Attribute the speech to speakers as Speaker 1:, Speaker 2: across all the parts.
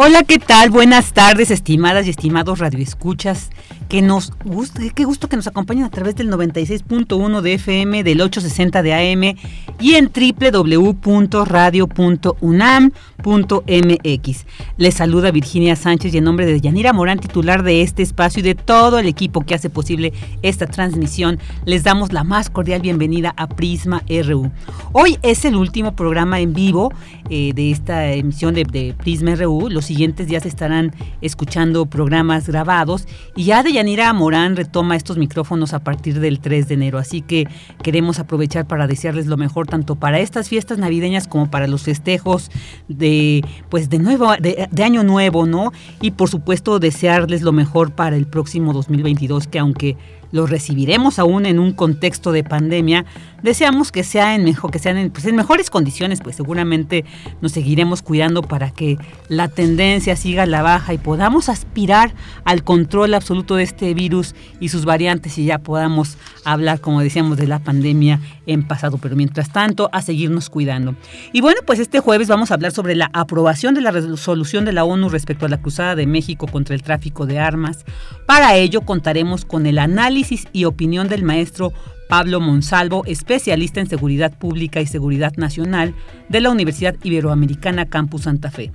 Speaker 1: Hola, ¿qué tal? Buenas tardes, estimadas y estimados radioescuchas. Que nos gusta, qué gusto que nos acompañen a través del 96.1 de FM, del 860 de AM y en www.radio.unam.mx. Les saluda Virginia Sánchez y en nombre de Yanira Morán, titular de este espacio y de todo el equipo que hace posible esta transmisión, les damos la más cordial bienvenida a Prisma RU. Hoy es el último programa en vivo eh, de esta emisión de, de Prisma RU. Los siguientes días estarán escuchando programas grabados y ya de Yanira Morán retoma estos micrófonos a partir del 3 de enero, así que queremos aprovechar para desearles lo mejor tanto para estas fiestas navideñas como para los festejos de pues de nuevo de, de año nuevo, ¿no? Y por supuesto desearles lo mejor para el próximo 2022 que aunque los recibiremos aún en un contexto de pandemia, deseamos que, sea en mejor, que sean en, pues en mejores condiciones, pues seguramente nos seguiremos cuidando para que la tendencia siga la baja y podamos aspirar al control absoluto de este virus y sus variantes y ya podamos hablar, como decíamos, de la pandemia en pasado, pero mientras tanto a seguirnos cuidando. Y bueno, pues este jueves vamos a hablar sobre la aprobación de la resolución de la ONU respecto a la Cruzada de México contra el tráfico de armas. Para ello contaremos con el análisis y opinión del maestro Pablo Monsalvo, especialista en seguridad pública y seguridad nacional de la Universidad Iberoamericana Campus Santa Fe.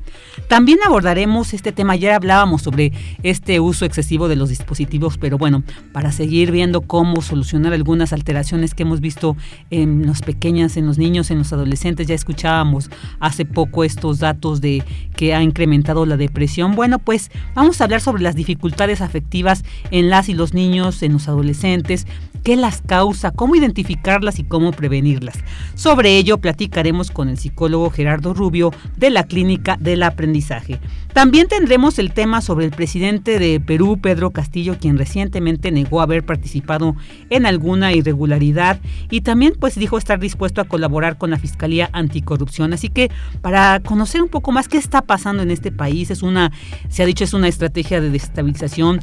Speaker 1: También abordaremos este tema, ayer hablábamos sobre este uso excesivo de los dispositivos, pero bueno, para seguir viendo cómo solucionar algunas alteraciones que hemos visto en los pequeños, en los niños, en los adolescentes, ya escuchábamos hace poco estos datos de que ha incrementado la depresión. Bueno, pues vamos a hablar sobre las dificultades afectivas en las y los niños, en los adolescentes, qué las causa, cómo identificarlas y cómo prevenirlas. Sobre ello platicaremos con el psicólogo Gerardo Rubio de la Clínica del Aprendizaje. También tendremos el tema sobre el presidente de Perú, Pedro Castillo, quien recientemente negó haber participado en alguna irregularidad y también pues dijo estar dispuesto a colaborar con la Fiscalía Anticorrupción. Así que para conocer un poco más qué está pasando en este país, es una, se ha dicho, es una estrategia de desestabilización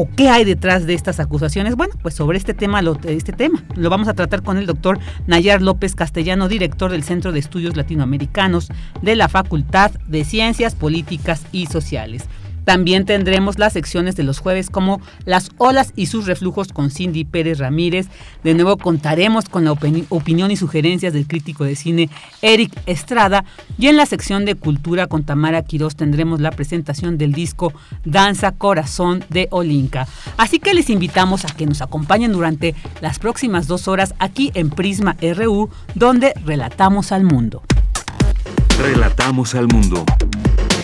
Speaker 1: o qué hay detrás de estas acusaciones. Bueno, pues sobre este tema, lo, este tema lo vamos a tratar con el doctor Nayar López Castellano, director del Centro de Estudios Latinoamericanos de la Facultad de Ciencias Políticas y Sociales. También tendremos las secciones de los jueves como Las olas y sus reflujos con Cindy Pérez Ramírez. De nuevo contaremos con la opinión y sugerencias del crítico de cine Eric Estrada. Y en la sección de cultura con Tamara Quirós tendremos la presentación del disco Danza Corazón de Olinka. Así que les invitamos a que nos acompañen durante las próximas dos horas aquí en Prisma RU, donde relatamos al mundo.
Speaker 2: Relatamos al mundo.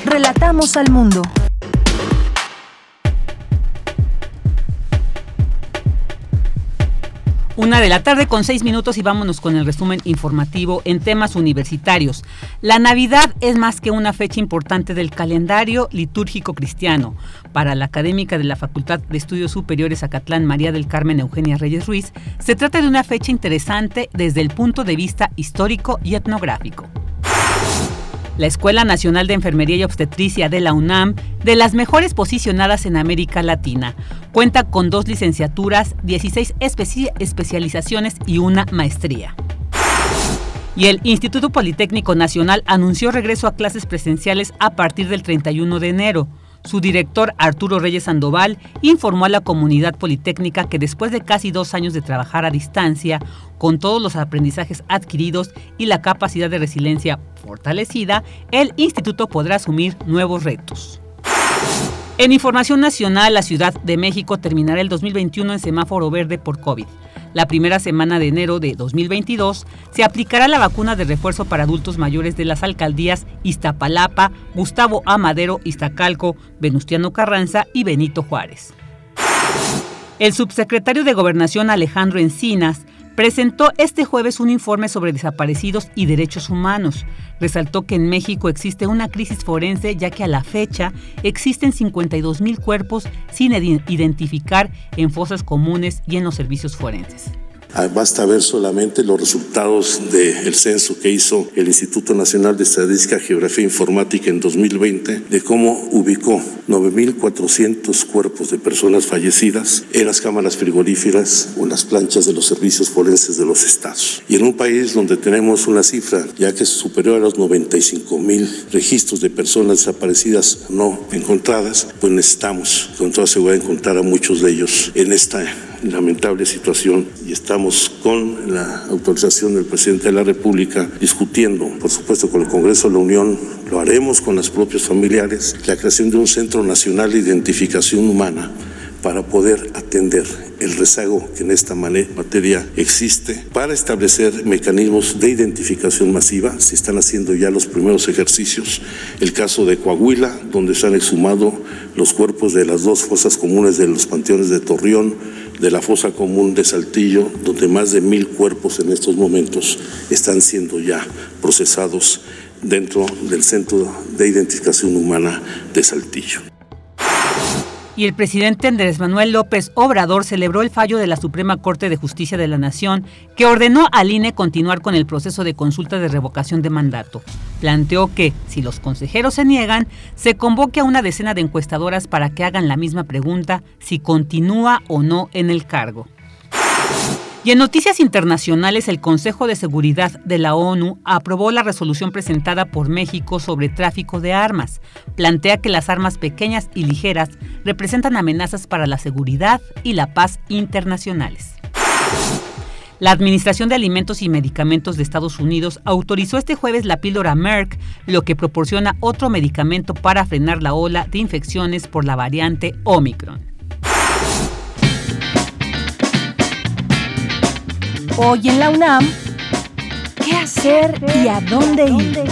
Speaker 3: Relatamos al mundo.
Speaker 1: Una de la tarde con seis minutos y vámonos con el resumen informativo en temas universitarios. La Navidad es más que una fecha importante del calendario litúrgico cristiano. Para la académica de la Facultad de Estudios Superiores Acatlán, María del Carmen Eugenia Reyes Ruiz, se trata de una fecha interesante desde el punto de vista histórico y etnográfico. La Escuela Nacional de Enfermería y Obstetricia de la UNAM, de las mejores posicionadas en América Latina, cuenta con dos licenciaturas, 16 especi especializaciones y una maestría. Y el Instituto Politécnico Nacional anunció regreso a clases presenciales a partir del 31 de enero. Su director, Arturo Reyes Sandoval, informó a la comunidad politécnica que después de casi dos años de trabajar a distancia, con todos los aprendizajes adquiridos y la capacidad de resiliencia fortalecida, el instituto podrá asumir nuevos retos. En información nacional, la Ciudad de México terminará el 2021 en semáforo verde por COVID. La primera semana de enero de 2022, se aplicará la vacuna de refuerzo para adultos mayores de las alcaldías Iztapalapa, Gustavo Amadero, Iztacalco, Venustiano Carranza y Benito Juárez. El subsecretario de Gobernación Alejandro Encinas presentó este jueves un informe sobre desaparecidos y derechos humanos. Resaltó que en México existe una crisis forense ya que a la fecha existen 52 mil cuerpos sin identificar en fosas comunes y en los servicios forenses.
Speaker 4: Ah, basta ver solamente los resultados del censo que hizo el Instituto Nacional de Estadística, Geografía e Informática en 2020, de cómo ubicó 9.400 cuerpos de personas fallecidas en las cámaras frigoríferas o en las planchas de los servicios forenses de los estados. Y en un país donde tenemos una cifra ya que es superior a los 95.000 registros de personas desaparecidas no encontradas, pues necesitamos con toda seguridad encontrar a muchos de ellos en esta lamentable situación y estamos con la autorización del presidente de la República discutiendo, por supuesto, con el Congreso de la Unión, lo haremos con las propios familiares, la creación de un Centro Nacional de Identificación Humana para poder atender el rezago que en esta materia existe, para establecer mecanismos de identificación masiva. Se están haciendo ya los primeros ejercicios. El caso de Coahuila, donde se han exhumado los cuerpos de las dos fosas comunes de los panteones de Torreón, de la fosa común de Saltillo, donde más de mil cuerpos en estos momentos están siendo ya procesados dentro del Centro de Identificación Humana de Saltillo
Speaker 1: y el presidente Andrés Manuel López Obrador celebró el fallo de la Suprema Corte de Justicia de la Nación que ordenó al INE continuar con el proceso de consulta de revocación de mandato. Planteó que, si los consejeros se niegan, se convoque a una decena de encuestadoras para que hagan la misma pregunta si continúa o no en el cargo. Y en noticias internacionales, el Consejo de Seguridad de la ONU aprobó la resolución presentada por México sobre tráfico de armas. Plantea que las armas pequeñas y ligeras representan amenazas para la seguridad y la paz internacionales. La Administración de Alimentos y Medicamentos de Estados Unidos autorizó este jueves la píldora Merck, lo que proporciona otro medicamento para frenar la ola de infecciones por la variante Omicron.
Speaker 3: Hoy en la UNAM, ¿qué hacer y a dónde ir?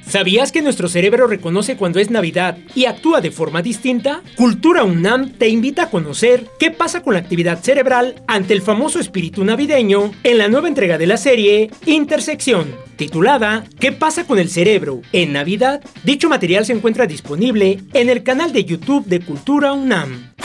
Speaker 5: ¿Sabías que nuestro cerebro reconoce cuando es Navidad y actúa de forma distinta? Cultura UNAM te invita a conocer qué pasa con la actividad cerebral ante el famoso espíritu navideño en la nueva entrega de la serie Intersección, titulada ¿Qué pasa con el cerebro en Navidad? Dicho material se encuentra disponible en el canal de YouTube de Cultura UNAM.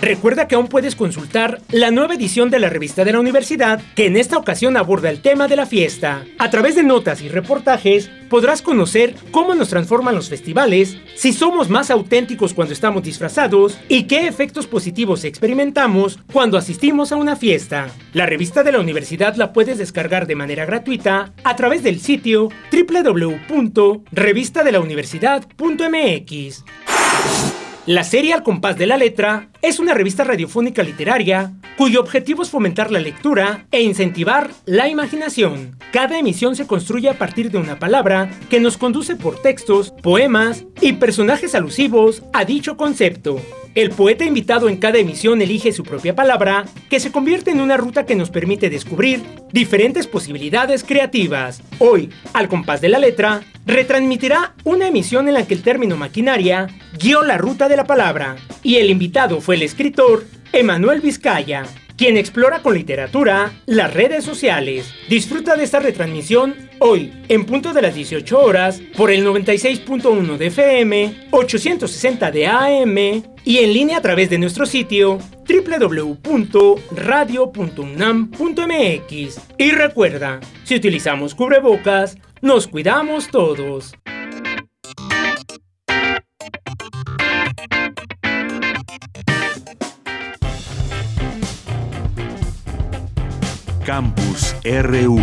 Speaker 5: Recuerda que aún puedes consultar la nueva edición de la revista de la universidad, que en esta ocasión aborda el tema de la fiesta. A través de notas y reportajes podrás conocer cómo nos transforman los festivales, si somos más auténticos cuando estamos disfrazados y qué efectos positivos experimentamos cuando asistimos a una fiesta. La revista de la universidad la puedes descargar de manera gratuita a través del sitio www.revistadelauniversidad.mx. La serie Al compás de la letra es una revista radiofónica literaria cuyo objetivo es fomentar la lectura e incentivar la imaginación. Cada emisión se construye a partir de una palabra que nos conduce por textos, poemas y personajes alusivos a dicho concepto. El poeta invitado en cada emisión elige su propia palabra, que se convierte en una ruta que nos permite descubrir diferentes posibilidades creativas. Hoy, al compás de la letra, retransmitirá una emisión en la que el término maquinaria guió la ruta de la palabra, y el invitado fue el escritor Emanuel Vizcaya quien explora con literatura las redes sociales. Disfruta de esta retransmisión hoy, en punto de las 18 horas, por el 96.1 de FM, 860 de AM y en línea a través de nuestro sitio www.radio.unam.mx. Y recuerda, si utilizamos cubrebocas, nos cuidamos todos.
Speaker 2: Campus RU.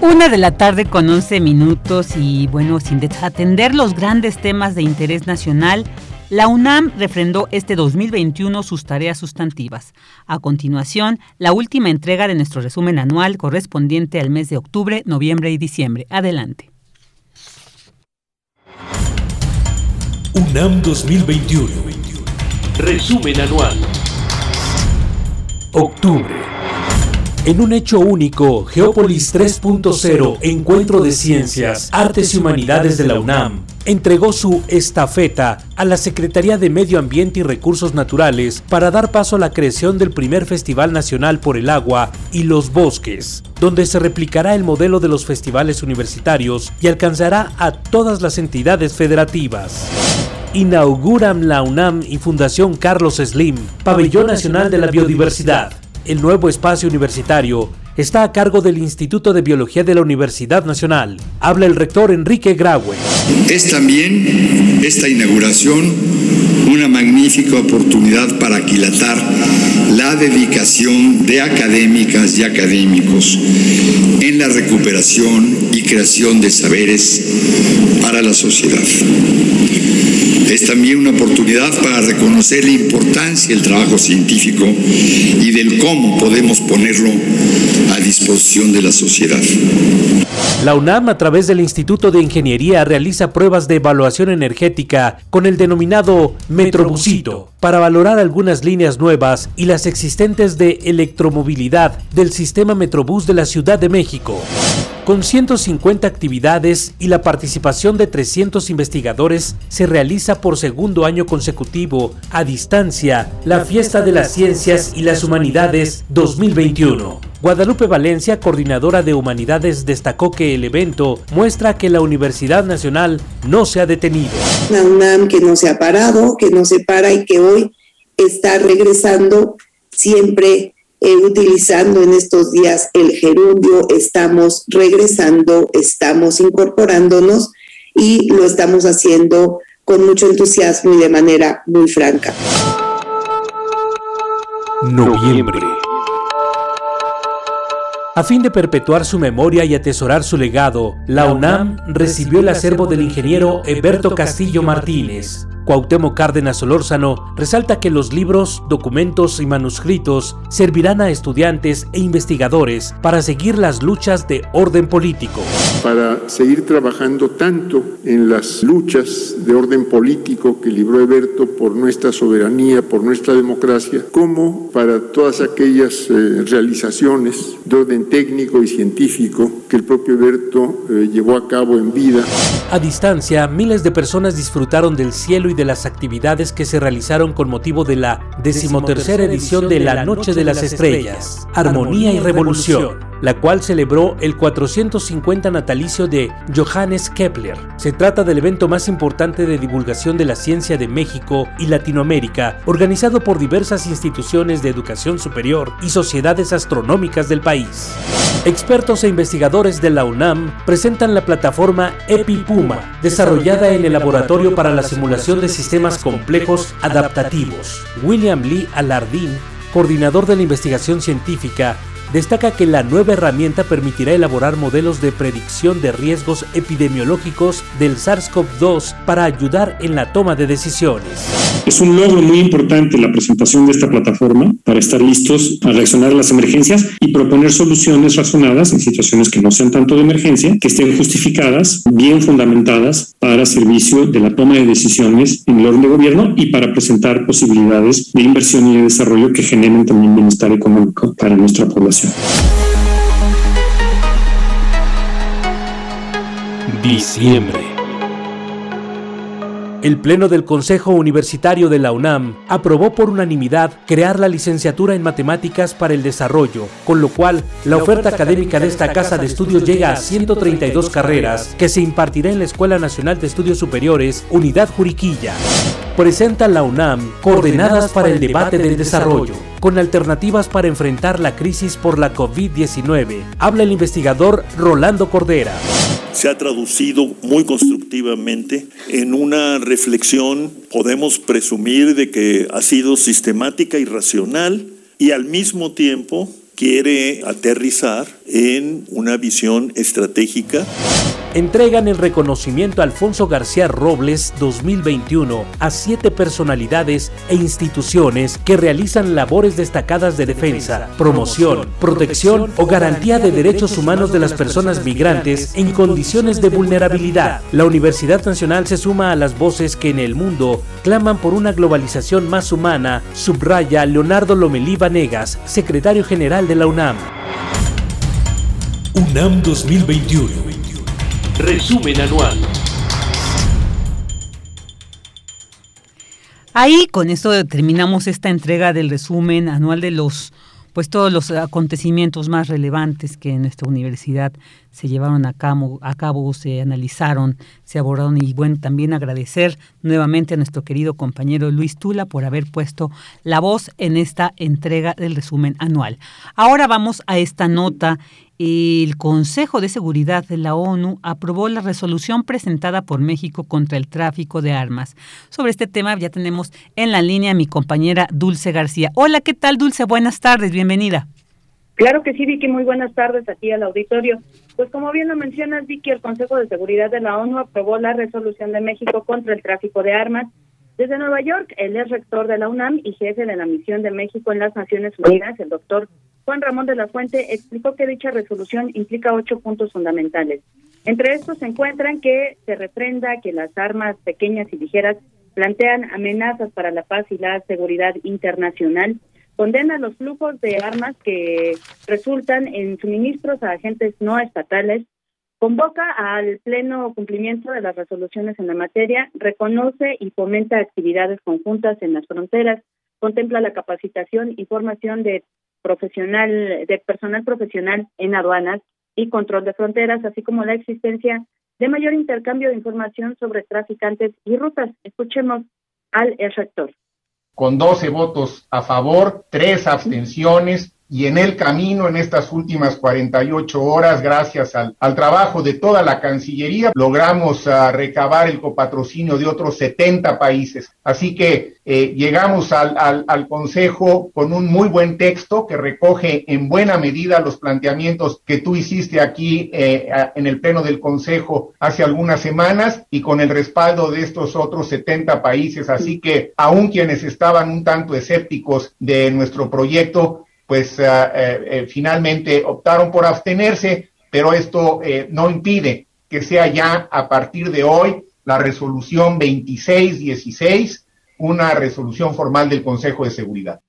Speaker 1: Una de la tarde con 11 minutos y bueno, sin desatender los grandes temas de interés nacional, la UNAM refrendó este 2021 sus tareas sustantivas. A continuación, la última entrega de nuestro resumen anual correspondiente al mes de octubre, noviembre y diciembre. Adelante.
Speaker 6: UNAM 2021. Resumen anual. Octubre. En un hecho único, Geópolis 3.0, Encuentro de Ciencias, Artes y Humanidades de la UNAM, entregó su estafeta a la Secretaría de Medio Ambiente y Recursos Naturales para dar paso a la creación del primer Festival Nacional por el Agua y los Bosques, donde se replicará el modelo de los festivales universitarios y alcanzará a todas las entidades federativas inauguran la UNAM y Fundación Carlos Slim, Pabellón Nacional de la Biodiversidad. El nuevo espacio universitario está a cargo del Instituto de Biología de la Universidad Nacional. Habla el rector Enrique Graue.
Speaker 7: Es también esta inauguración una magnífica oportunidad para aquilatar la dedicación de académicas y académicos en la recuperación y creación de saberes para la sociedad. Es también una oportunidad para reconocer la importancia del trabajo científico y del cómo podemos ponerlo a disposición de la sociedad.
Speaker 6: La UNAM, a través del Instituto de Ingeniería, realiza pruebas de evaluación energética con el denominado Metrobusito para valorar algunas líneas nuevas y las existentes de electromovilidad del sistema Metrobús de la Ciudad de México. Con 150 actividades y la participación de 300 investigadores, se realiza por segundo año consecutivo, a distancia, la Fiesta de las Ciencias y las Humanidades 2021. Guadalupe Valencia, coordinadora de Humanidades, destacó que el evento muestra que la Universidad Nacional no se ha detenido.
Speaker 8: La UNAM que no se ha parado, que no se para y que hoy está regresando siempre eh, utilizando en estos días el gerundio, estamos regresando, estamos incorporándonos y lo estamos haciendo con mucho entusiasmo y de manera muy franca.
Speaker 6: Noviembre. A fin de perpetuar su memoria y atesorar su legado, la UNAM recibió el acervo del ingeniero Eberto Castillo Martínez, Cuauhtémoc Cárdenas Solórzano resalta que los libros, documentos y manuscritos servirán a estudiantes e investigadores para seguir las luchas de orden político.
Speaker 9: Para seguir trabajando tanto en las luchas de orden político que libró Eberto por nuestra soberanía, por nuestra democracia, como para todas aquellas eh, realizaciones de orden técnico y científico que el propio Eberto eh, llevó a cabo en vida.
Speaker 6: A distancia, miles de personas disfrutaron del cielo y de las actividades que se realizaron con motivo de la decimotercera edición de la Noche de las Estrellas, Armonía y Revolución la cual celebró el 450 natalicio de Johannes Kepler. Se trata del evento más importante de divulgación de la ciencia de México y Latinoamérica, organizado por diversas instituciones de educación superior y sociedades astronómicas del país. Expertos e investigadores de la UNAM presentan la plataforma EpiPuma, desarrollada en el Laboratorio para la Simulación de Sistemas Complejos Adaptativos. William Lee Alardín, coordinador de la investigación científica, destaca que la nueva herramienta permitirá elaborar modelos de predicción de riesgos epidemiológicos del SARS-CoV-2 para ayudar en la toma de decisiones.
Speaker 10: Es un logro muy importante la presentación de esta plataforma para estar listos a reaccionar a las emergencias y proponer soluciones razonadas en situaciones que no sean tanto de emergencia, que estén justificadas, bien fundamentadas para servicio de la toma de decisiones en el orden de gobierno y para presentar posibilidades de inversión y de desarrollo que generen también bienestar económico para nuestra población.
Speaker 6: Diciembre. El Pleno del Consejo Universitario de la UNAM aprobó por unanimidad crear la licenciatura en Matemáticas para el Desarrollo, con lo cual la oferta académica de esta casa de estudios llega a 132 carreras que se impartirá en la Escuela Nacional de Estudios Superiores, Unidad Juriquilla. Presenta la UNAM coordenadas para el debate del desarrollo, con alternativas para enfrentar la crisis por la COVID-19. Habla el investigador Rolando Cordera
Speaker 11: se ha traducido muy constructivamente en una reflexión, podemos presumir de que ha sido sistemática y racional y al mismo tiempo quiere aterrizar en una visión estratégica
Speaker 6: entregan el reconocimiento Alfonso García Robles 2021 a siete personalidades e instituciones que realizan labores destacadas de defensa, promoción, protección o garantía de derechos humanos de las personas migrantes en condiciones de vulnerabilidad. La Universidad Nacional se suma a las voces que en el mundo claman por una globalización más humana, subraya Leonardo Lomelí Vanegas, secretario general de la UNAM.
Speaker 2: UNAM 2021 Resumen anual.
Speaker 1: Ahí con esto terminamos esta entrega del resumen anual de los pues todos los acontecimientos más relevantes que en nuestra universidad se llevaron a cabo, a cabo, se analizaron, se abordaron y bueno, también agradecer nuevamente a nuestro querido compañero Luis Tula por haber puesto la voz en esta entrega del resumen anual. Ahora vamos a esta nota el Consejo de Seguridad de la ONU aprobó la resolución presentada por México contra el tráfico de armas. Sobre este tema ya tenemos en la línea a mi compañera Dulce García. Hola, ¿qué tal Dulce? Buenas tardes, bienvenida.
Speaker 12: Claro que sí, Vicky, muy buenas tardes aquí al auditorio. Pues como bien lo mencionas, Vicky, el Consejo de Seguridad de la ONU aprobó la resolución de México contra el tráfico de armas. Desde Nueva York, el ex rector de la UNAM y jefe de la misión de México en las Naciones Unidas, el doctor Juan Ramón de la Fuente explicó que dicha resolución implica ocho puntos fundamentales. Entre estos se encuentran que se refrenda que las armas pequeñas y ligeras plantean amenazas para la paz y la seguridad internacional, condena los flujos de armas que resultan en suministros a agentes no estatales, convoca al pleno cumplimiento de las resoluciones en la materia, reconoce y fomenta actividades conjuntas en las fronteras, contempla la capacitación y formación de profesional, de personal profesional en aduanas y control de fronteras, así como la existencia de mayor intercambio de información sobre traficantes y rutas. Escuchemos al rector.
Speaker 13: Con 12 votos a favor, tres abstenciones, y en el camino, en estas últimas 48 horas, gracias al, trabajo de toda la Cancillería, logramos uh, recabar el copatrocinio de otros 70 países. Así que eh, llegamos al, al, Consejo con un muy buen texto que recoge en buena medida los planteamientos que tú hiciste aquí eh, en el Pleno del Consejo hace algunas semanas y con el respaldo de estos otros 70 países. Así que aún quienes estaban un tanto escépticos de nuestro proyecto, pues eh, eh, eh, finalmente optaron por abstenerse, pero esto no impide que sea ya a partir de hoy la resolución 2616, una resolución formal del Consejo de Seguridad.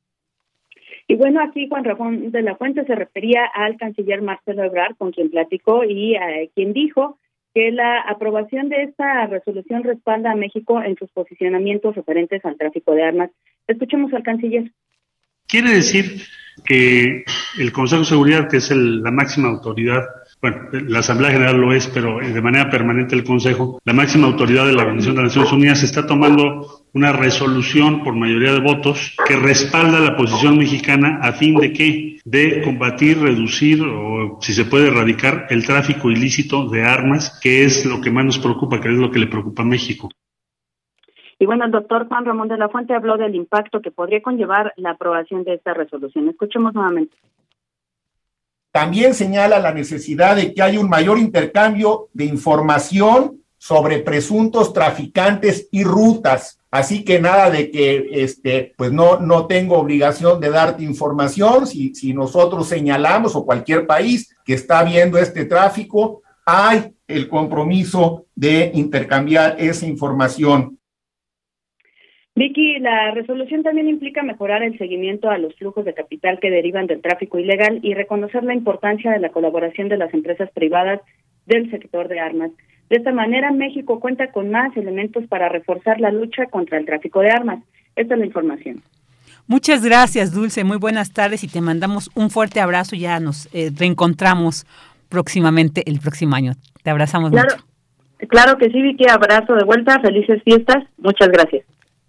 Speaker 12: Y bueno, aquí Juan Ramón de la Fuente se refería al canciller Marcelo Ebrard, con quien platicó y quien dijo que la aprobación de esta resolución respalda a México en sus posicionamientos referentes al tráfico de armas. Escuchemos al canciller.
Speaker 14: Quiere decir que el Consejo de Seguridad, que es la máxima autoridad, bueno, la Asamblea General lo es, pero de manera permanente el Consejo, la máxima autoridad de la Organización de las Naciones Unidas, está tomando una resolución por mayoría de votos que respalda la posición mexicana a fin de que de combatir, reducir o si se puede erradicar el tráfico ilícito de armas, que es lo que más nos preocupa, que es lo que le preocupa a México.
Speaker 12: Y bueno, el doctor Juan Ramón de la Fuente habló del impacto que podría conllevar la aprobación de esta resolución. Escuchemos nuevamente.
Speaker 13: También señala la necesidad de que haya un mayor intercambio de información sobre presuntos traficantes y rutas. Así que nada de que este, pues no, no tengo obligación de darte información. Si, si nosotros señalamos o cualquier país que está viendo este tráfico, hay el compromiso de intercambiar esa información.
Speaker 12: Vicky, la resolución también implica mejorar el seguimiento a los flujos de capital que derivan del tráfico ilegal y reconocer la importancia de la colaboración de las empresas privadas del sector de armas. De esta manera, México cuenta con más elementos para reforzar la lucha contra el tráfico de armas. Esta es la información.
Speaker 1: Muchas gracias, Dulce. Muy buenas tardes y te mandamos un fuerte abrazo. Ya nos eh, reencontramos próximamente el próximo año. Te abrazamos
Speaker 12: mucho. Claro que sí, Vicky. Abrazo de vuelta. Felices fiestas. Muchas gracias.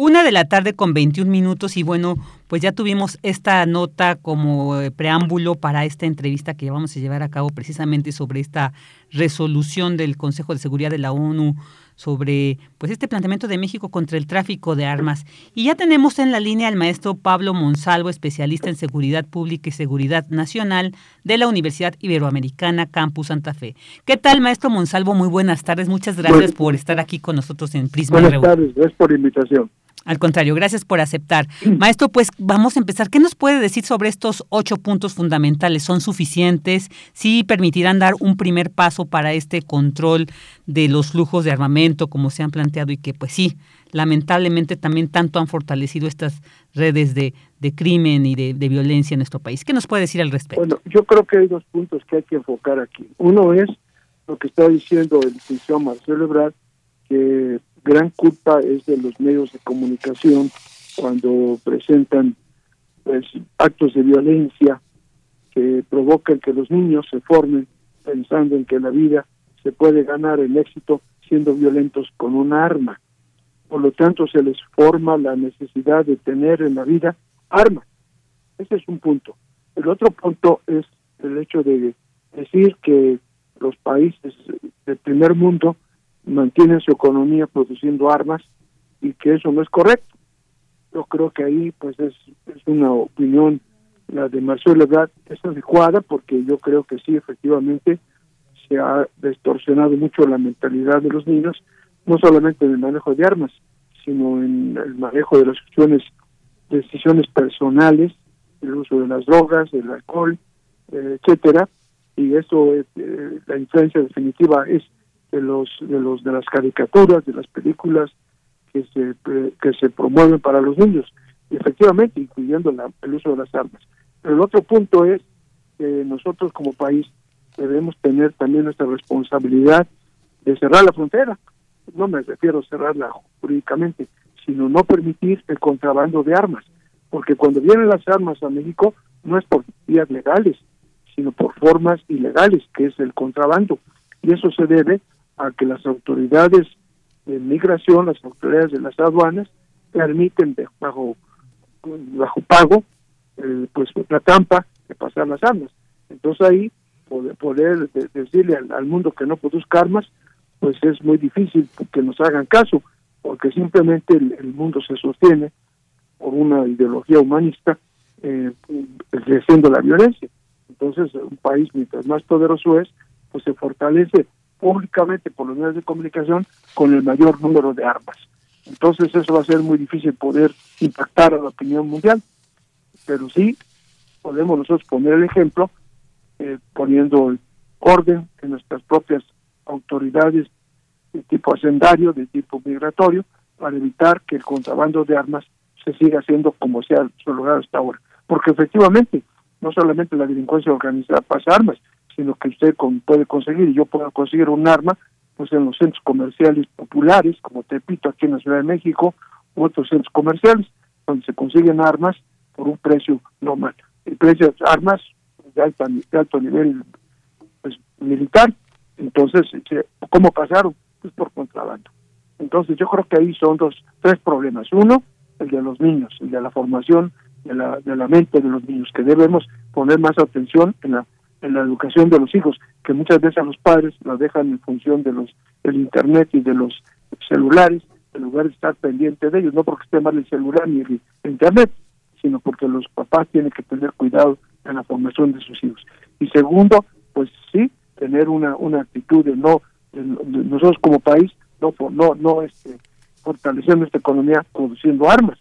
Speaker 1: Una de la tarde con 21 minutos y bueno, pues ya tuvimos esta nota como eh, preámbulo para esta entrevista que vamos a llevar a cabo precisamente sobre esta resolución del Consejo de Seguridad de la ONU sobre pues este planteamiento de México contra el tráfico de armas. Y ya tenemos en la línea al maestro Pablo Monsalvo, especialista en seguridad pública y seguridad nacional de la Universidad Iberoamericana Campus Santa Fe. ¿Qué tal, maestro Monsalvo? Muy buenas tardes. Muchas gracias por estar aquí con nosotros en Prisma.
Speaker 15: Buenas tardes, gracias por la invitación.
Speaker 1: Al contrario, gracias por aceptar. Maestro, pues vamos a empezar. ¿Qué nos puede decir sobre estos ocho puntos fundamentales? ¿Son suficientes? ¿Sí permitirán dar un primer paso para este control de los flujos de armamento como se han planteado y que pues sí, lamentablemente también tanto han fortalecido estas redes de, crimen y de, violencia en nuestro país? ¿Qué nos puede decir al respecto?
Speaker 15: Bueno, yo creo que hay dos puntos que hay que enfocar aquí. Uno es lo que está diciendo el licenciado Marcelo Ebrard, que gran culpa es de los medios de comunicación cuando presentan pues, actos de violencia que provocan que los niños se formen pensando en que la vida se puede ganar el éxito siendo violentos con un arma. Por lo tanto, se les forma la necesidad de tener en la vida armas. Ese es un punto. El otro punto es el hecho de decir que los países del primer mundo mantienen su economía produciendo armas y que eso no es correcto. Yo creo que ahí pues es, una opinión, la de Marcelo Ebrard, es adecuada porque yo creo que sí, efectivamente, se ha distorsionado mucho la mentalidad de los niños, no solamente en el manejo de armas, sino en el manejo de las decisiones, decisiones personales, el uso de las drogas, el alcohol, eh, etcétera, y eso, eh, la influencia definitiva es de los de los de las caricaturas, de las películas que se que se promueven para los niños, y efectivamente incluyendo el uso de las armas. Pero el otro punto es que nosotros como país debemos tener también nuestra responsabilidad de cerrar la frontera. No me refiero a cerrarla jurídicamente, sino no permitir el contrabando de armas, porque cuando vienen las armas a México no es por vías legales, sino por formas ilegales, que es el contrabando. Y eso se debe a que las autoridades de migración, las autoridades de las aduanas, permiten bajo, bajo pago eh, pues la trampa de pasar las armas. Entonces ahí poder, decirle al, mundo que no produzca armas, pues es muy difícil que nos hagan caso, porque simplemente el, mundo se sostiene por una ideología humanista eh, ejerciendo la violencia. Entonces un país mientras más poderoso es, pues se fortalece públicamente por los medios de comunicación con el mayor número de armas. Entonces eso va a ser muy difícil poder impactar a la opinión mundial, pero sí podemos nosotros poner el ejemplo eh, poniendo orden en nuestras propias autoridades de tipo hacendario, de tipo migratorio, para evitar que el contrabando de armas se siga haciendo como se ha logrado hasta ahora. Porque efectivamente, no solamente la delincuencia organizada pasa armas, sino que usted puede conseguir, y yo puedo conseguir un arma, pues en los centros comerciales populares, como Tepito aquí en la Ciudad de México, u otros centros comerciales, donde se consiguen armas por un precio normal. El precio de armas de, alta, de alto nivel pues, militar, entonces, ¿cómo pasaron? Pues por contrabando. Entonces yo creo que ahí son dos, tres problemas. Uno, el de los niños, el de la formación de la, de la mente de los niños, que debemos poner más atención en la en la educación de los hijos, que muchas veces a los padres la dejan en función de los del internet y de los celulares, en lugar de estar pendiente de ellos, no porque esté mal el celular ni el internet, sino porque los papás tienen que tener cuidado en la formación de sus hijos. Y segundo, pues sí, tener una, una actitud de no, nosotros como país, no, no, no este, fortalecer nuestra economía produciendo armas.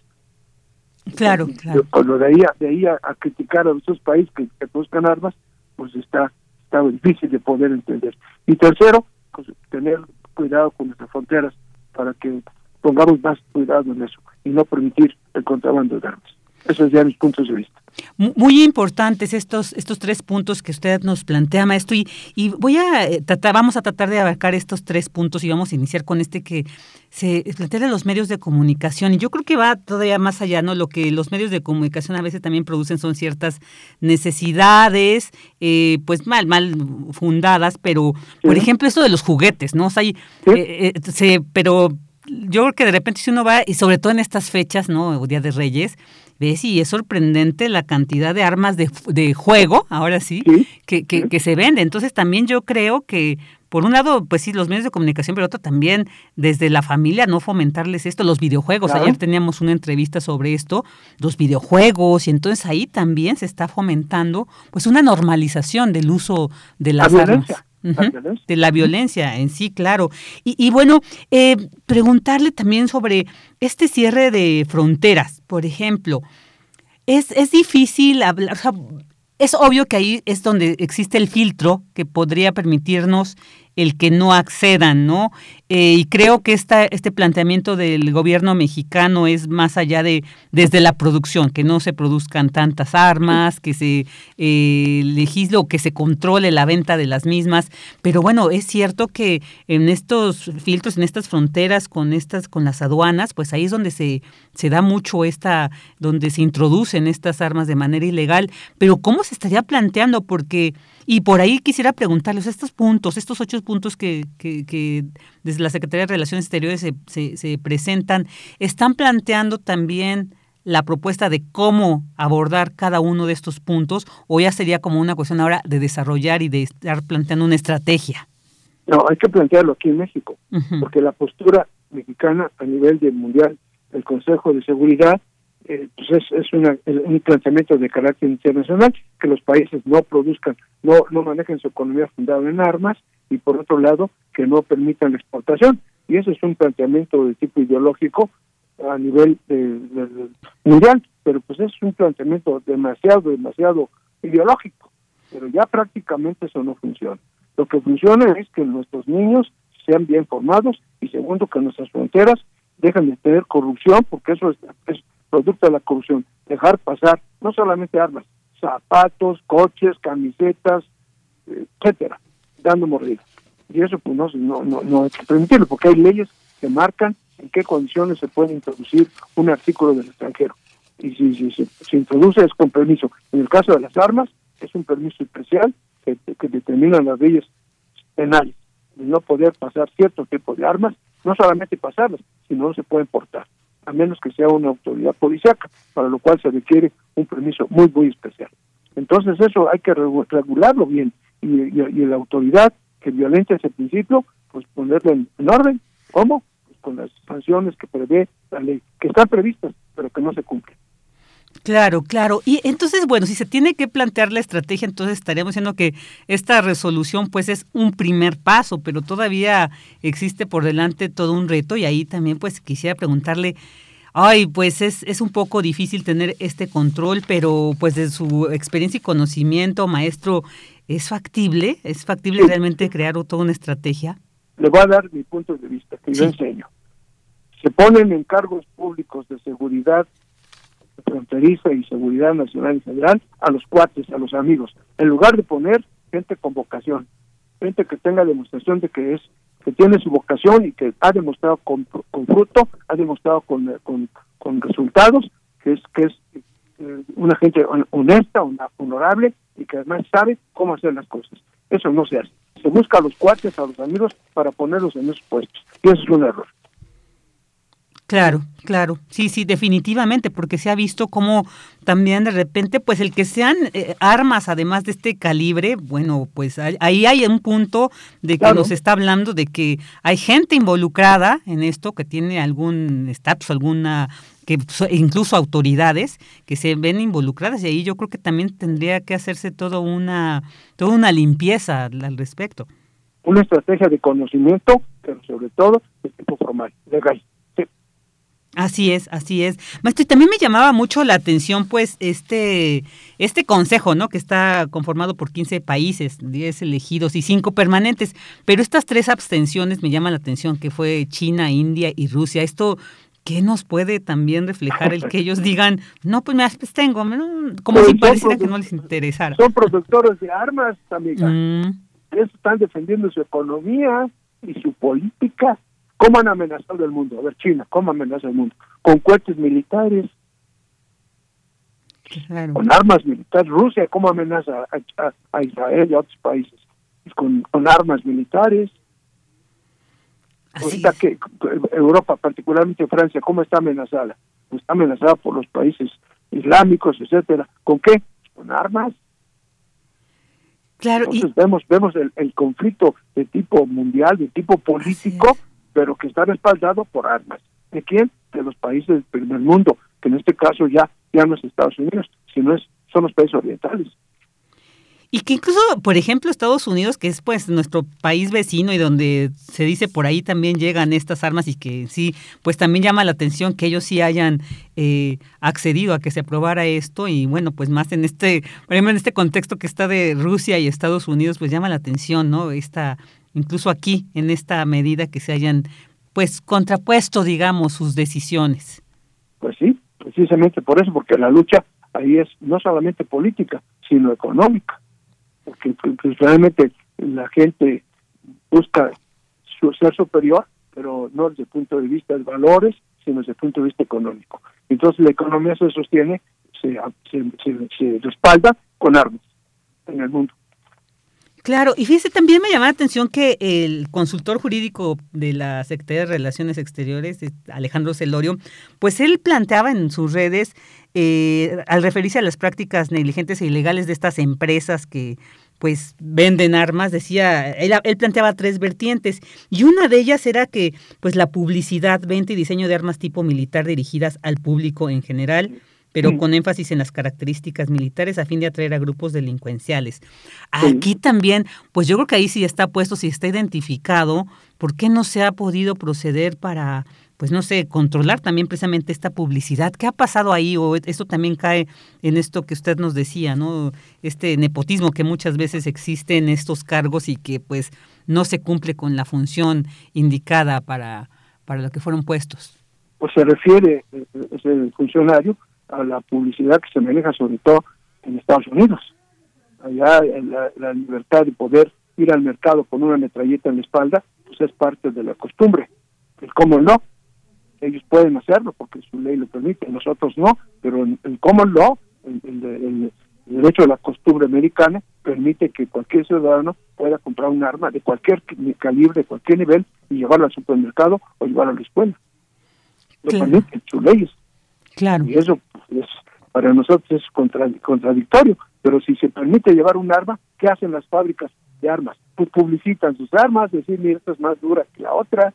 Speaker 1: Claro, claro.
Speaker 15: Lo de ahí, de ahí a, criticar a esos países que, que buscan armas, pues está, está difícil de poder entender. Y tercero, pues tener cuidado con nuestras fronteras para que pongamos más cuidado en eso y no permitir el contrabando de armas. Esos son ya mis puntos de vista.
Speaker 1: Muy importantes estos, estos tres puntos que usted nos plantea, maestro, y, y voy a eh, tratar, vamos a tratar de abarcar estos tres puntos y vamos a iniciar con este que se plantea de los medios de comunicación. Y yo creo que va todavía más allá, ¿no? Lo que los medios de comunicación a veces también producen son ciertas necesidades, eh, pues mal, mal fundadas, pero, por ejemplo, eso de los juguetes, ¿no? O sea, eh, se, pero yo creo que de repente si uno va, y sobre todo en estas fechas, ¿no? Día de Reyes, ves y es sorprendente la cantidad de armas de, de juego, ahora sí, que, que, que, se vende. Entonces también yo creo que, por un lado, pues sí, los medios de comunicación, pero otro también desde la familia, no fomentarles esto, los videojuegos. Ayer teníamos una entrevista sobre esto, los videojuegos, y entonces ahí también se está fomentando pues una normalización del uso de las armas. De la violencia en sí, claro. Y, y bueno, eh, preguntarle también sobre este cierre de fronteras, por ejemplo. Es, es difícil hablar, o sea, es obvio que ahí es donde existe el filtro que podría permitirnos el que no accedan, ¿no? Eh, y creo que esta, este planteamiento del gobierno mexicano es más allá de desde la producción, que no se produzcan tantas armas, que se eh, legisle o que se controle la venta de las mismas. Pero bueno, es cierto que en estos filtros, en estas fronteras, con estas, con las aduanas, pues ahí es donde se, se da mucho esta, donde se introducen estas armas de manera ilegal. Pero ¿cómo se estaría planteando? Porque y por ahí quisiera preguntarles estos puntos, estos ocho puntos que, que, desde la Secretaría de Relaciones Exteriores se, se, presentan, ¿están planteando también la propuesta de cómo abordar cada uno de estos puntos o ya sería como una cuestión ahora de desarrollar y de estar planteando una estrategia?
Speaker 15: No, hay que plantearlo aquí en México, porque la postura mexicana a nivel del mundial, el Consejo de Seguridad, eh, pues es, es un planteamiento de carácter internacional, que los países no produzcan, no, no manejen su economía fundada en armas y por otro lado que no permitan la exportación. Y eso es un planteamiento de tipo ideológico a nivel mundial, pero pues es un planteamiento demasiado, demasiado ideológico, pero ya prácticamente eso no funciona. Lo que funciona es que nuestros niños sean bien formados y segundo que nuestras fronteras dejen de tener corrupción, porque eso es, es producto de la corrupción, dejar pasar no solamente armas, zapatos, coches, camisetas, etcétera, dando mordidas. Y eso pues no, no, no, hay que permitirlo, porque hay leyes que marcan en qué condiciones se puede introducir un artículo del extranjero. Y si, si, se introduce es con permiso. En el caso de las armas, es un permiso especial que, que determinan las leyes penales, de no poder pasar cierto tipo de armas, no solamente pasarlas, sino no se pueden portar a menos que sea una autoridad policíaca, para lo cual se requiere un permiso muy, muy especial. Entonces eso hay que regularlo bien y, y, la autoridad que violente ese principio, pues ponerlo en, orden. ¿Cómo? Pues con las sanciones que prevé la ley, que están previstas, pero que no se cumplen.
Speaker 1: Claro, claro. Y entonces, bueno, si se tiene que plantear la estrategia, entonces estaríamos diciendo que esta resolución pues es un primer paso, pero todavía existe por delante todo un reto y ahí también pues quisiera preguntarle, ay, pues es, es un poco difícil tener este control, pero pues de su experiencia y conocimiento, maestro, ¿es factible? ¿Es factible realmente crear toda una estrategia?
Speaker 15: Le voy a dar mi punto de vista, que yo enseño. Se ponen encargos públicos de seguridad fronteriza y seguridad nacional y federal a los cuates, a los amigos, en lugar de poner gente con vocación, gente que tenga demostración de que es que tiene su vocación y que ha demostrado con, fruto, ha demostrado con, con, con, resultados, que es que es eh, una gente honesta, una, honorable y que además sabe cómo hacer las cosas. Eso no se hace. Se busca a los cuates, a los amigos para ponerlos en esos puestos. Y eso es un error.
Speaker 1: Claro, claro, sí, sí, definitivamente, porque se ha visto como también de repente, pues el que sean eh, armas además de este calibre, bueno, pues ahí hay un punto de que nos está hablando de que hay gente involucrada en esto que tiene algún estatus, alguna que incluso autoridades que se ven involucradas y ahí yo creo que también tendría que hacerse todo una toda una limpieza al respecto.
Speaker 15: Una estrategia de conocimiento, pero sobre todo de tipo formal, legal.
Speaker 1: Así es, así es. Maestro, y también me llamaba mucho la atención, pues, este, este consejo, ¿no? Que está conformado por 15 países, 10 elegidos y 5 permanentes. Pero estas tres abstenciones me llaman la atención, que fue China, India y Rusia. Esto, ¿qué nos puede también reflejar el que ellos digan, no, pues me abstengo, como si pareciera que no les interesara?
Speaker 15: Son productores de armas, amiga. Mm. Ellos están defendiendo su economía y su política ¿Cómo han amenazado el mundo? A ver, China, ¿cómo amenaza el mundo? Con cohetes militares, con armas militares. Rusia, ¿cómo amenaza a, Israel y a otros países? Con, con armas militares. Ahorita que Europa, particularmente Francia, ¿cómo está amenazada? Está amenazada por los países islámicos, etcétera. ¿Con qué? Con armas.
Speaker 1: Claro.
Speaker 15: Entonces vemos vemos el, conflicto de tipo mundial, de tipo político, pero que está respaldado por armas. ¿De quién? De los países del primer mundo, que en este caso ya ya no es Estados Unidos, sino es son los países orientales.
Speaker 1: Y que incluso, por ejemplo, Estados Unidos, que es pues nuestro país vecino y donde se dice por ahí también llegan estas armas y que sí, pues también llama la atención que ellos sí hayan eh, accedido a que se aprobara esto y bueno, pues más en este, por en este contexto que está de Rusia y Estados Unidos, pues llama la atención, ¿no? Esta, incluso aquí, en esta medida que se hayan pues contrapuesto, digamos, sus decisiones.
Speaker 15: Pues sí, precisamente por eso, porque la lucha ahí es no solamente política, sino económica porque pues, realmente la gente busca su ser superior, pero no desde el punto de vista de valores, sino desde el punto de vista económico. Entonces la economía se sostiene, se, se, respalda con armas en el mundo.
Speaker 1: Claro, y fíjese, también me llama la atención que el consultor jurídico de la Secretaría de Relaciones Exteriores, Alejandro Celorio, pues él planteaba en sus redes eh, al referirse a las prácticas negligentes e ilegales de estas empresas que pues venden armas, decía, él, él, planteaba tres vertientes y una de ellas era que pues la publicidad, venta y diseño de armas tipo militar dirigidas al público en general, pero con énfasis en las características militares a fin de atraer a grupos delincuenciales. Aquí también, pues yo creo que ahí sí está puesto, si está identificado, ¿por qué no se ha podido proceder para pues no sé, controlar también precisamente esta publicidad. ¿Qué ha pasado ahí? O esto también cae en esto que usted nos decía, ¿no? Este nepotismo que muchas veces existe en estos cargos y que pues no se cumple con la función indicada para, para lo que fueron puestos.
Speaker 15: Pues se refiere eh, ese funcionario a la publicidad que se maneja sobre todo en Estados Unidos. Allá la, la libertad de poder ir al mercado con una metralleta en la espalda, pues es parte de la costumbre. El cómo no, ellos pueden hacerlo porque su ley lo permite, nosotros no, pero el common law, el, derecho de la costumbre americana, permite que cualquier ciudadano pueda comprar un arma de cualquier calibre, de cualquier nivel, y llevarlo al supermercado o llevarlo a la escuela. Lo permiten sus leyes.
Speaker 1: Claro.
Speaker 15: Y eso pues, para nosotros es contradictorio, pero si se permite llevar un arma, ¿qué hacen las fábricas de armas? Pues publicitan sus armas, decir, mira, esta es más dura que la otra,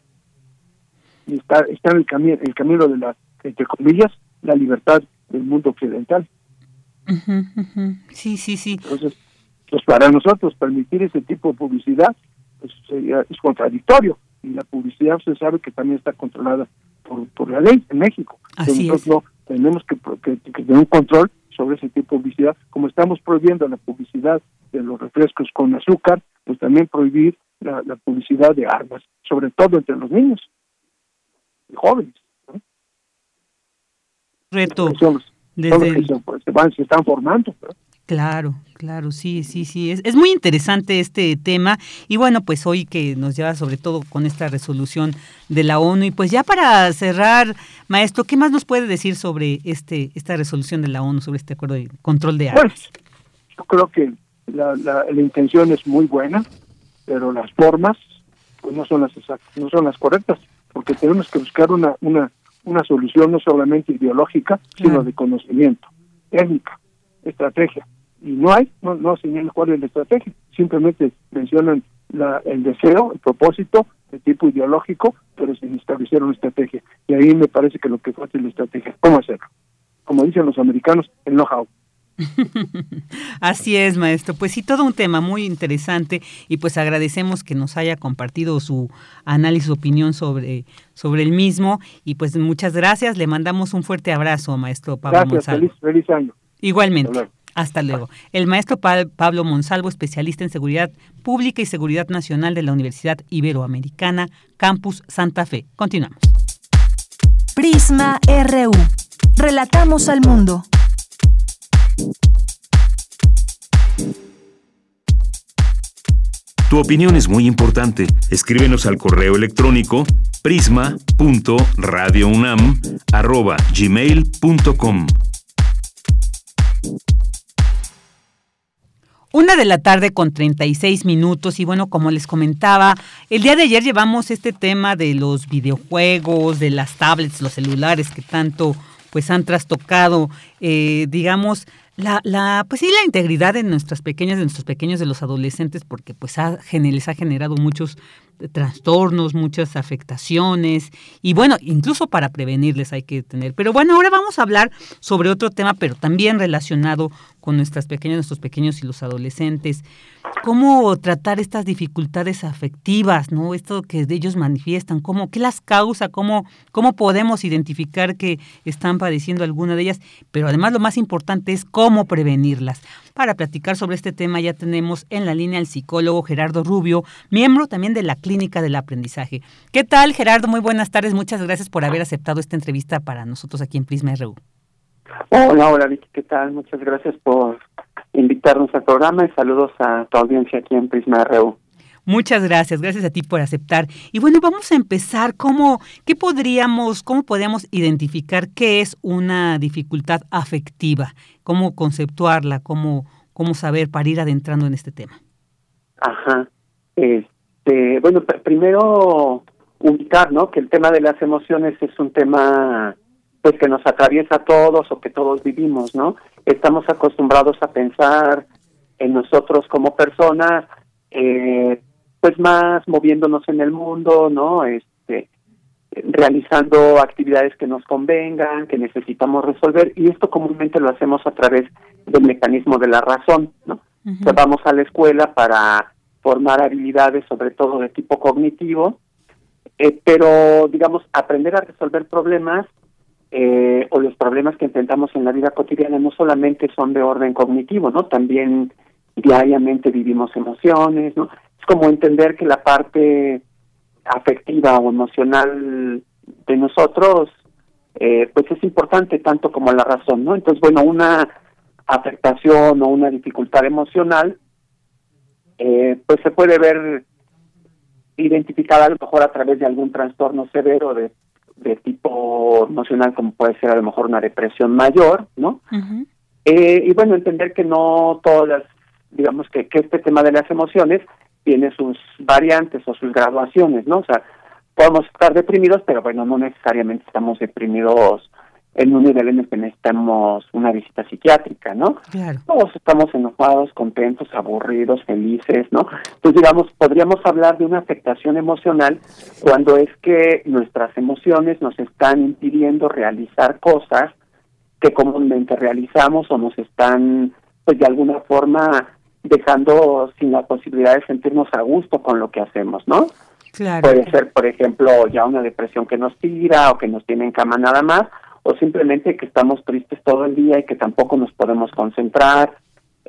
Speaker 15: y está, está en el, camino el camino de la, entre comillas, la libertad del mundo occidental.
Speaker 1: Sí, sí, sí.
Speaker 15: Entonces, pues para nosotros permitir ese tipo de publicidad pues, es contradictorio y la publicidad se sabe que también está controlada por, por la ley en México.
Speaker 1: Así
Speaker 15: nosotros tenemos que, que, tener un control sobre ese tipo de publicidad. Como estamos prohibiendo la publicidad de los refrescos con azúcar, pues también prohibir la publicidad de armas, sobre todo entre los niños jóvenes.
Speaker 1: Reto.
Speaker 15: desde se, están formando.
Speaker 1: Claro, claro, sí, sí, sí. Es, es muy interesante este tema y bueno, pues hoy que nos lleva sobre todo con esta resolución de la ONU y pues ya para cerrar, maestro, ¿qué más nos puede decir sobre este esta resolución de la ONU sobre este acuerdo de control de armas?
Speaker 15: Pues, yo creo que la, la, la intención es muy buena, pero las formas pues no son las exactas, no son las correctas porque tenemos que buscar una, una, una solución no solamente ideológica, sino de conocimiento, técnica, estrategia. Y no hay, no, no señalan cuál es la estrategia, simplemente mencionan la, el deseo, el propósito de tipo ideológico, pero sin establecer una estrategia. Y ahí me parece que lo que falta es la estrategia. ¿Cómo hacerlo? Como dicen los americanos, el know-how.
Speaker 1: Así es, maestro. Pues sí, todo un tema muy interesante y pues agradecemos que nos haya compartido su análisis, opinión sobre, sobre el mismo y pues muchas gracias. Le mandamos un fuerte abrazo, maestro Pablo
Speaker 15: gracias, Feliz, feliz año.
Speaker 1: Igualmente. Hasta luego. El maestro Pablo Monsalvo, especialista en seguridad pública y seguridad nacional de la Universidad Iberoamericana, Campus Santa Fe. Continuamos.
Speaker 3: Prisma RU. Relatamos al mundo.
Speaker 2: Tu opinión es muy importante. Escríbenos al correo electrónico prisma.radiounam@gmail.com.
Speaker 1: Una de la tarde con 36 minutos y bueno, como les comentaba, el día de ayer llevamos este tema de los videojuegos, de las tablets, los celulares que tanto pues han trastocado, eh, digamos, la, la, pues sí, la integridad de nuestras pequeñas, de nuestros pequeños, de los adolescentes, porque pues ha, les ha generado muchos trastornos, muchas afectaciones y bueno, incluso para prevenirles hay que tener. Pero bueno, ahora vamos a hablar sobre otro tema, pero también relacionado con nuestras pequeñas, nuestros pequeños y los adolescentes. ¿Cómo tratar estas dificultades afectivas, no? Esto que ellos manifiestan, cómo, qué las causa, cómo, cómo podemos identificar que están padeciendo alguna de ellas, pero además lo más importante es cómo prevenirlas. Para platicar sobre este tema ya tenemos en la línea al psicólogo Gerardo Rubio, miembro también de la Clínica del Aprendizaje. ¿Qué tal, Gerardo? Muy buenas tardes. Muchas gracias por haber aceptado esta entrevista para nosotros aquí en Prisma RU.
Speaker 16: Hola, hola Vicky, ¿qué tal? Muchas gracias por invitarnos al programa y saludos a tu audiencia aquí en Prisma RU.
Speaker 1: Muchas gracias, gracias a ti por aceptar. Y bueno, vamos a empezar. ¿Cómo, qué podríamos, cómo podríamos identificar qué es una dificultad afectiva? ¿Cómo conceptuarla? ¿Cómo, cómo saber para ir adentrando en este tema?
Speaker 16: Ajá. Este, bueno, primero ubicar, ¿no? Que el tema de las emociones es un tema pues que nos atraviesa a todos o que todos vivimos, ¿no? Estamos acostumbrados a pensar en nosotros como personas, eh, pues más moviéndonos en el mundo, ¿no? Este, realizando actividades que nos convengan, que necesitamos resolver, y esto comúnmente lo hacemos a través del mecanismo de la razón, ¿no? vamos a la escuela para formar habilidades, sobre todo de tipo cognitivo, eh, pero, digamos, aprender a resolver problemas eh, o los problemas que enfrentamos en la vida cotidiana no solamente son de orden cognitivo, ¿no? También diariamente vivimos emociones, ¿no? Como entender que la parte afectiva o emocional de nosotros eh, pues es importante tanto como la razón, ¿no? Entonces, bueno, una afectación o una dificultad emocional eh, pues se puede ver identificada a lo mejor a través de algún trastorno severo de, de tipo emocional como puede ser a lo mejor una depresión mayor, ¿no? eh, y bueno, entender que no todas las, digamos que, que este tema de las emociones tiene sus variantes o sus graduaciones, ¿no? O sea, podemos estar deprimidos, pero bueno, no necesariamente estamos deprimidos en un nivel en el que necesitamos una visita psiquiátrica, ¿no?
Speaker 1: Claro.
Speaker 16: Todos estamos enojados, contentos, aburridos, felices, ¿no? Entonces, digamos, podríamos hablar de una afectación emocional cuando es que nuestras emociones nos están impidiendo realizar cosas que comúnmente realizamos o nos están, pues de alguna forma, dejando sin la posibilidad de sentirnos a gusto con lo que hacemos, ¿no?
Speaker 1: Claro.
Speaker 16: Puede ser, por ejemplo, ya una depresión que nos tira o que nos tiene en cama nada más, o simplemente que estamos tristes todo el día y que tampoco nos podemos concentrar,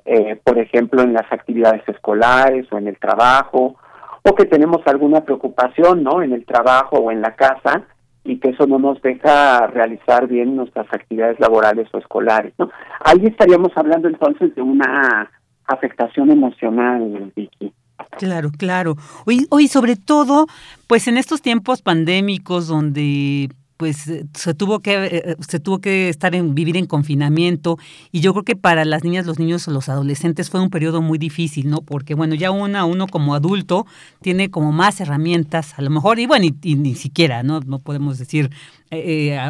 Speaker 16: eh, por ejemplo, en las actividades escolares o en el trabajo, o que tenemos alguna preocupación, ¿no? En el trabajo o en la casa y que eso no nos deja realizar bien nuestras actividades laborales o escolares, ¿no? Ahí estaríamos hablando entonces de una afectación emocional, Vicky.
Speaker 1: Claro, claro. Hoy, hoy sobre todo, pues en estos tiempos pandémicos donde pues eh, se tuvo que eh, eh, se tuvo que estar en vivir en confinamiento y yo creo que para las niñas, los niños los adolescentes fue un periodo muy difícil, ¿no? Porque bueno, ya una uno como adulto tiene como más herramientas, a lo mejor y bueno, y, ni siquiera, ¿no? No podemos decir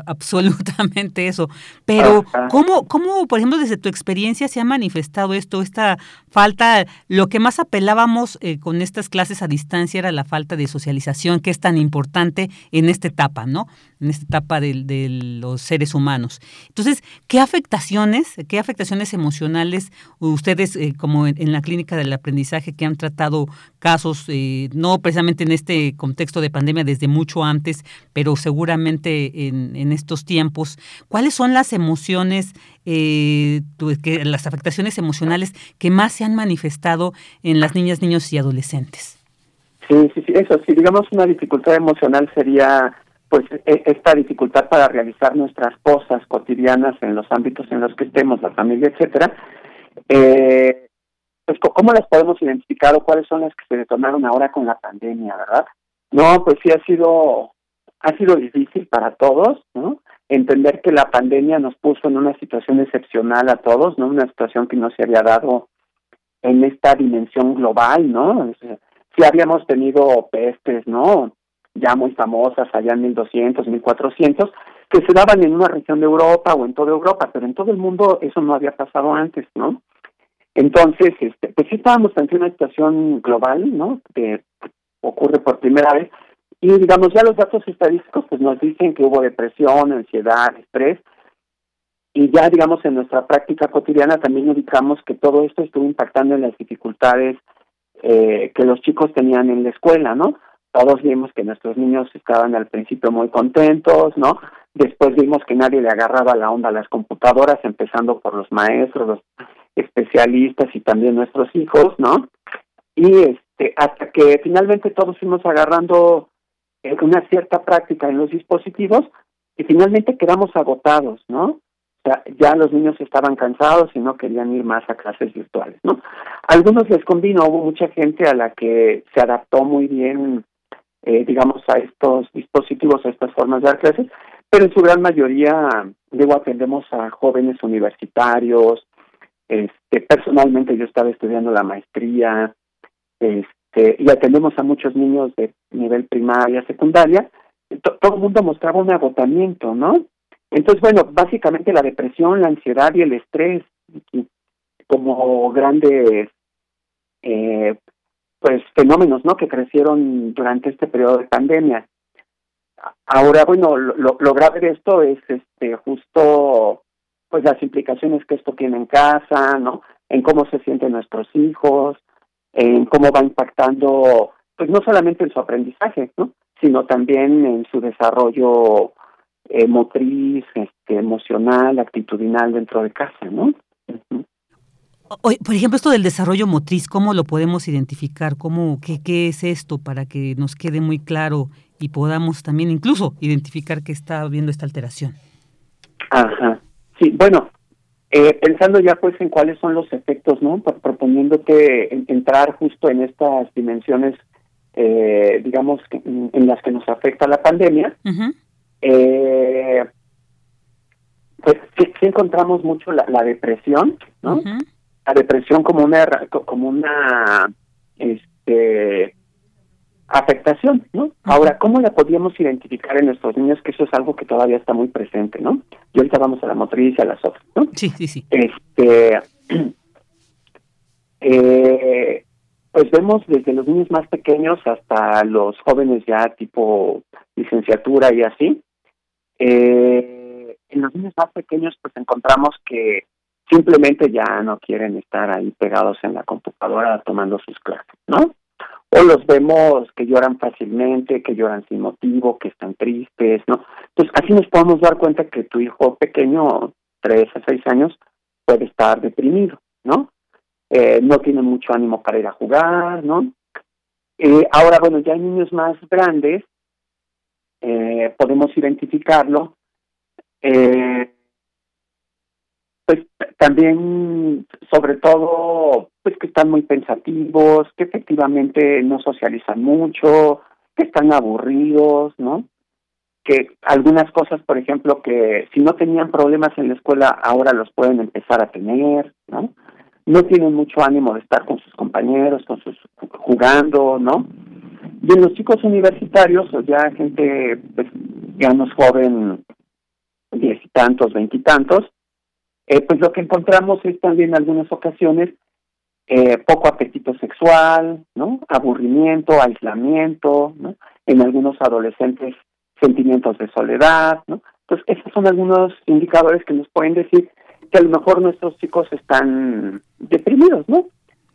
Speaker 1: absolutamente eso. Pero, ¿cómo, ¿cómo, por ejemplo, desde tu experiencia se ha manifestado esto, esta falta, lo que más apelábamos con estas clases a distancia era la falta de socialización, que es tan importante en esta etapa, ¿no? En esta etapa de, los seres humanos. Entonces, ¿qué afectaciones, qué afectaciones emocionales ustedes, eh, como en, la clínica del aprendizaje, que han tratado casos, eh, no precisamente en este contexto de pandemia, desde mucho antes, pero seguramente en, estos tiempos, ¿cuáles son las emociones, eh, las afectaciones emocionales que más se han manifestado en las niñas, niños y adolescentes?
Speaker 16: Sí, sí, sí, eso, sí, digamos una dificultad emocional sería pues e, esta dificultad para realizar nuestras cosas cotidianas en los ámbitos en los que estemos, la familia, etcétera, eh, pues cómo las podemos identificar o cuáles son las que se detonaron ahora con la pandemia, ¿verdad? No, pues sí ha sido ha sido difícil para todos, ¿no? Entender que la pandemia nos puso en una situación excepcional a todos, ¿no? Una situación que no se había dado en esta dimensión global, ¿no? Si habíamos tenido pestes, ¿no? Ya muy famosas allá en 1200, 1400, que se daban en una región de Europa o en toda Europa, pero en todo el mundo eso no había pasado antes, ¿no? Entonces, este, pues sí estábamos ante una situación global, ¿no? Que ocurre por primera vez, y digamos, ya los datos estadísticos pues nos dicen que hubo depresión, ansiedad, estrés, y ya digamos en nuestra práctica cotidiana también ubicamos que todo esto estuvo impactando en las dificultades eh, que los chicos tenían en la escuela, ¿no? Todos vimos que nuestros niños estaban al principio muy contentos, ¿no? Después vimos que nadie le agarraba la onda a las computadoras, empezando por los maestros, los especialistas y también nuestros hijos, ¿no? Y este, hasta que finalmente todos fuimos agarrando eh, una cierta práctica en los dispositivos y finalmente quedamos agotados, ¿no? Ya los niños estaban cansados y no querían ir más a clases virtuales, ¿no? algunos les convino, hubo mucha gente a la que se adaptó muy bien, eh, digamos, a estos dispositivos, a estas formas de dar clases, pero en su gran mayoría, digo, atendemos a jóvenes universitarios, este, personalmente yo estaba estudiando la maestría, este, y atendemos a muchos niños de nivel primaria, secundaria, todo el mundo mostraba un agotamiento, ¿no? Entonces, bueno, básicamente la depresión, la ansiedad y el estrés como grandes eh, pues fenómenos, ¿no? Que crecieron durante este periodo de pandemia. Ahora, bueno, lo, grave de esto es este justo pues las implicaciones que esto tiene en casa, ¿no? En cómo se sienten nuestros hijos, en cómo va impactando, pues no solamente en su aprendizaje, ¿no? sino también en su desarrollo eh, motriz, este, emocional, actitudinal dentro de casa, ¿no?
Speaker 1: Por ejemplo, esto del desarrollo motriz, ¿cómo lo podemos identificar? ¿Cómo, qué, ¿Qué es esto para que nos quede muy claro y podamos también incluso identificar que está habiendo esta alteración?
Speaker 16: Ajá. Sí, bueno, eh, pensando ya pues en cuáles son los efectos, ¿no? proponiéndote entrar justo en estas dimensiones, eh, digamos, en, las que nos afecta la pandemia, eh, pues sí, encontramos mucho la, depresión, ¿no? La depresión como una, como una, este, afectación, ¿no? Ahora, ¿cómo la podríamos identificar en nuestros niños? Que eso es algo que todavía está muy presente, ¿no? Y ahorita vamos a la motriz y a las otras, ¿no?
Speaker 1: Sí, sí, sí.
Speaker 16: Este, eh, pues vemos desde los niños más pequeños hasta los jóvenes ya tipo licenciatura y así. Eh, en los niños más pequeños pues encontramos que simplemente ya no quieren estar ahí pegados en la computadora tomando sus clases, ¿no? o los vemos que lloran fácilmente, que lloran sin motivo, que están tristes, ¿no? Pues así nos podemos dar cuenta que tu hijo pequeño, tres a seis años, puede estar deprimido, ¿no? Eh, no tiene mucho ánimo para ir a jugar, ¿no? Eh, ahora, bueno, ya hay niños más grandes, eh, podemos identificarlo. Eh, pues también, sobre todo, pues que están muy pensativos, que efectivamente no socializan mucho, que están aburridos, ¿no? Que algunas cosas, por ejemplo, que si no tenían problemas en la escuela, ahora los pueden empezar a tener, ¿no? No tienen mucho ánimo de estar con sus compañeros, con sus jugando, ¿no? Y en los chicos universitarios, o ya gente, pues, es joven, diez y tantos, veintitantos, eh, pues lo que encontramos es también en algunas ocasiones eh, poco apetito sexual, ¿no? Aburrimiento, aislamiento, ¿no? En algunos adolescentes sentimientos de soledad, ¿no? Entonces, esos son algunos indicadores que nos pueden decir que a lo mejor nuestros chicos están deprimidos, ¿no?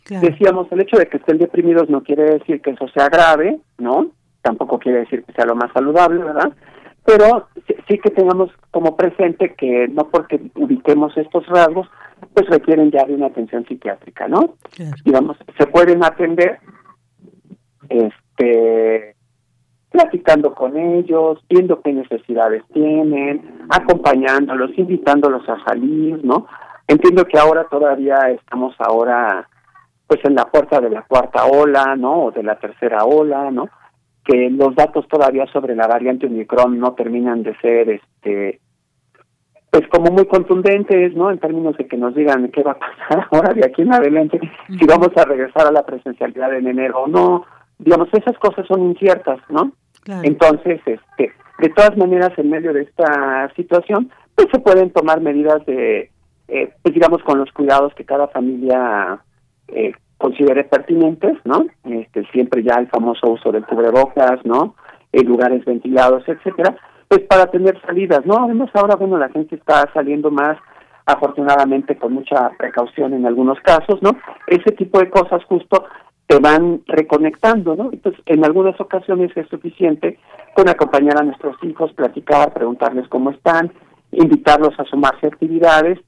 Speaker 16: Decíamos, el hecho de que estén deprimidos no quiere decir que eso sea grave, ¿no? Tampoco quiere decir que sea lo más saludable, ¿verdad? Pero sí, que tengamos como presente que no porque ubiquemos estos rasgos, pues requieren ya de una atención psiquiátrica, ¿no? Digamos, se pueden atender este platicando con ellos, viendo qué necesidades tienen, acompañándolos, invitándolos a salir, ¿no? Entiendo que ahora todavía estamos ahora pues en la puerta de la cuarta ola, ¿no? O de la tercera ola, ¿no? Que los datos todavía sobre la variante Omicron no terminan de ser este pues como muy contundentes, ¿no? En términos de que nos digan qué va a pasar ahora de aquí en adelante, si vamos a regresar a la presencialidad en enero o no. Digamos, esas cosas son inciertas, ¿no? Entonces, este, de todas maneras, en medio de esta situación, pues se pueden tomar medidas de, eh, pues digamos, con los cuidados que cada familia eh, considere pertinentes, ¿no? Este, siempre ya el famoso uso del cubrebocas, ¿no? En lugares ventilados, etcétera, pues para tener salidas, ¿no? Además ahora, bueno, la gente está saliendo más, afortunadamente con mucha precaución en algunos casos, ¿no? Ese tipo de cosas justo te van reconectando, ¿no? Entonces, en algunas ocasiones es suficiente con acompañar a nuestros hijos, platicar, preguntarles cómo están, invitarlos a sumarse a actividades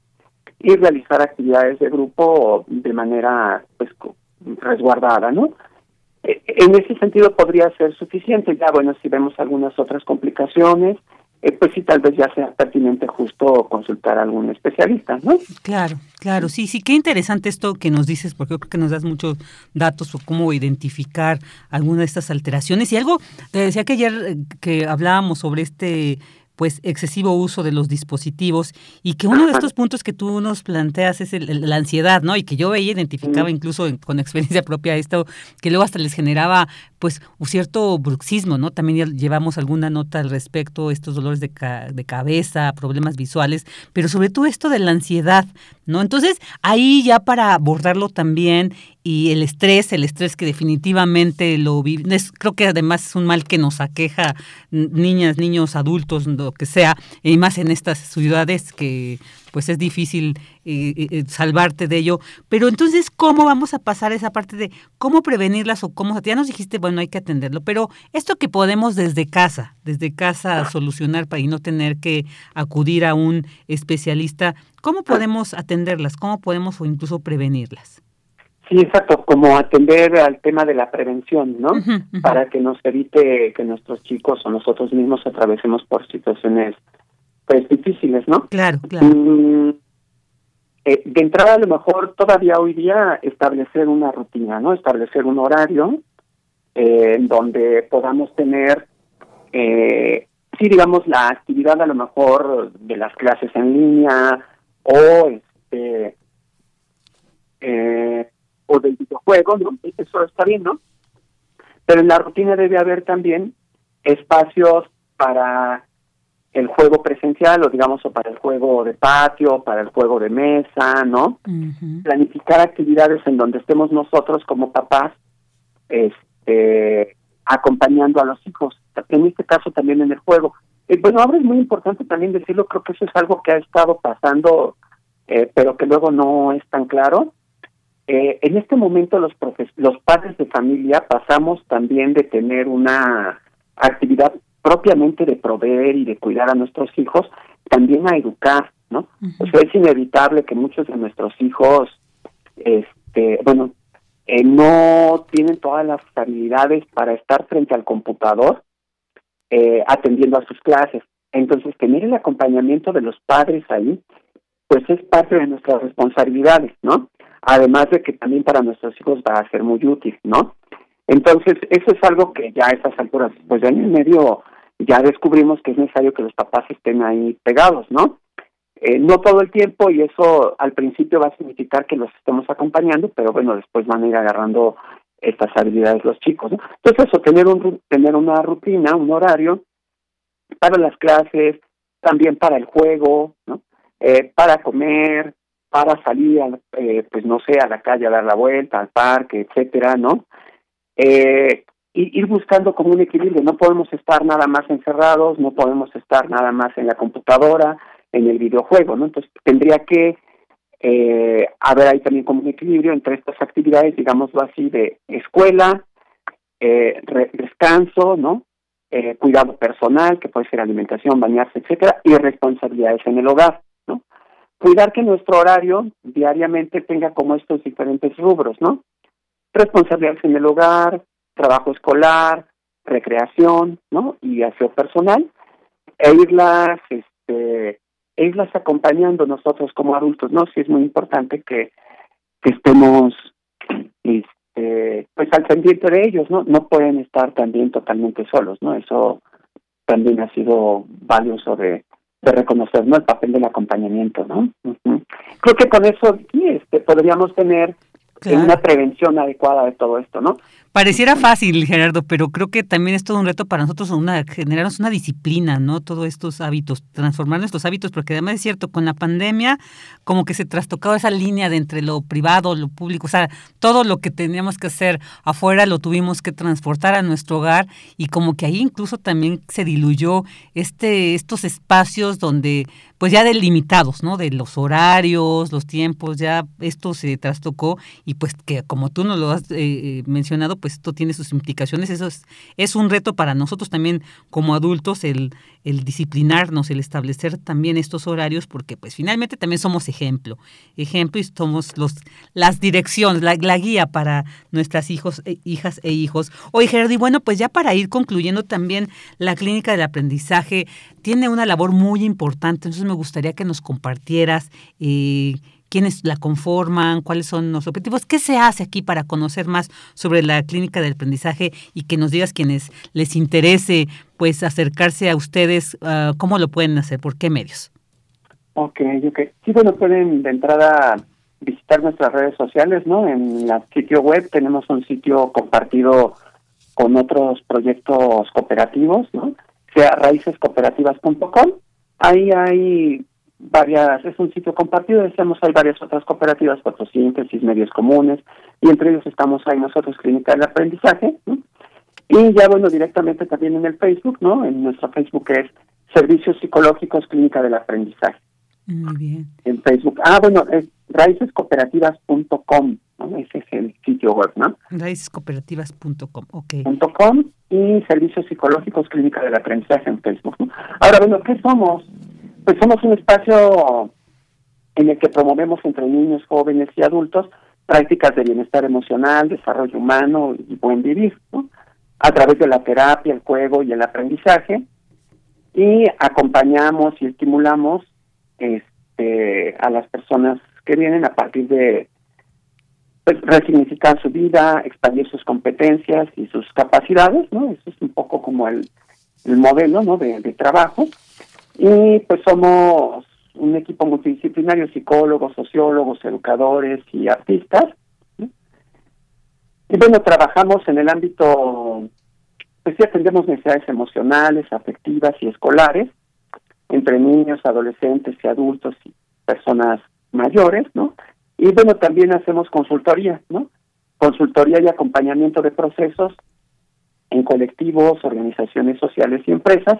Speaker 16: y realizar actividades de grupo de manera, pues, resguardada, ¿no? Eh, en ese sentido podría ser suficiente. Ya, bueno, si vemos algunas otras complicaciones, eh, pues sí, tal vez ya sea pertinente justo consultar a algún especialista, ¿no?
Speaker 1: Claro, claro, sí, sí, qué interesante esto que nos dices, porque yo creo que nos das muchos datos sobre cómo identificar alguna de estas alteraciones. Y algo, te decía que ayer eh, que hablábamos sobre este pues excesivo uso de los dispositivos y que uno de estos puntos que tú nos planteas es la ansiedad, ¿no? Y que yo veía, identificaba incluso con experiencia propia esto, que luego hasta les generaba pues un cierto bruxismo, ¿no? También llevamos alguna nota al respecto, estos dolores de, de cabeza, problemas visuales, pero sobre todo esto de la ansiedad, ¿no? Entonces, ahí ya para abordarlo también y el estrés, el estrés que definitivamente lo vive, creo que además es un mal que nos aqueja niñas, niños, adultos, lo que sea, y más en estas ciudades que pues es difícil eh, eh, eh, salvarte de ello. Pero entonces, ¿cómo vamos a pasar esa parte de cómo prevenirlas o cómo? Ya nos dijiste, bueno, hay que atenderlo, pero esto que podemos desde casa, desde casa solucionar para y no tener que acudir a un especialista, ¿cómo podemos atenderlas? ¿Cómo podemos o incluso prevenirlas?
Speaker 16: Sí, exacto, como atender al tema de la prevención, ¿no? Para que nos evite que nuestros chicos o nosotros mismos atravesemos por situaciones pues difíciles, ¿no?
Speaker 1: Claro, claro.
Speaker 16: Mm, eh, de entrada, a lo mejor todavía hoy día establecer una rutina, ¿no? Establecer un horario eh, donde podamos tener, eh, sí, digamos, la actividad a lo mejor de las clases en línea o este eh, o del videojuego, ¿no? Eso está bien, ¿no? Pero en la rutina debe haber también espacios para el juego presencial o digamos o para el juego de patio, para el juego de mesa, ¿no? Planificar actividades en donde estemos nosotros como papás este acompañando a los hijos, en este caso también en el juego. Eh, bueno, ahora es muy importante también decirlo, creo que eso es algo que ha estado pasando, eh, pero que luego no es tan claro. Eh, en este momento los los padres de familia pasamos también de tener una actividad propiamente de proveer y de cuidar a nuestros hijos, también a educar, ¿no? O sea, es inevitable que muchos de nuestros hijos, este, bueno, eh, no tienen todas las habilidades para estar frente al computador eh, atendiendo a sus clases. Entonces, tener el acompañamiento de los padres ahí, pues es parte de nuestras responsabilidades, ¿no? Además de que también para nuestros hijos va a ser muy útil, ¿no? Entonces, eso es algo que ya a estas alturas, pues de año y medio, ya descubrimos que es necesario que los papás estén ahí pegados, ¿no? Eh, no todo el tiempo y eso al principio va a significar que los estemos acompañando, pero bueno, después van a ir agarrando estas habilidades los chicos, ¿no? Entonces eso, tener, un, tener una rutina, un horario para las clases, también para el juego, ¿no? Eh, para comer, para salir, eh, pues no sé, a la calle a dar la vuelta, al parque, etcétera, ¿no? Eh, y ir buscando como un equilibrio. No podemos estar nada más encerrados, no podemos estar nada más en la computadora, en el videojuego, ¿no? Entonces tendría que eh, haber ahí también como un equilibrio entre estas actividades, digámoslo así, de escuela, eh, descanso, ¿no? Eh, cuidado personal, que puede ser alimentación, bañarse, etcétera, y responsabilidades en el hogar. Cuidar que nuestro horario diariamente tenga como estos diferentes rubros, ¿no? Responsabilidades en el hogar, trabajo escolar, recreación, ¿no? Y aseo personal, e irlas, este, e irlas acompañando nosotros como adultos, ¿no? Sí es muy importante que, que estemos, este, pues al pendiente de ellos, ¿no? No pueden estar también totalmente solos, ¿no? Eso también ha sido valioso de, de reconocer ¿no? el papel del acompañamiento, ¿no? Creo que con eso sí, este, podríamos tener una prevención adecuada de todo esto, ¿no?
Speaker 1: Pareciera fácil, Gerardo, pero creo que también es todo un reto para nosotros una, generarnos una disciplina, ¿no? Todos estos hábitos, transformar nuestros hábitos, porque además es cierto, con la pandemia como que se trastocaba esa línea de entre lo privado, lo público, o sea, todo lo que teníamos que hacer afuera lo tuvimos que transportar a nuestro hogar y como que ahí incluso también se diluyó este, estos espacios donde pues ya delimitados, ¿no? De los horarios, los tiempos, ya esto se trastocó y pues que como tú nos lo has eh, eh, mencionado, pues esto tiene sus implicaciones. Eso es, es un reto para nosotros también como adultos el, el disciplinarnos, el establecer también estos horarios, porque pues finalmente también somos ejemplo, ejemplo y somos los, las direcciones, la, guía para nuestras hijos, e, hijas e hijos. Oye Gerardo, bueno, pues ya para ir concluyendo también la clínica del aprendizaje tiene una labor muy importante, entonces me gustaría que nos compartieras. Eh, quiénes la conforman, cuáles son los objetivos, qué se hace aquí para conocer más sobre la clínica del aprendizaje y que nos digas quienes les interese pues acercarse a ustedes, uh, cómo lo pueden hacer, por qué medios.
Speaker 16: Ok, ok. Sí, bueno, pueden de entrada visitar nuestras redes sociales, ¿no? En la sitio web tenemos un sitio compartido con otros proyectos cooperativos, ¿no? Sea raicescooperativas.com. Ahí hay varias, es un sitio compartido, decíamos, hay varias otras cooperativas, fotosíntesis, medios comunes, y entre ellos estamos ahí nosotros, Clínica del Aprendizaje, y ya bueno, directamente también en el Facebook, ¿no? En nuestro Facebook es Servicios Psicológicos Clínica del Aprendizaje.
Speaker 1: Muy bien.
Speaker 16: En Facebook. Ah, bueno, es raicescooperativas.com, ¿no? Ese es el sitio web, ¿no?
Speaker 1: Raicescooperativas.com, ok.
Speaker 16: .com y Servicios Psicológicos Clínica del Aprendizaje en Facebook. Ahora, bueno, ¿qué somos? Pues somos un espacio en el que promovemos entre niños, jóvenes y adultos prácticas de bienestar emocional, desarrollo humano y buen vivir, ¿no? a través de la terapia, el juego y el aprendizaje, y acompañamos y estimulamos este, a las personas que vienen a partir de pues, resignificar su vida, expandir sus competencias y sus capacidades, ¿no? Eso es un poco como el, el modelo, ¿no? De, de trabajo. Y pues somos un equipo multidisciplinario, psicólogos, sociólogos, educadores y artistas. Y bueno, trabajamos en el ámbito, pues sí atendemos necesidades emocionales, afectivas y escolares, entre niños, adolescentes y adultos y personas mayores, ¿no? Y bueno, también hacemos consultoría, ¿no? Consultoría y acompañamiento de procesos en colectivos, organizaciones sociales y empresas,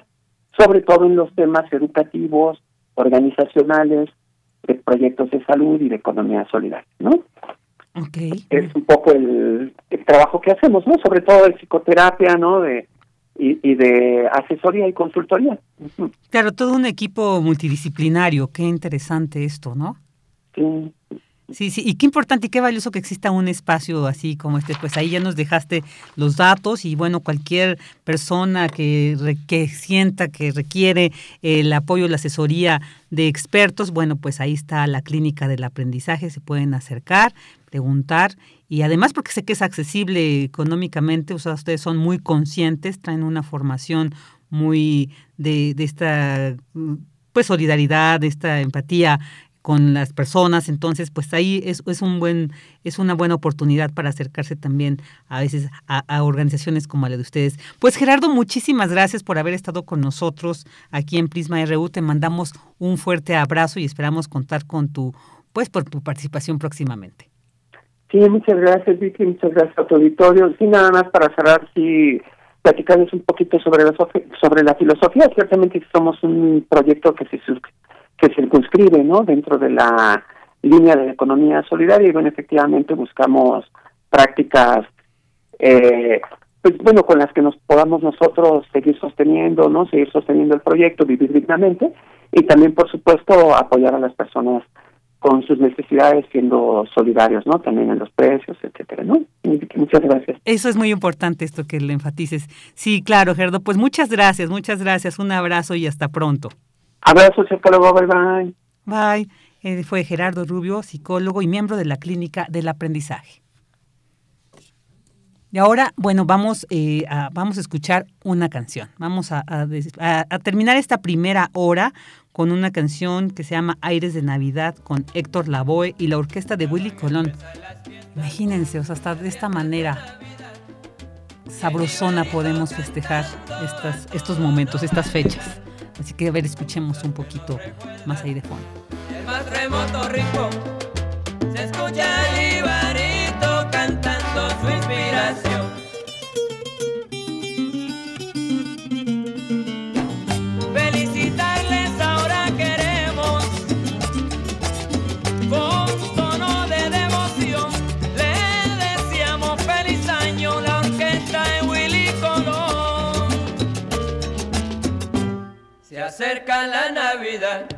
Speaker 16: sobre todo en los temas educativos, organizacionales, de proyectos de salud y de economía solidaria, ¿no?
Speaker 1: Okay.
Speaker 16: Es un poco el, trabajo que hacemos, ¿no? Sobre todo de psicoterapia, ¿no? De, y, y de asesoría y consultoría.
Speaker 1: Claro, todo un equipo multidisciplinario, qué interesante esto, ¿no?
Speaker 16: Sí.
Speaker 1: Sí, sí, y qué importante y qué valioso que exista un espacio así como este, pues ahí ya nos dejaste los datos y bueno, cualquier persona que, que sienta que requiere el apoyo, la asesoría de expertos, bueno, pues ahí está la clínica del aprendizaje, se pueden acercar, preguntar y además porque sé que es accesible económicamente, o sea, ustedes son muy conscientes, traen una formación muy de, de esta pues solidaridad, esta empatía con las personas, entonces pues ahí es, es un buen es una buena oportunidad para acercarse también a veces a, organizaciones como la de ustedes. Pues Gerardo, muchísimas gracias por haber estado con nosotros aquí en Prisma RU. Te mandamos un fuerte abrazo y esperamos contar con tu pues por tu participación próximamente.
Speaker 16: Sí, muchas gracias Vicky, muchas gracias a tu auditorio. Sí, nada más para cerrar, sí platicarles un poquito sobre la sobre la filosofía. Ciertamente somos un proyecto que se que circunscribe ¿no? dentro de la línea de economía solidaria y bueno, efectivamente buscamos prácticas, eh, pues bueno, con las que nos podamos nosotros seguir sosteniendo, ¿no? Seguir sosteniendo el proyecto, vivir dignamente y también, por supuesto, apoyar a las personas con sus necesidades siendo solidarios, ¿no? También en los precios, etcétera, ¿no? Muchas gracias.
Speaker 1: Eso es muy importante esto que le enfatices. Sí, claro, Gerardo, pues muchas gracias, muchas gracias, un abrazo y hasta pronto.
Speaker 16: Abrazo, psicólogo, bye bye.
Speaker 1: Bye. Eh, fue Gerardo Rubio, psicólogo y miembro de la Clínica del Aprendizaje. Y ahora, bueno, vamos, eh, a, vamos a escuchar una canción. Vamos a, terminar esta primera hora con una canción que se llama Aires de Navidad con Héctor Lavoe y la orquesta de Willy Colón. Imagínense, o sea, hasta de esta manera sabrosona podemos festejar estos momentos, estas fechas. Así que a ver, escuchemos un poquito más ahí de fondo.
Speaker 17: El más remoto rincón se escucha acerca la Navidad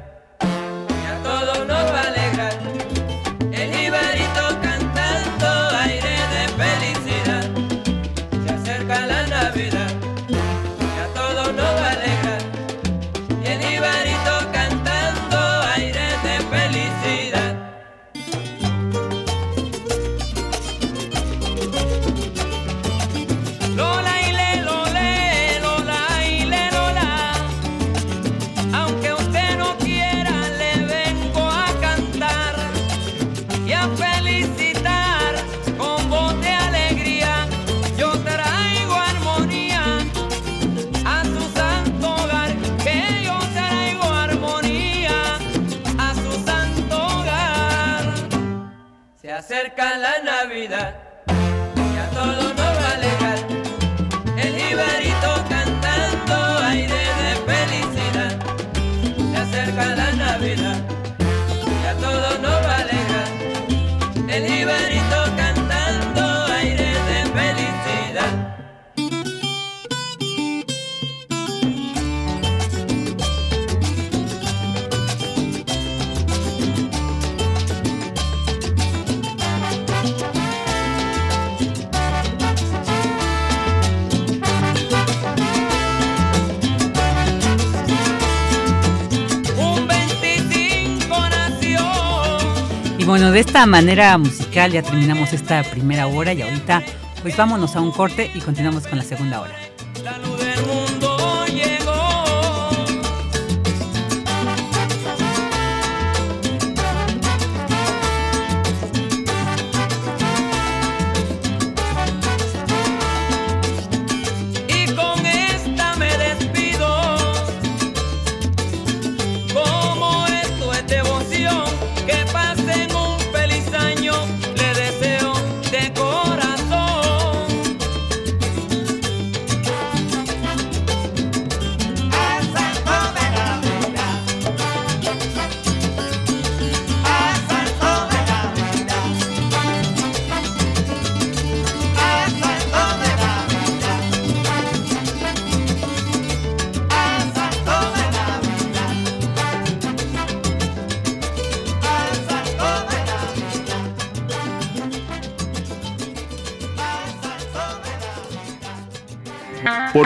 Speaker 1: bueno, de esta manera musical ya terminamos esta primera hora y ahorita pues vámonos a un corte y continuamos con la segunda hora.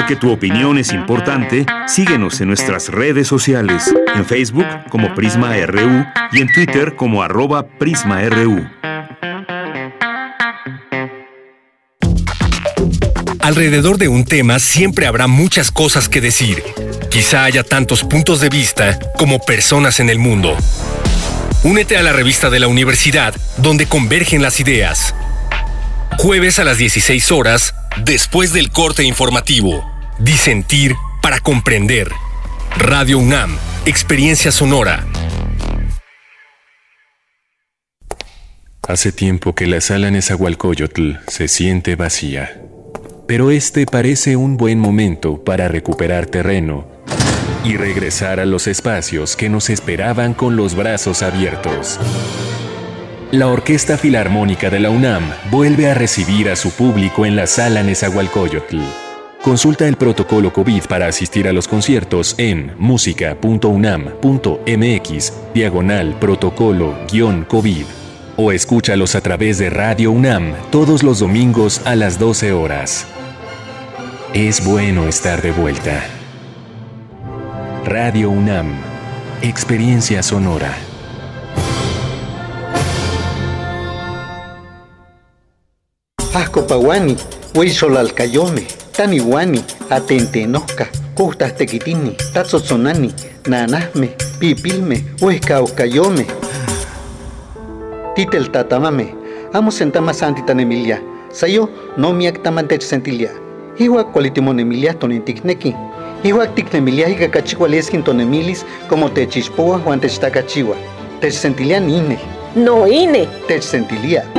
Speaker 2: Porque tu opinión es importante, síguenos en nuestras redes sociales, en Facebook como Prisma RU y en Twitter como arroba PrismaRU.
Speaker 18: Alrededor de un tema siempre habrá muchas cosas que decir. Quizá haya tantos puntos de vista como personas en el mundo. Únete a la revista de la universidad donde convergen las ideas. Jueves a las 16 horas, después del corte informativo. Disentir para comprender. Radio UNAM, Experiencia Sonora.
Speaker 19: Hace tiempo que la sala Nezahualcóyotl se siente vacía. Pero este parece un buen momento para recuperar terreno y regresar a los espacios que nos esperaban con los brazos abiertos. La Orquesta Filarmónica de la UNAM vuelve a recibir a su público en la sala Nezahualcóyotl. Consulta el protocolo COVID para asistir a los conciertos en música.unam.mx diagonal protocolo-COVID o escúchalos a través de Radio UNAM todos los domingos a las 12 horas. Es bueno estar de vuelta. Radio UNAM, Experiencia Sonora.
Speaker 20: Pasco Paguani, Taniwani, Atentenoca, Custas Tequitini, Tatzotzonani, Nanasme, Pipilme, Huescaucayome. Titel Tatamame, Amo Sentama Santitan Emilia, Sayo no miak tamantech sentilia. Iwa cualitimon Emilia tonintikneki. Iwa tiknemilia ika kachihualeskin tonemilis como techixpoa Juan techtakachiwa. Techsentilia nine.
Speaker 21: No ine.
Speaker 20: Techsentilia.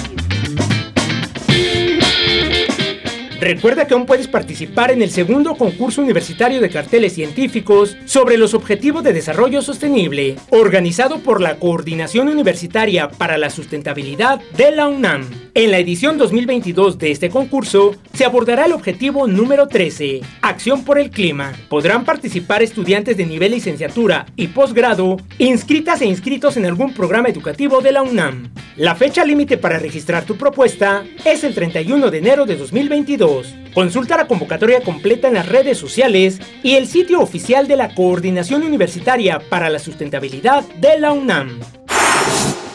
Speaker 5: Recuerda que aún puedes participar en el segundo concurso universitario de carteles científicos sobre los objetivos de desarrollo sostenible, organizado por la Coordinación Universitaria para la Sustentabilidad de la UNAM. En la edición 2022 de este concurso se abordará el objetivo número 13, Acción por el Clima. Podrán participar estudiantes de nivel licenciatura y posgrado inscritas e inscritos en algún programa educativo de la UNAM. La fecha límite para registrar tu propuesta es el 31 de enero de 2022. Consulta la convocatoria completa en las redes sociales y el sitio oficial de la Coordinación Universitaria para la Sustentabilidad de la UNAM.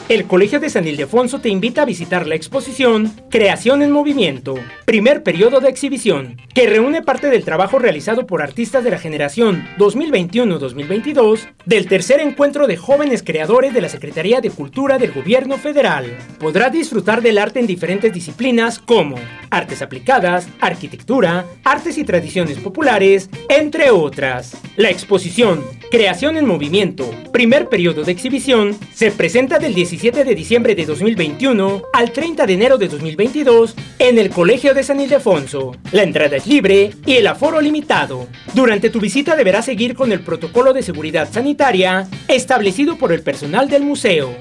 Speaker 5: El Colegio de San Ildefonso te invita a visitar la exposición Creación en Movimiento, primer periodo de exhibición, que reúne parte del trabajo realizado por artistas de la generación 2021-2022 del tercer encuentro de jóvenes creadores de la Secretaría de Cultura del Gobierno Federal. Podrás disfrutar del arte en diferentes disciplinas como artes aplicadas, arquitectura, artes y tradiciones populares, entre otras. La exposición Creación en Movimiento, primer periodo de exhibición, se presenta del 17 de diciembre de 2021 al 30 de enero de 2022 en el Colegio de San Ildefonso. La entrada es libre y el aforo limitado. Durante tu visita deberás seguir con el protocolo de seguridad sanitaria establecido por el personal del museo.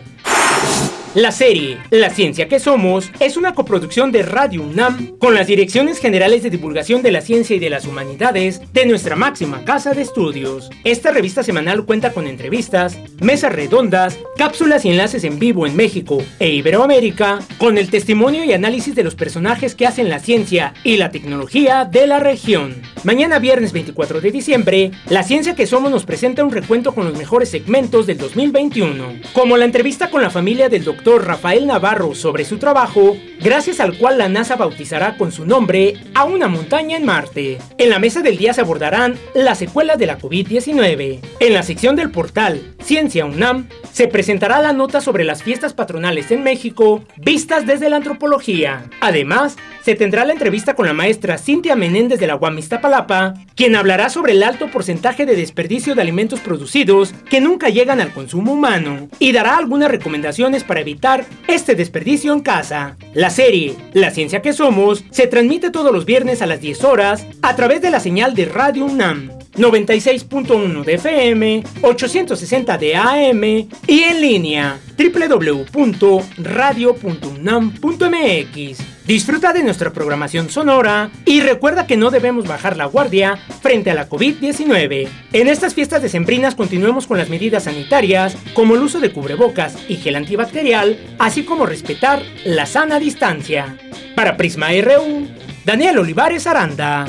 Speaker 5: La serie La Ciencia que Somos es una coproducción de Radio UNAM con las Direcciones Generales de Divulgación de la Ciencia y de las Humanidades de nuestra máxima casa de estudios. Esta revista semanal cuenta con entrevistas, mesas redondas, cápsulas y enlaces en vivo en México e Iberoamérica, con el testimonio y análisis de los personajes que hacen la ciencia y la tecnología de la región. Mañana viernes 24 de diciembre, La Ciencia que Somos nos presenta un recuento con los mejores segmentos del 2021, como la entrevista con la familia del doctor Rafael Navarro sobre su trabajo, gracias al cual la NASA bautizará con su nombre a una montaña en Marte. En la mesa del día se abordarán las secuelas de la COVID-19. En la sección del portal Ciencia UNAM se presentará la nota sobre las fiestas patronales en México vistas desde la antropología. Además, se tendrá la entrevista con la maestra Cintia Menéndez de la Guamistapalapa, quien hablará sobre el alto porcentaje de desperdicio de alimentos producidos que nunca llegan al consumo humano y dará algunas recomendaciones para evitar este desperdicio en casa. La serie La Ciencia que Somos se transmite todos los viernes a las 10 horas a través de la señal de Radio UNAM. 96.1 de FM, 860 de AM y en línea www.radio.unam.mx. Disfruta de nuestra programación sonora y recuerda que no debemos bajar la guardia frente a la COVID-19. En estas fiestas decembrinas continuemos con las medidas sanitarias como el uso de cubrebocas y gel antibacterial, así como respetar la sana distancia. Para Prisma RU, Daniel Olivares Aranda.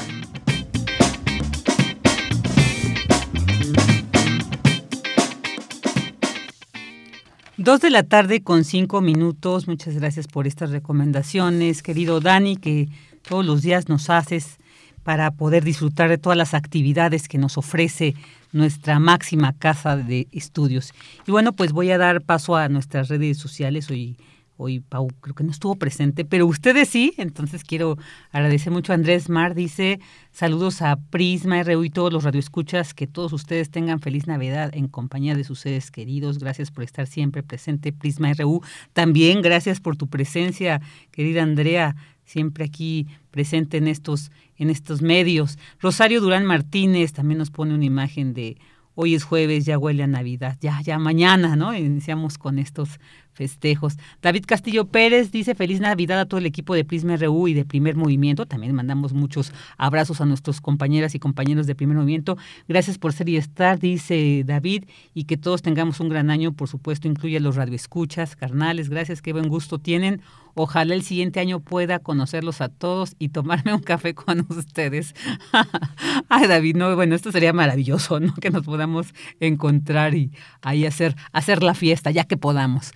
Speaker 1: Dos de la tarde con cinco minutos. Muchas gracias por estas recomendaciones, querido Dani, que todos los días nos haces para poder disfrutar de todas las actividades que nos ofrece nuestra máxima casa de estudios. Y bueno, pues voy a dar paso a nuestras redes sociales. Hoy Hoy Pau creo que no estuvo presente, pero ustedes sí, entonces quiero agradecer mucho a Andrés Mar, dice saludos a Prisma RU y todos los radioescuchas, que todos ustedes tengan feliz Navidad en compañía de sus seres queridos, gracias por estar siempre presente Prisma RU, también gracias por tu presencia, querida Andrea, siempre aquí presente en estos, en estos medios. Rosario Durán Martínez también nos pone una imagen de hoy es jueves, ya huele a Navidad, ya, ya mañana, ¿no? Iniciamos con estos festejos. David Castillo Pérez dice feliz Navidad a todo el equipo de Prisma RU y de Primer Movimiento. También mandamos muchos abrazos a nuestros compañeras y compañeros de Primer Movimiento. Gracias por ser y estar, dice David, y que todos tengamos un gran año. Por supuesto, incluye los radioescuchas, carnales. Gracias, qué buen gusto tienen. Ojalá el siguiente año pueda conocerlos a todos y tomarme un café con ustedes. Ay, David, no, bueno, esto sería maravilloso, ¿no? Que nos podamos encontrar y ahí hacer, hacer la fiesta, ya que podamos.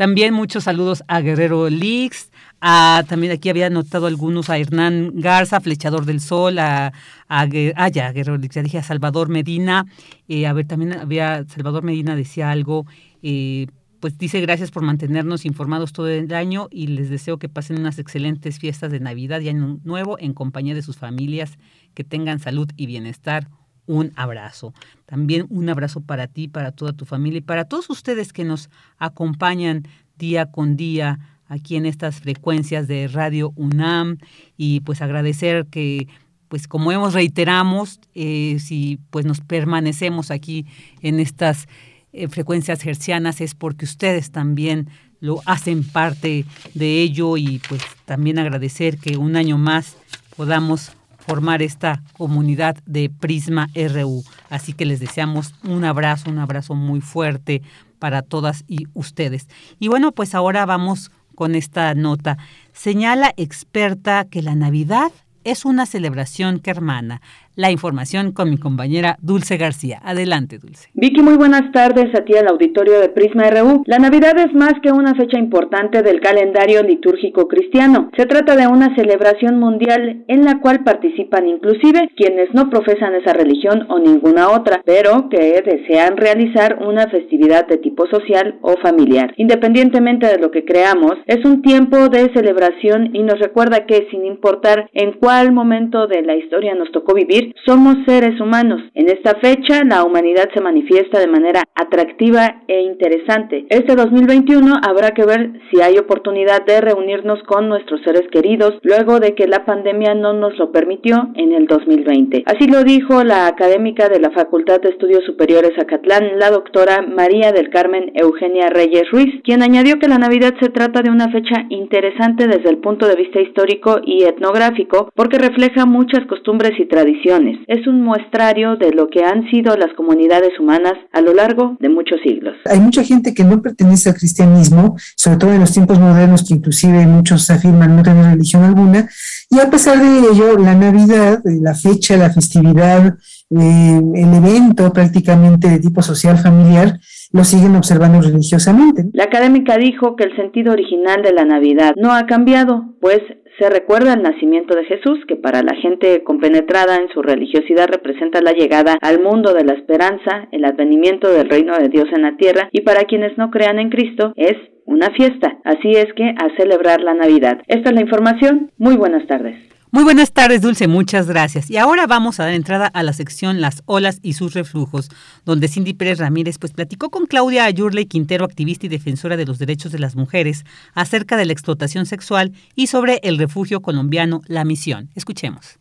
Speaker 1: También muchos saludos a Guerrero Leaks, a, también aquí había notado algunos a Hernán Garza, Flechador del Sol, a, a, ah, ya, Guerrero Leaks, ya dije a Salvador Medina, eh, a ver, también había, Salvador Medina decía algo, eh, pues dice gracias por mantenernos informados todo el año y les deseo que pasen unas excelentes fiestas de Navidad y Año Nuevo en compañía de sus familias, que tengan salud y bienestar un abrazo. También un abrazo para ti, para toda tu familia y para todos ustedes que nos acompañan día con día aquí en estas frecuencias de Radio UNAM y pues agradecer que pues como hemos reiteramos, eh, si pues nos permanecemos aquí en estas eh, frecuencias hercianas es porque ustedes también lo hacen parte de ello y pues también agradecer que un año más podamos formar esta comunidad de Prisma RU. Así que les deseamos un abrazo, un abrazo muy fuerte para todas y ustedes. Y bueno, pues ahora vamos con esta nota. Señala experta que la Navidad es una celebración que hermana la información con mi compañera Dulce García. Adelante, Dulce.
Speaker 22: Vicky, muy buenas tardes a ti al auditorio de Prisma RU. La Navidad es más que una fecha importante del calendario litúrgico cristiano. Se trata de una celebración mundial en la cual participan inclusive quienes no profesan esa religión o ninguna otra, pero que desean realizar una festividad de tipo social o familiar. Independientemente de lo que creamos, es un tiempo de celebración y nos recuerda que sin importar en cuál momento de la historia nos tocó vivir, somos seres humanos. En esta fecha, la humanidad se manifiesta de manera atractiva e interesante. Este 2021 habrá que ver si hay oportunidad de reunirnos con nuestros seres queridos luego de que la pandemia no nos lo permitió en el 2020. Así lo dijo la académica de la Facultad de Estudios Superiores Acatlán, la doctora María del Carmen Eugenia Reyes Ruiz, quien añadió que la Navidad se trata de una fecha interesante desde el punto de vista histórico y etnográfico porque refleja muchas costumbres y tradiciones es un muestrario de lo que han sido las comunidades humanas a lo largo de muchos siglos.
Speaker 23: Hay mucha gente que no pertenece al cristianismo, sobre todo en los tiempos modernos, que inclusive muchos afirman no tener religión alguna, y a pesar de ello, la Navidad, la fecha, la festividad, eh, el evento prácticamente de tipo social familiar, lo siguen observando religiosamente.
Speaker 22: La académica dijo que el sentido original de la Navidad no ha cambiado, pues se recuerda el nacimiento de Jesús, que para la gente compenetrada en su religiosidad representa la llegada al mundo de la esperanza, el advenimiento del reino de Dios en la tierra, y para quienes no crean en Cristo es una fiesta. Así es que a celebrar la Navidad. Esta es la información. Muy buenas tardes.
Speaker 1: Muy buenas tardes, Dulce, muchas gracias. Y ahora vamos a dar entrada a la sección Las olas y sus reflujos, donde Cindy Pérez Ramírez pues platicó con Claudia Ayurley Quintero, activista y defensora de los derechos de las mujeres, acerca de la explotación sexual y sobre el refugio colombiano La Misión. Escuchemos.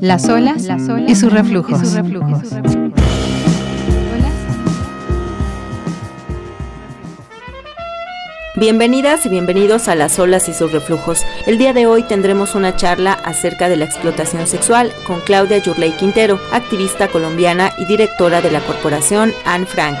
Speaker 21: Las olas, y sus reflujos. Y sus reflujos.
Speaker 24: Bienvenidas y bienvenidos a Las olas y sus reflujos. El día de hoy tendremos una charla acerca de la explotación sexual con Claudia Yurley Quintero, activista colombiana y directora de la corporación Anne Frank.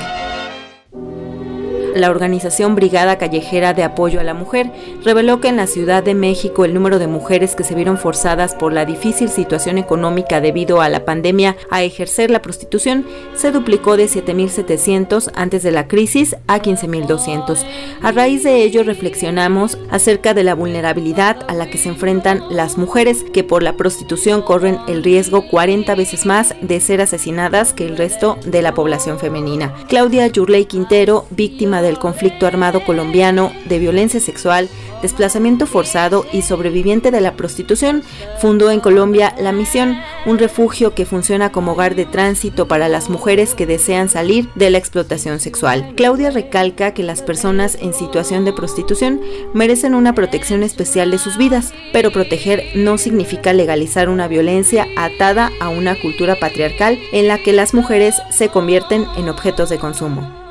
Speaker 24: La organización Brigada Callejera de Apoyo a la Mujer reveló que en la Ciudad de México el número de mujeres que se vieron forzadas por la difícil situación económica debido a la pandemia a ejercer la prostitución se duplicó de 7.700 antes de la crisis a 15.200. A raíz de ello reflexionamos acerca de la vulnerabilidad a la que se enfrentan las mujeres que por la prostitución corren el riesgo 40 veces más de ser asesinadas que el resto de la población femenina. Claudia Yurley Quintero, víctima del conflicto armado colombiano, de violencia sexual, desplazamiento forzado y sobreviviente de la prostitución, fundó en Colombia La Misión, un refugio que funciona como hogar de tránsito para las mujeres que desean salir de la explotación sexual. Claudia recalca que las personas en situación de prostitución merecen una protección especial de sus vidas, pero proteger no significa legalizar una violencia atada a una cultura patriarcal en la que las mujeres se convierten en objetos de consumo.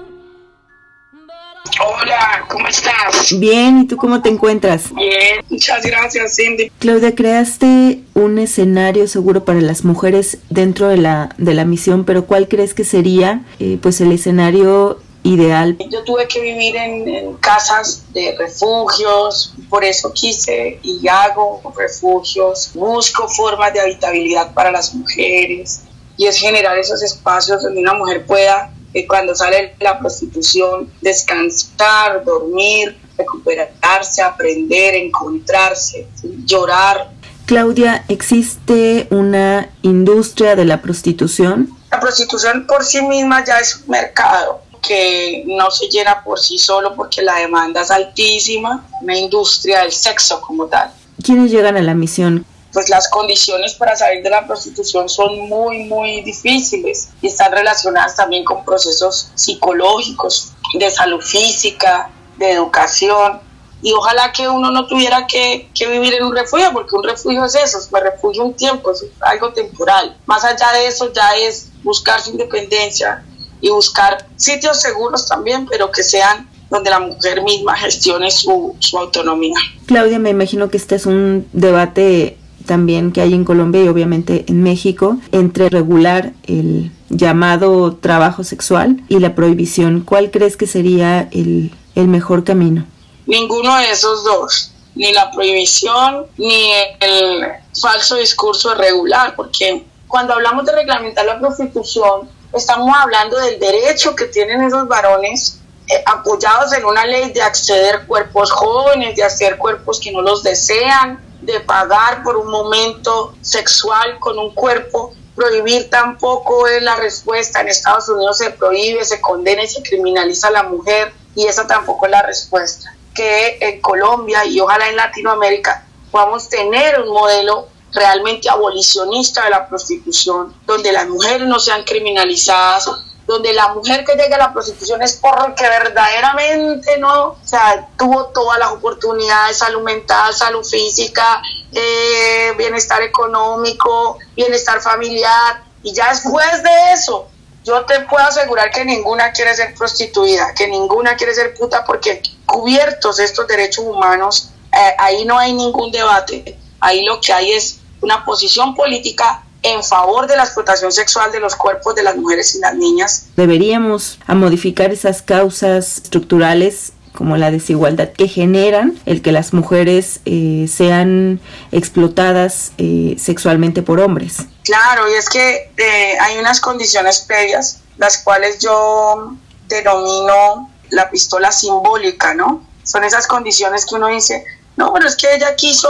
Speaker 25: Hola, ¿cómo estás?
Speaker 24: Bien, ¿y tú cómo te encuentras?
Speaker 25: Bien, muchas gracias, Cindy.
Speaker 24: Claudia, creaste un escenario seguro para las mujeres dentro de la, de la misión, pero ¿cuál crees que sería eh, pues el escenario ideal?
Speaker 25: Yo tuve que vivir en, en, casas de refugios, por eso quise y hago refugios, busco formas de habitabilidad para las mujeres y es generar esos espacios donde una mujer pueda que cuando sale la prostitución, descansar, dormir, recuperarse, aprender, encontrarse, llorar.
Speaker 24: Claudia, ¿existe una industria de la prostitución?
Speaker 25: La prostitución por sí misma ya es un mercado que no se llena por sí solo porque la demanda es altísima, una industria del sexo como tal.
Speaker 24: ¿Quiénes llegan a la misión?
Speaker 25: Pues las condiciones para salir de la prostitución son muy, muy difíciles y están relacionadas también con procesos psicológicos, de salud física, de educación. Y ojalá que uno no tuviera que, que vivir en un refugio, porque un refugio es eso, me refugio un tiempo, es algo temporal. Más allá de eso ya es buscar su independencia y buscar sitios seguros también, pero que sean donde la mujer misma gestione su, su autonomía.
Speaker 24: Claudia, me imagino que este es un debate también que hay en Colombia y obviamente en México entre regular el llamado trabajo sexual y la prohibición. ¿Cuál crees que sería el, el mejor camino?
Speaker 25: Ninguno de esos dos, ni la prohibición ni el falso discurso regular, porque cuando hablamos de reglamentar la prostitución, estamos hablando del derecho que tienen esos varones eh, apoyados en una ley de acceder cuerpos jóvenes, de hacer cuerpos que no los desean, de pagar por un momento sexual con un cuerpo. Prohibir tampoco es la respuesta. En Estados Unidos se prohíbe, se condena y se criminaliza a la mujer y esa tampoco es la respuesta. Que en Colombia y ojalá en Latinoamérica podamos tener un modelo realmente abolicionista de la prostitución, donde las mujeres no sean criminalizadas, donde la mujer que llega a la prostitución es porque verdaderamente no, o sea, tuvo todas las oportunidades, salud mental, salud física, eh, bienestar económico, bienestar familiar, y ya después de eso, yo te puedo asegurar que ninguna quiere ser prostituida, que ninguna quiere ser puta, porque cubiertos estos derechos humanos, eh, ahí no hay ningún debate, ahí lo que hay es una posición política en favor de la explotación sexual de los cuerpos de las mujeres y las niñas.
Speaker 24: Deberíamos a modificar esas causas estructurales como la desigualdad que generan el que las mujeres eh, sean explotadas eh, sexualmente por hombres.
Speaker 25: Claro, y es que eh, hay unas condiciones previas, las cuales yo denomino la pistola simbólica, ¿no? Son esas condiciones que uno dice, no, pero es que ella quiso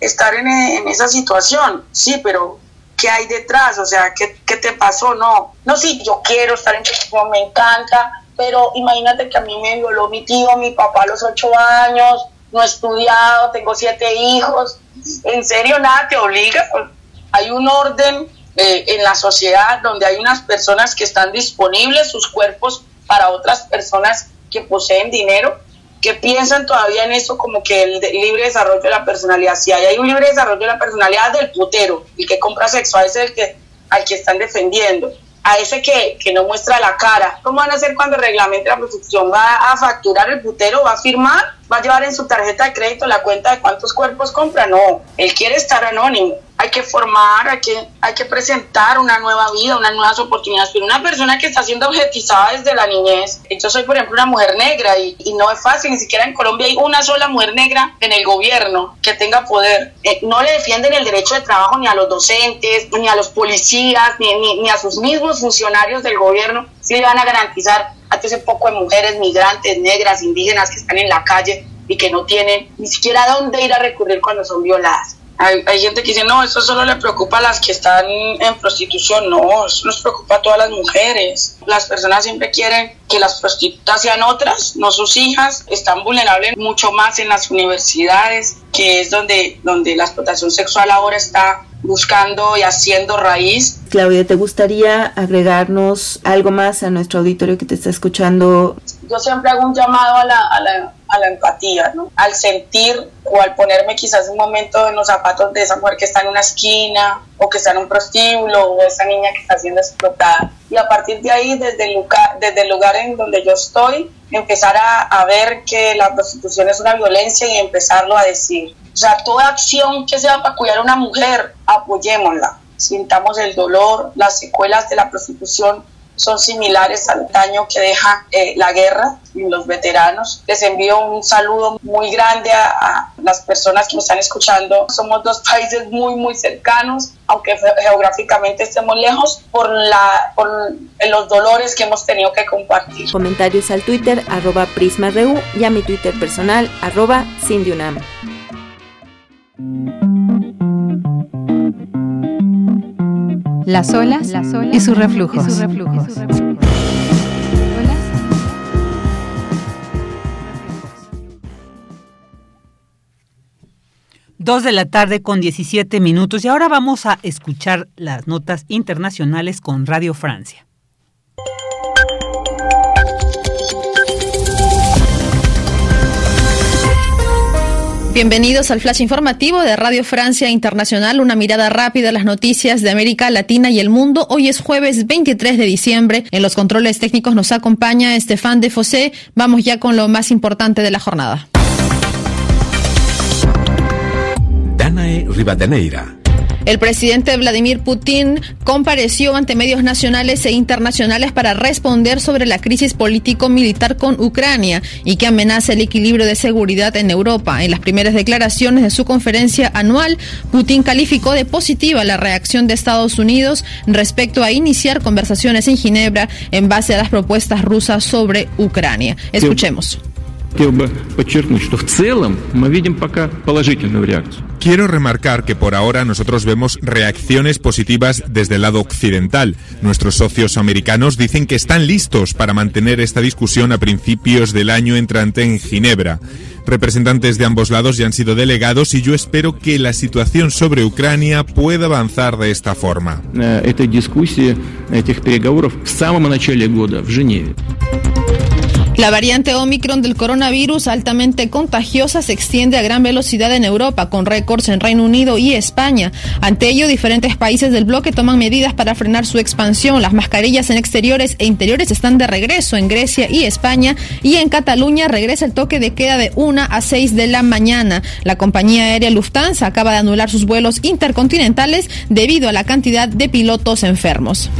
Speaker 25: estar en, en esa situación, sí, pero qué hay detrás, o sea, ¿qué, qué te pasó? No, no, sí, yo quiero estar en prostitución, me encanta, pero imagínate que a mí me violó mi tío, mi papá a los ocho años, no he estudiado, tengo siete hijos, en serio nada te obliga, hay un orden eh, en la sociedad donde hay unas personas que están disponibles sus cuerpos para otras personas que poseen dinero, que piensan todavía en eso como que el libre desarrollo de la personalidad. Si hay, hay un libre desarrollo de la personalidad del putero, el que compra sexual es el que al que están defendiendo. A ese que, que no muestra la cara. ¿Cómo van a hacer cuando reglamente la prostitución? ¿Va a facturar el putero? ¿Va a firmar? ¿Va a llevar en su tarjeta de crédito la cuenta de cuántos cuerpos compra? No, él quiere estar anónimo. Hay que formar, hay que, hay que presentar una nueva vida, unas nuevas oportunidades. Pero una persona que está siendo objetizada desde la niñez, yo soy por ejemplo una mujer negra y, y no es fácil, ni siquiera en Colombia hay una sola mujer negra en el gobierno que tenga poder. Eh, no le defienden el derecho de trabajo ni a los docentes, ni a los policías, ni, ni, ni a sus mismos funcionarios del gobierno, si le van a garantizar a todo ese poco de mujeres migrantes, negras, indígenas que están en la calle y que no tienen ni siquiera dónde ir a recurrir cuando son violadas. Hay, hay, gente que dice, no, eso solo le preocupa a las que están en prostitución. No, eso nos preocupa a todas las mujeres. Las personas siempre quieren que las prostitutas sean otras, no sus hijas. Están vulnerables mucho más en las universidades, que es donde, donde la explotación sexual ahora está buscando y haciendo raíz.
Speaker 24: Claudia, ¿te gustaría agregarnos algo más a nuestro auditorio que te está escuchando?
Speaker 25: Yo siempre hago un llamado a la, a la, a la empatía, ¿no? al sentir o al ponerme quizás un momento en los zapatos de esa mujer que está en una esquina o que está en un prostíbulo o esa niña que está siendo explotada. Y a partir de ahí, desde el lugar, desde el en donde yo estoy, empezar a, a ver que la prostitución es una violencia y empezarlo a decir. O sea, toda acción que sea para cuidar a una mujer, apoyémosla. Sintamos el dolor, las secuelas de la prostitución son similares al daño que deja eh, la guerra y los veteranos. Les envío un saludo muy grande a, las personas que me están escuchando. Somos dos países muy, muy cercanos, aunque geográficamente estemos lejos, por, la, por los dolores que hemos tenido que compartir.
Speaker 24: Comentarios al Twitter, arroba PrismaRU y a mi Twitter personal, arroba Cindyunam.
Speaker 21: Las olas, Las olas y sus reflujos. Y sus reflujos.
Speaker 1: Dos de la tarde con 17 minutos y ahora vamos a escuchar las notas internacionales con Radio Francia.
Speaker 26: Bienvenidos al flash informativo de Radio Francia Internacional, una mirada rápida a las noticias de América Latina y el mundo. Hoy es jueves 23 de diciembre. En los controles técnicos nos acompaña Estefan de Fosé. Vamos ya con lo más importante de la jornada.
Speaker 27: Danae Rivadeneira.
Speaker 26: El presidente Vladimir Putin compareció ante medios nacionales e internacionales para responder sobre la crisis político-militar con Ucrania y que amenaza el equilibrio de seguridad en Europa. En las primeras declaraciones de su conferencia anual, Putin calificó de positiva la reacción de Estados Unidos respecto a iniciar conversaciones en Ginebra en base a las propuestas rusas sobre Ucrania. Escuchemos.
Speaker 28: Хотел бы подчеркнуть, что в целом мы видим пока положительную реакцию.
Speaker 29: Quiero remarcar que por ahora nosotros vemos reacciones positivas desde el lado occidental. Nuestros socios americanos dicen que están listos para mantener esta discusión a principios del año entrante en Ginebra. Representantes de ambos lados ya han sido delegados y yo espero que la situación sobre Ucrania pueda avanzar de esta forma.
Speaker 28: Этой дискуссии, этих переговоров в самом начале года в Женеве.
Speaker 26: La variante Omicron del coronavirus altamente contagiosa se extiende a gran velocidad en Europa, con récords en Reino Unido y España. Ante ello, diferentes países del bloque toman medidas para frenar su expansión. Las mascarillas en exteriores e interiores están de regreso en Grecia y España y en Cataluña regresa el toque de queda de 1 a 6 de la mañana. La compañía aérea Lufthansa acaba de anular sus vuelos intercontinentales debido a la cantidad de pilotos enfermos.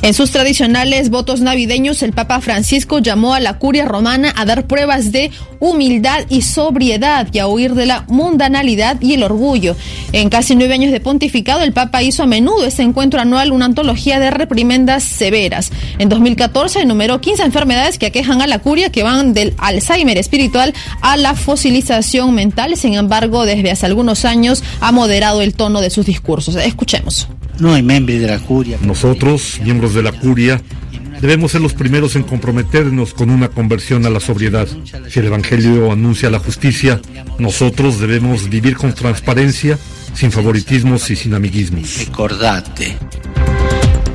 Speaker 26: En sus tradicionales votos navideños, el Papa Francisco llamó a la curia romana a dar pruebas de humildad y sobriedad y a huir de la mundanalidad y el orgullo. En casi nueve años de pontificado, el Papa hizo a menudo este encuentro anual una antología de reprimendas severas. En 2014 enumeró 15 enfermedades que aquejan a la curia que van del Alzheimer espiritual a la fosilización mental. Sin embargo, desde hace algunos años ha moderado el tono de sus discursos. Escuchemos.
Speaker 30: No hay miembros de la curia.
Speaker 31: Nosotros, miembros de la curia, debemos ser los primeros en comprometernos con una conversión a la sobriedad. Si el Evangelio anuncia la justicia, nosotros debemos vivir con transparencia, sin favoritismos y sin amiguismos.
Speaker 30: Recordate.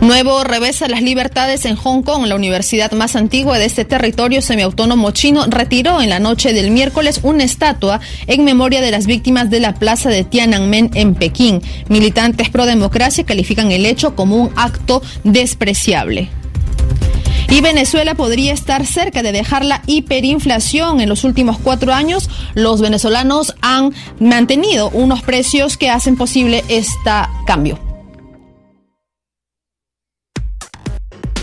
Speaker 26: Nuevo revés a las libertades en Hong Kong. La universidad más antigua de este territorio semiautónomo chino retiró en la noche del miércoles una estatua en memoria de las víctimas de la plaza de Tiananmen en Pekín. Militantes pro democracia califican el hecho como un acto despreciable. Y Venezuela podría estar cerca de dejar la hiperinflación. En los últimos cuatro años, los venezolanos han mantenido unos precios que hacen posible este cambio.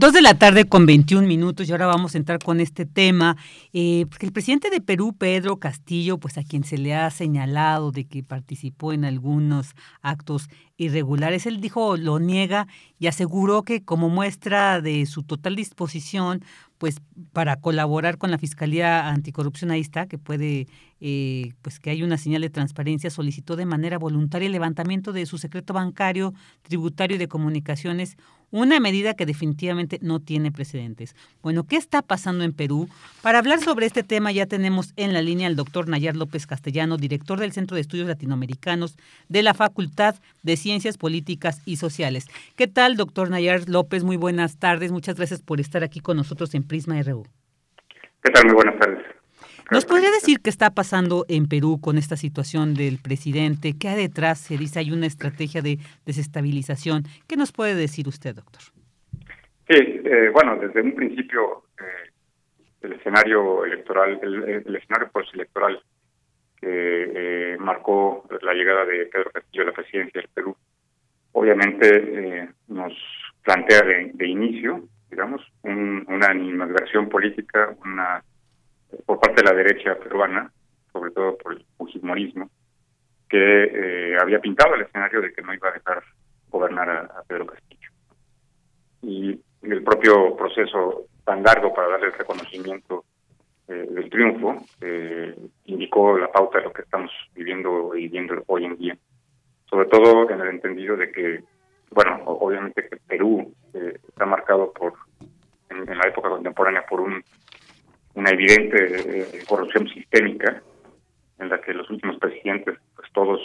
Speaker 1: Dos de la tarde con 21 minutos y ahora vamos a entrar con este tema, eh, el presidente de Perú, Pedro Castillo, pues a quien se le ha señalado de que participó en algunos actos irregulares, él dijo, lo niega y aseguró que como muestra de su total disposición, pues para colaborar con la Fiscalía Anticorrupción, ahí está, que puede, eh, pues que hay una señal de transparencia, solicitó de manera voluntaria el levantamiento de su secreto bancario, tributario y de comunicaciones una medida que definitivamente no tiene precedentes. Bueno, ¿qué está pasando en Perú? Para hablar sobre este tema ya tenemos en la línea al doctor Nayar López Castellano, director del Centro de Estudios Latinoamericanos de la Facultad de Ciencias Políticas y Sociales. ¿Qué tal, doctor Nayar López? Muy buenas tardes. Muchas gracias por estar aquí con nosotros en Prisma RU.
Speaker 32: ¿Qué tal? Muy buenas tardes.
Speaker 1: ¿Nos podría decir qué está pasando en Perú con esta situación del presidente? ¿Qué hay detrás? Se dice hay una estrategia de desestabilización. ¿Qué nos puede decir usted, doctor?
Speaker 32: Sí, eh, bueno, desde un principio eh, el escenario electoral, el, escenario postelectoral que eh, marcó la llegada de Pedro Castillo a la presidencia del Perú, obviamente nos plantea de, inicio, digamos, una animadversión política, una por parte de la derecha peruana, sobre todo por el fujimorismo, que eh, había pintado el escenario de que no iba a dejar gobernar a, Pedro Castillo. Y el propio proceso tan largo para darle el reconocimiento eh, del triunfo eh, indicó la pauta de lo que estamos viviendo y viendo hoy en día. Sobre todo en el entendido de que, bueno, obviamente que Perú está marcado por, en la época contemporánea, por un una evidente eh, corrupción sistémica en la que los últimos presidentes, pues todos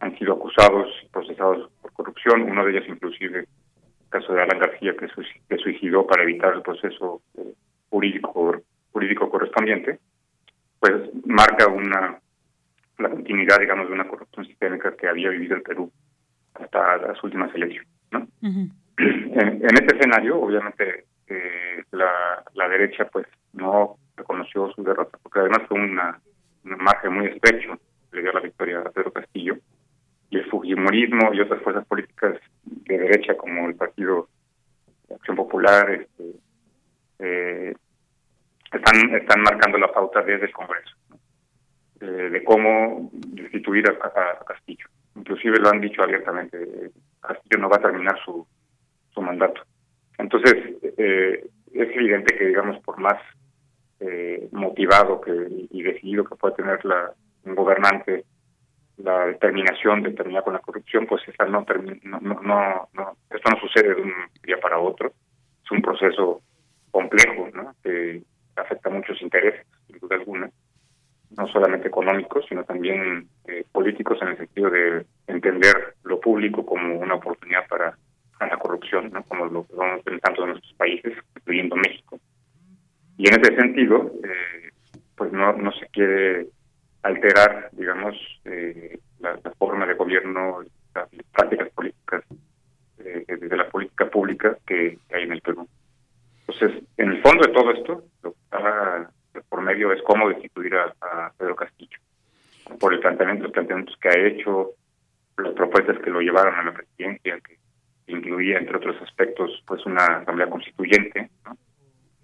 Speaker 32: han sido acusados y procesados por corrupción, uno de ellos inclusive el caso de Alan García que se suicidó para evitar el proceso eh, jurídico jurídico correspondiente, pues marca una la continuidad, digamos, de una corrupción sistémica que había vivido el Perú hasta las últimas elecciones. ¿no? en, este escenario, obviamente, eh, la, la derecha pues no reconoció su derrota, porque además fue una, un margen muy estrecho, le dio la victoria a Pedro Castillo, y el fujimorismo y otras fuerzas políticas de derecha como el Partido Acción Popular este, eh, están, están marcando la pauta desde el Congreso eh, de cómo destituir a, Castillo. Inclusive lo han dicho abiertamente, Castillo no va a terminar su, su mandato. Entonces, eh, es evidente que, digamos, por más eh, motivado que, y decidido que puede tener la, un gobernante la determinación de terminar con la corrupción, pues esa no, no, no, no, esto no sucede de un día para otro, es un proceso complejo, que afecta muchos intereses, sin duda alguna, no solamente económicos, sino también eh, políticos en el sentido de entender lo público como una oportunidad para, la corrupción, como lo vemos en tantos de nuestros países, incluyendo México. Y en ese sentido, eh, pues no, no se quiere alterar, digamos, eh, la, forma de gobierno, las prácticas políticas eh, de la política pública que hay en el Perú. Entonces, en el fondo de todo esto, lo que está por medio es cómo destituir a, Pedro Castillo, por el planteamiento, los planteamientos que ha hecho, las propuestas que lo llevaron a la presidencia, que incluía, entre otros aspectos, pues una asamblea constituyente, ¿no?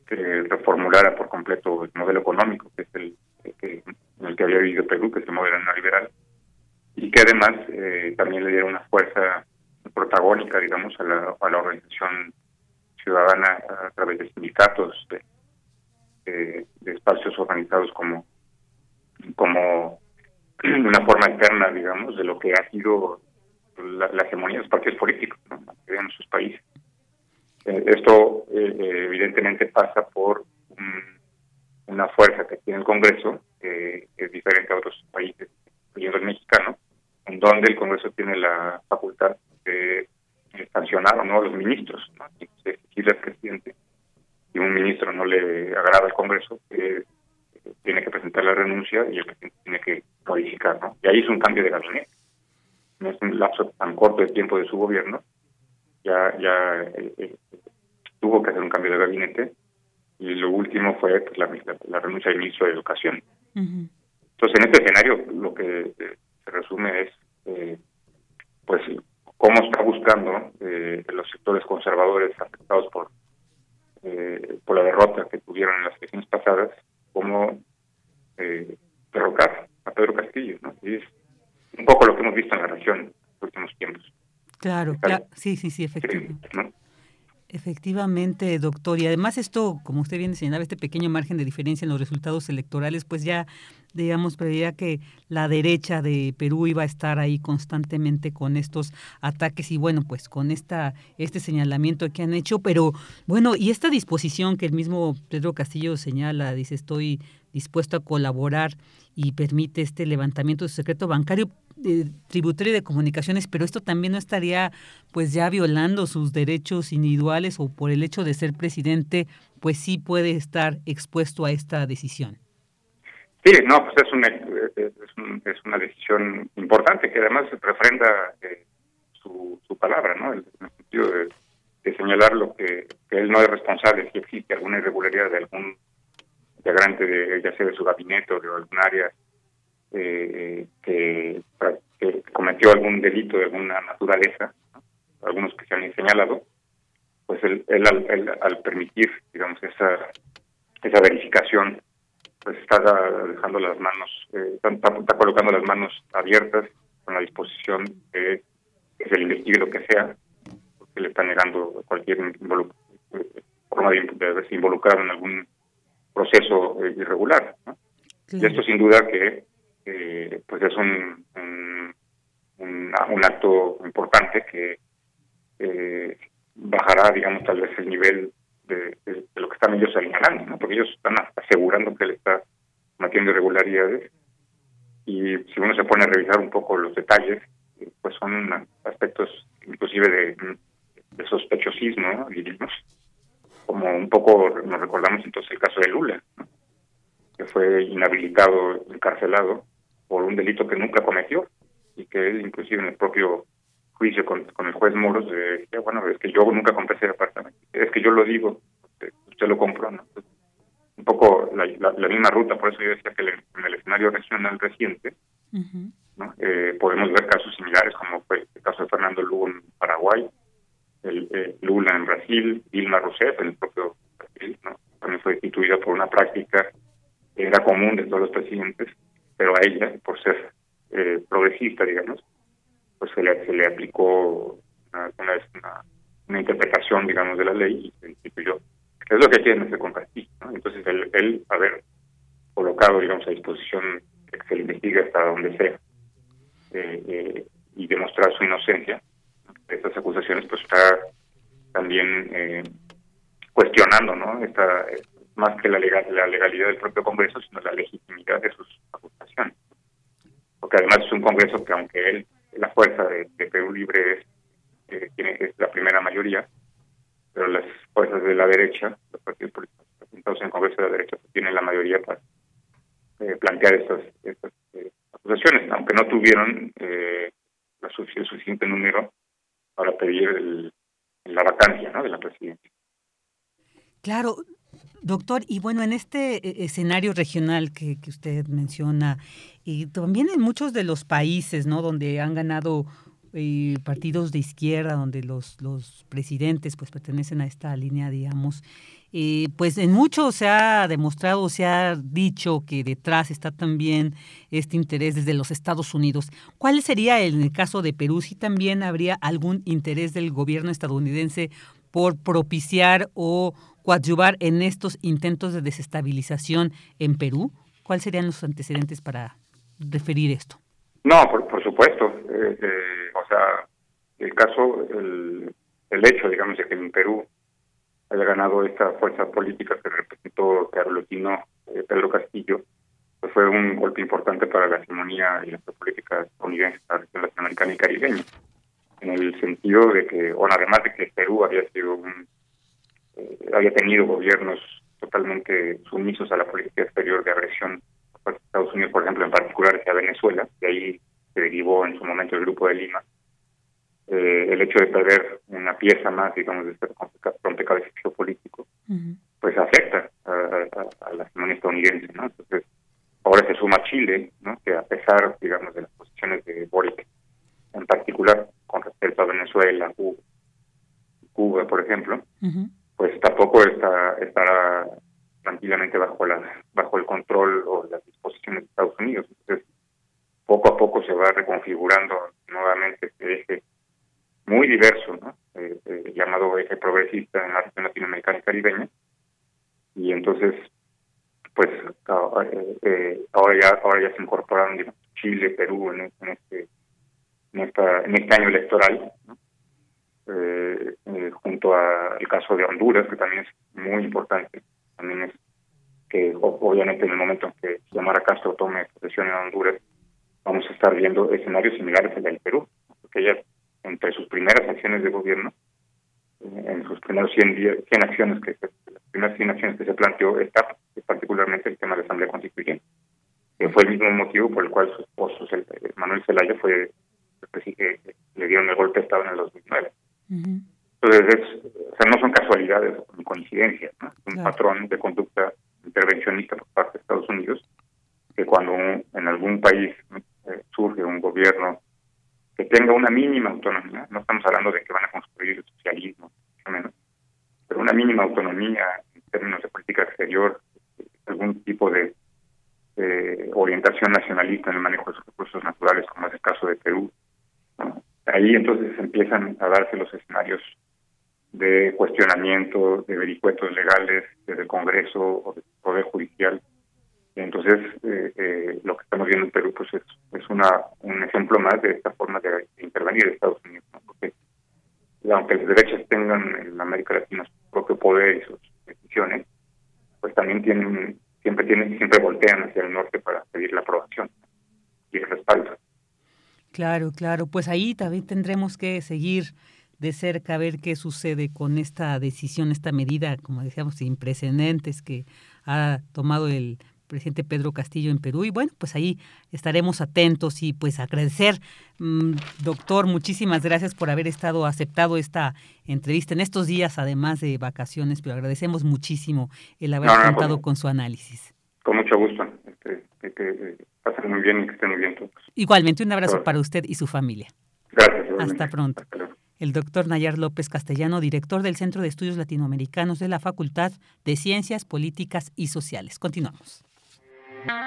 Speaker 32: que reformulara por completo el modelo económico, que es el, que, en el que había vivido Perú, que es el modelo neoliberal, y que además eh, también le diera una fuerza protagónica, digamos, a la, a la organización ciudadana a través de sindicatos, de, de, espacios organizados como, como una forma interna, digamos, de lo que ha sido la, la hegemonía de los partidos políticos ¿no? en sus países. Eh, esto eh, eh, evidentemente pasa por una fuerza que tiene el Congreso, que es diferente a otros países, incluyendo el mexicano, en donde el Congreso tiene la facultad de no a los ministros, ¿no? exigirle al presidente. Si un ministro no le agrada al Congreso, eh, tiene que presentar la renuncia y el presidente tiene que modificar, ¿no? Y ahí es un cambio de gabinete. No es un lapso tan corto de tiempo de su gobierno. Ya, ya eh, eh, tuvo que hacer un cambio de gabinete y lo último fue pues, la, renuncia del ministro de Educación. Entonces, en este escenario, lo que eh, se resume es, eh, pues, cómo está buscando eh, los sectores conservadores afectados por por la derrota que tuvieron en las elecciones pasadas, cómo derrocar a Pedro Castillo, ¿no? Y es un poco lo que hemos visto en la región en los últimos tiempos.
Speaker 1: Claro, sí, sí, sí, efectivamente. Efectivamente, doctor. Y además esto, como usted bien señalaba, este pequeño margen de diferencia en los resultados electorales, pues ya, digamos, preveía que la derecha de Perú iba a estar ahí constantemente con estos ataques y bueno, pues con esta este señalamiento que han hecho. Pero bueno, y esta disposición que el mismo Pedro Castillo señala, dice, estoy dispuesto a colaborar y permite este levantamiento de su secreto bancario eh, tributario de comunicaciones, pero esto también no estaría pues ya violando sus derechos individuales o por el hecho de ser presidente, pues sí puede estar expuesto a esta decisión.
Speaker 32: Sí, no, pues es una, es, una decisión importante que además refrenda eh, su, su palabra, ¿no? En el sentido de, señalar lo que, que, él no es responsable si existe alguna irregularidad de algún integrante de ya sea de su gabinete o de algún área eh, que, cometió algún delito de alguna naturaleza, algunos que se han señalado, pues él, al, permitir, digamos, esa esa verificación, pues está dejando las manos, eh, está, colocando las manos abiertas con la disposición de que se le investigue lo que sea, porque le está negando cualquier forma de, de haberse involucrado en algún proceso eh, irregular. Y esto sin duda que eh, pues es un, un, acto importante que eh, bajará, digamos, tal vez el nivel de, lo que están ellos señalando, ¿no? porque ellos están asegurando que él está cometiendo irregularidades. Y si uno se pone a revisar un poco los detalles, pues son aspectos inclusive de, de sospechosismo, diríamos, como un poco nos recordamos entonces el caso de Lula, que fue inhabilitado, encarcelado por un delito que nunca cometió y que él inclusive en el propio juicio con, el juez Moros decía, bueno, es que yo nunca compré ese apartamento, es que yo lo digo, usted lo compró, ¿no? un poco la, la, misma ruta, por eso yo decía que en el escenario regional reciente ¿no? Eh, podemos ver casos similares como fue el caso de Fernando Lugo en Paraguay, el, eh, Lula en Brasil, Dilma Rousseff en el propio Brasil, ¿no? también fue instituida por una práctica que era común de todos los presidentes, pero a ella, por ser eh, progresista, digamos, pues se le, se le aplicó una, una, interpretación, digamos, de la ley y se instituyó. Es lo que tiene que compartir. ¿no? Entonces, él, él haber colocado, digamos, a disposición que se le investigue hasta donde sea eh, y demostrar su inocencia, estas acusaciones pues está también eh, cuestionando no esta más que la, legal, la legalidad del propio Congreso sino la legitimidad de sus acusaciones porque además es un Congreso que aunque él la fuerza de, Perú Libre es, eh, tiene es la primera mayoría pero las fuerzas de la derecha los partidos políticos presentados en el Congreso de la derecha pues, tienen la mayoría para eh, plantear estas, estas acusaciones aunque no tuvieron la el suficiente número para pedir la vacancia ¿no? de la presidencia.
Speaker 1: Claro, Doctor, y bueno, en este eh, escenario regional que, usted menciona, y también en muchos de los países, ¿no? Donde han ganado eh, partidos de izquierda, donde los, los presidentes pues pertenecen a esta línea, digamos, eh, pues en mucho se ha demostrado, se ha dicho que detrás está también este interés desde los Estados Unidos. ¿Cuál sería en el caso de Perú si también habría algún interés del gobierno estadounidense por propiciar o coadyuvar en estos intentos de desestabilización en Perú? ¿Cuáles serían los antecedentes para referir esto?
Speaker 32: No, por, supuesto. Eh, eh, o sea, el caso, el, el hecho, digamos, de que en Perú haya ganado esta fuerza política que representó aglutinó eh, Pedro Castillo, pues fue un golpe importante para la hegemonía y la política estadounidense, la región latinoamericana y caribeña. En el sentido de que, bueno, además de que Perú había sido un, eh, había tenido gobiernos totalmente sumisos a la política exterior de agresión por Estados Unidos, por ejemplo, en particular hacia Venezuela, de ahí se derivó en su momento el Grupo de Lima, eh, el hecho de perder una pieza más, digamos, de este rompecabezas geopolítico, pues afecta a, la semana estadounidense, ¿no? Entonces, ahora se suma Chile, ¿no? Que a pesar, digamos, de las posiciones de Boric, en particular con respecto a Venezuela, Cuba, Cuba por ejemplo, pues tampoco está estará tranquilamente bajo la bajo el control o las disposiciones de Estados Unidos. Entonces, poco a poco se va reconfigurando nuevamente este eje muy diverso, ¿no? Eh, eh, llamado eje progresista en la región latinoamericana y caribeña. Y entonces, pues eh, ahora ya ahora ya se incorporaron Chile, Perú en, este en esta en este año electoral, junto al caso de Honduras, que también es muy importante. También es que obviamente en el momento en que Xiomara Castro tome posesión en Honduras, vamos a estar viendo escenarios similares al del Perú, porque ella entre sus primeras acciones de gobierno, en sus primeros 100, días, 100 acciones que se, las primeras 100 acciones que se planteó está particularmente el tema de la Asamblea Constituyente, que fue el mismo motivo por el cual su esposo, Manuel Zelaya, fue que le dieron el golpe de Estado en el 2009. Entonces, o sea, no son casualidades ni coincidencias, ¿no? es un patrón de conducta intervencionista por parte de Estados Unidos, que cuando en algún país eh, surge un gobierno que tenga una mínima autonomía, no estamos hablando de que van a construir el socialismo, menos, pero una mínima autonomía en términos de política exterior, algún tipo de orientación nacionalista en el manejo de sus recursos naturales, como es el caso de Perú. Ahí entonces empiezan a darse los escenarios de cuestionamiento, de vericuetos legales desde el Congreso o del Poder Judicial entonces, eh, eh, lo que estamos viendo en Perú pues es, una un ejemplo más de esta forma de, intervenir de Estados Unidos, porque aunque los derechos tengan en América Latina su propio poder y sus decisiones, pues también tienen siempre tienen siempre voltean hacia el norte para pedir la aprobación y el respaldo.
Speaker 1: Claro, claro, pues ahí también tendremos que seguir de cerca a ver qué sucede con esta decisión, esta medida, como decíamos, sin precedentes que ha tomado el presidente Pedro Castillo en Perú. Y bueno, pues ahí estaremos atentos y pues agradecer, mm, doctor, muchísimas gracias por haber estado aceptado esta entrevista en estos días, además de vacaciones, pero agradecemos muchísimo el haber contado con su análisis.
Speaker 32: Con mucho gusto. Este, que, pasen muy bien y que estén muy bien todos.
Speaker 1: Igualmente, un abrazo para usted y su familia.
Speaker 32: Gracias.
Speaker 1: Hasta pronto. el doctor Nayar López Castellano, director del Centro de Estudios Latinoamericanos de la Facultad de Ciencias Políticas y Sociales. Continuamos.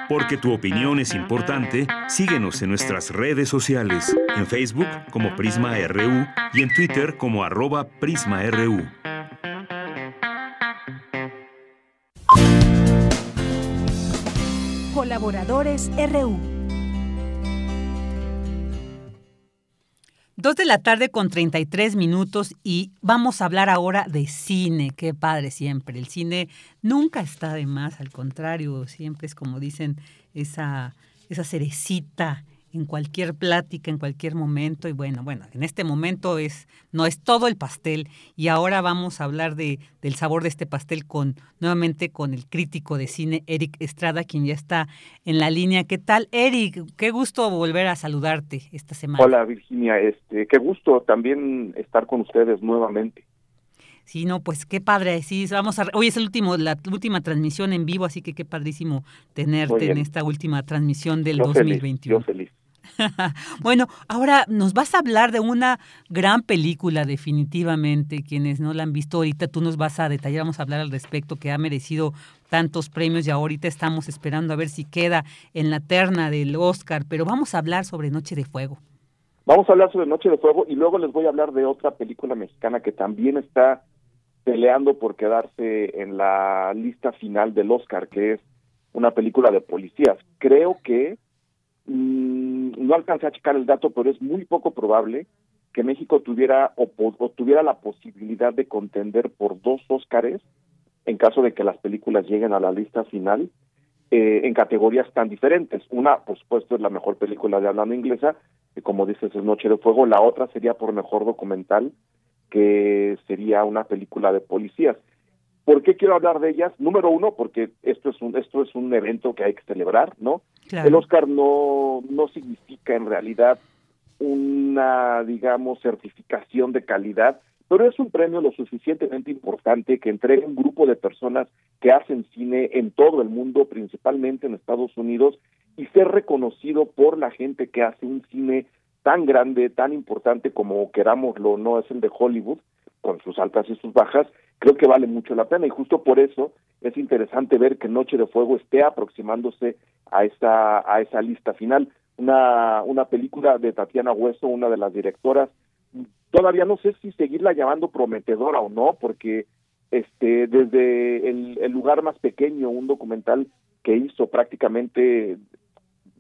Speaker 2: Porque tu opinión es importante, síguenos en nuestras redes sociales, en Facebook como Prisma RU y en Twitter como arroba PrismaRU.
Speaker 3: Colaboradores RU
Speaker 1: Dos de la tarde con 33 minutos y vamos a hablar ahora de cine. Qué padre siempre. El cine nunca está de más, al contrario, siempre es como dicen, esa, esa cerecita en cualquier plática, en cualquier momento. Y bueno, bueno, en este momento es, no es todo el pastel. Y ahora vamos a hablar de, del sabor de este pastel con, nuevamente con el crítico de cine, Eric Estrada, quien ya está en la línea. ¿Qué tal, Eric? Qué gusto volver a saludarte esta semana.
Speaker 33: Hola, Virginia. Este, qué gusto también estar con ustedes nuevamente.
Speaker 1: Sí, no, pues qué padre. Sí, vamos a hoy es el último la última transmisión en vivo, así que qué padrísimo tenerte en esta última transmisión del 2021.
Speaker 33: yo feliz.
Speaker 1: bueno, ahora nos vas a hablar de una gran película definitivamente, quienes no la han visto ahorita, tú nos vas a detallar, vamos a hablar al respecto, que ha merecido tantos premios y ahorita estamos esperando a ver si queda en la terna del Oscar, pero vamos a hablar sobre Noche de Fuego.
Speaker 33: Vamos a hablar sobre Noche de Fuego y luego les voy a hablar de otra película mexicana que también está peleando por quedarse en la lista final del Oscar, que es una película de policías. Creo que no alcancé a checar el dato, pero es muy poco probable que México tuviera o, tuviera la posibilidad de contender por dos Óscares en caso de que las películas lleguen a la lista final eh, en categorías tan diferentes. Una, por supuesto, es la mejor película de hablando inglesa como dices, es Noche de Fuego. La otra sería por mejor documental, que sería una película de policías. ¿Por qué quiero hablar de ellas? Número uno, porque esto es un, esto es un evento que hay que celebrar, ¿no? El Oscar no, no significa en realidad una, digamos, certificación de calidad, pero es un premio lo suficientemente importante que entrega un grupo de personas que hacen cine en todo el mundo, principalmente en Estados Unidos, y ser reconocido por la gente que hace un cine tan grande, tan importante como querámoslo, no es el de Hollywood, con sus altas y sus bajas, creo que vale mucho la pena y justo por eso es interesante ver que Noche de Fuego esté aproximándose a esa a esa lista final. Una una película de Tatiana Hueso, una de las directoras, todavía no sé si seguirla llamando prometedora o no, porque este desde el, el lugar más pequeño, un documental que hizo prácticamente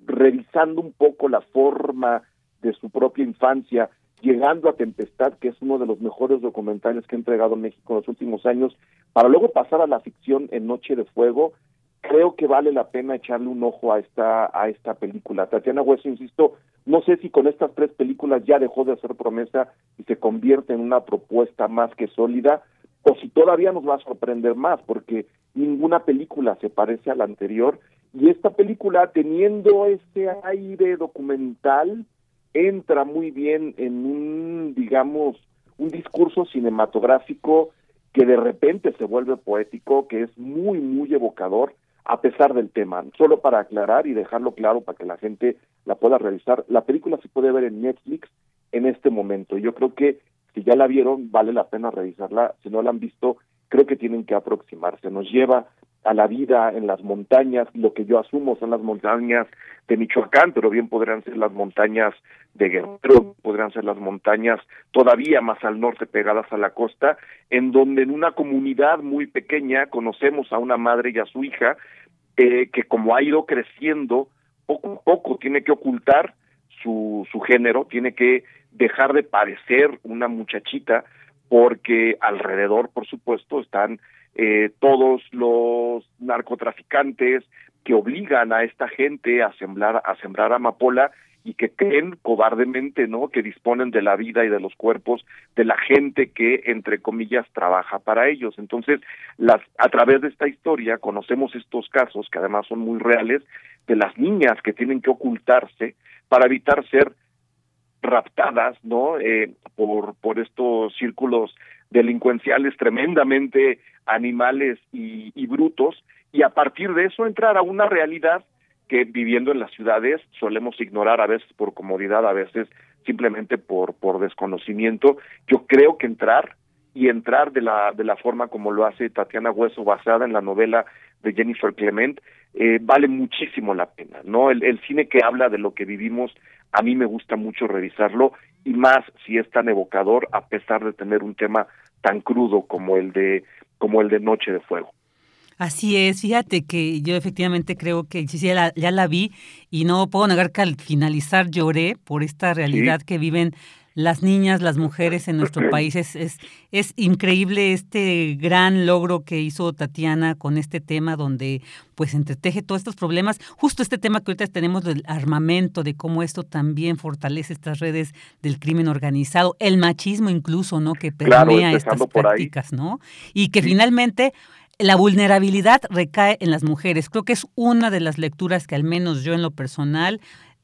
Speaker 33: revisando un poco la forma de su propia infancia, llegando a Tempestad, que es uno de los mejores documentales que ha entregado México en los últimos años, para luego pasar a la ficción en Noche de Fuego, creo que vale la pena echarle un ojo a esta a esta película. Tatiana Hueso, insisto, no sé si con estas tres películas ya dejó de hacer promesa y se convierte en una propuesta más que sólida, o si todavía nos va a sorprender más, porque ninguna película se parece a la anterior, y esta película, teniendo ese aire documental, entra muy bien en un, digamos, un discurso cinematográfico que de repente se vuelve poético, que es muy, muy evocador, a pesar del tema. Solo para aclarar y dejarlo claro para que la gente la pueda revisar, la película se puede ver en Netflix en este momento. Yo creo que si ya la vieron, vale la pena revisarla. Si no la han visto, creo que tienen que aproximarse. Nos lleva a la vida en las montañas, lo que yo asumo son las montañas de Michoacán, pero bien podrían ser las montañas de Guerrero, podrían ser las montañas todavía más al norte pegadas a la costa, en donde en una comunidad muy pequeña conocemos a una madre y a su hija eh, que como ha ido creciendo, poco a poco tiene que ocultar su, su género, tiene que dejar de parecer una muchachita, porque alrededor, por supuesto, están eh, todos los narcotraficantes que obligan a esta gente a sembrar a sembrar amapola y que creen cobardemente, ¿no? Que disponen de la vida y de los cuerpos de la gente que entre comillas trabaja para ellos. Entonces, las a través de esta historia conocemos estos casos que además son muy reales de las niñas que tienen que ocultarse para evitar ser raptadas, ¿no? Eh, por por estos círculos delincuenciales tremendamente animales y, y brutos y a partir de eso entrar a una realidad que viviendo en las ciudades solemos ignorar a veces por comodidad, a veces simplemente por por desconocimiento. Yo creo que entrar y entrar de la de la forma como lo hace Tatiana Hueso basada en la novela de Jennifer Clement eh, vale muchísimo la pena, ¿no? El, el cine que habla de lo que vivimos a mí me gusta mucho revisarlo y más si es tan evocador a pesar de tener un tema tan crudo como el de como el de Noche de Fuego.
Speaker 1: Así es, fíjate que yo efectivamente creo que sí, ya, la, ya la vi y no puedo negar que al finalizar lloré por esta realidad que viven las niñas, las mujeres en nuestro país. Es, es, es, increíble este gran logro que hizo Tatiana con este tema donde pues entreteje todos estos problemas. Justo este tema que ahorita tenemos del armamento, de cómo esto también fortalece estas redes del crimen organizado, el machismo incluso, ¿no? Que permea estas prácticas, ¿no? Y que finalmente la vulnerabilidad recae en las mujeres. Creo que es una de las lecturas que al menos yo en lo personal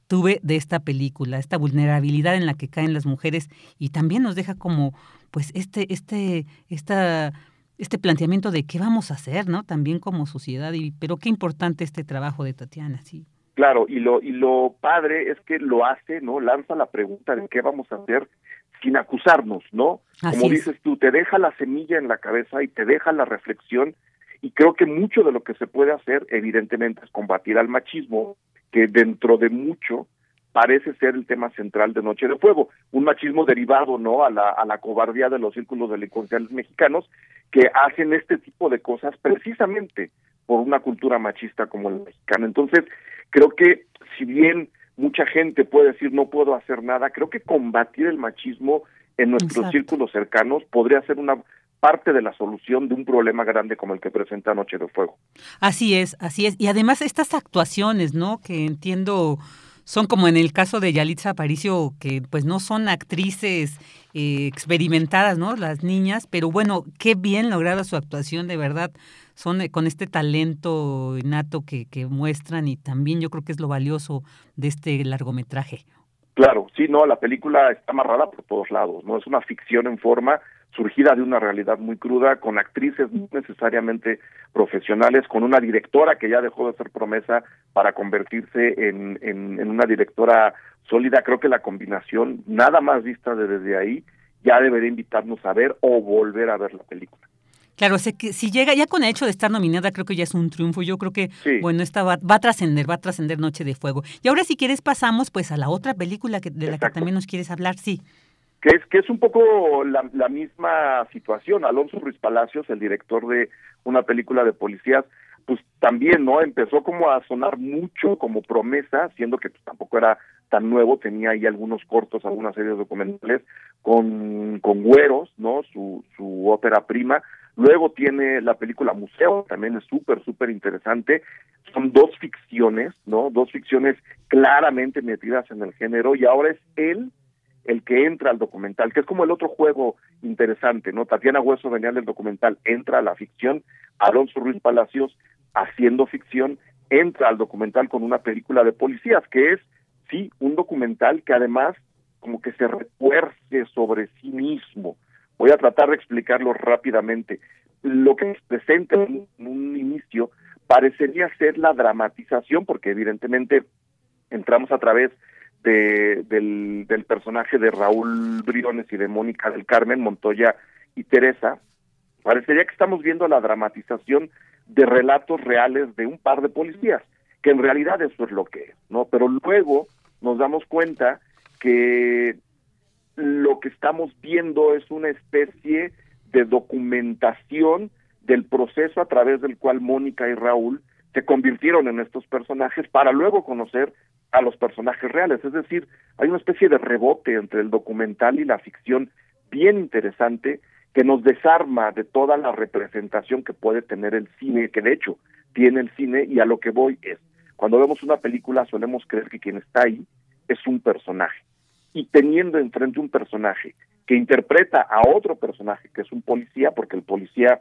Speaker 1: tuve de esta película, esta vulnerabilidad en la que caen las mujeres y también nos deja como pues este este esta este planteamiento de qué vamos a hacer, ¿no? También como sociedad y pero qué importante este trabajo de Tatiana, sí.
Speaker 33: Claro, y lo y lo padre es que lo hace, ¿no? Lanza la pregunta de qué vamos a hacer sin acusarnos, ¿no? Como dices tú, te deja la semilla en la cabeza y te deja la reflexión y creo que mucho de lo que se puede hacer evidentemente es combatir al machismo que dentro de mucho parece ser el tema central de Noche de Fuego, un machismo derivado, ¿no?, a la, a la cobardía de los círculos delincuenciales mexicanos que hacen este tipo de cosas precisamente por una cultura machista como la mexicana. Entonces, creo que si bien mucha gente puede decir no puedo hacer nada, creo que combatir el machismo en nuestros círculos cercanos podría ser una parte de la solución de un problema grande como el que presenta Noche de Fuego.
Speaker 1: Así es, así es. Y además estas actuaciones, ¿no? Que entiendo son como en el caso de Yalitza Aparicio, que pues no son actrices eh, experimentadas, ¿no? Las niñas, pero bueno, qué bien lograda su actuación, de verdad, son eh, con este talento innato que, que muestran y también yo creo que es lo valioso de este largometraje.
Speaker 33: Claro, sí, no, la película está amarrada por todos lados, ¿no? Es una ficción en forma surgida de una realidad muy cruda, con actrices no necesariamente profesionales, con una directora que ya dejó de ser promesa para convertirse en, en, una directora sólida. Creo que la combinación, nada más vista desde ahí, ya debería invitarnos a ver o volver a ver la película.
Speaker 1: Claro, sé que si llega ya con el hecho de estar nominada, creo que ya es un triunfo. Yo creo que, bueno, esta va, a trascender, va a trascender Noche de Fuego. Y ahora, si quieres, pasamos pues a la otra película que, de la que también nos quieres hablar, sí.
Speaker 33: Que es, que es un poco la, la misma situación. Alonso Ruiz Palacios, el director de una película de policías, pues también, ¿no? Empezó como a sonar mucho como promesa, siendo que pues, tampoco era tan nuevo, tenía ahí algunos cortos, algunas series documentales con, con Güeros, ¿no? Su, su ópera prima, Luego tiene la película Museo, también es súper, súper interesante. Son dos ficciones, ¿no? Dos ficciones claramente metidas en el género y ahora es él el que entra al documental, que es como el otro juego interesante, ¿no? Tatiana Hueso venía del documental, entra a la ficción, Alonso Ruiz Palacios haciendo ficción, entra al documental con una película de policías, que es, sí, un documental que además como que se refuerce sobre sí mismo, Voy a tratar de explicarlo rápidamente. Lo que se presenta en un inicio parecería ser la dramatización, porque evidentemente entramos a través de, del, del personaje de Raúl Briones y de Mónica del Carmen, Montoya y Teresa. Parecería que estamos viendo la dramatización de relatos reales de un par de policías, que en realidad eso es lo que es, ¿no? Pero luego nos damos cuenta que lo que estamos viendo es una especie de documentación del proceso a través del cual Mónica y Raúl se convirtieron en estos personajes para luego conocer a los personajes reales. Es decir, hay una especie de rebote entre el documental y la ficción bien interesante que nos desarma de toda la representación que puede tener el cine, que de hecho tiene el cine, y a lo que voy es, cuando vemos una película solemos creer que quien está ahí es un personaje y teniendo enfrente un personaje que interpreta a otro personaje que es un policía, porque el policía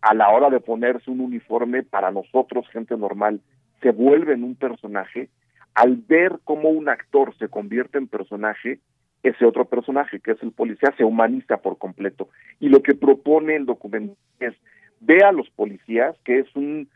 Speaker 33: a la hora de ponerse un uniforme para nosotros, gente normal, se vuelve en un personaje, al ver cómo un actor se convierte en personaje, ese otro personaje, que es el policía, se humaniza por completo. Y lo que propone el documento es, ve a los policías, que es un,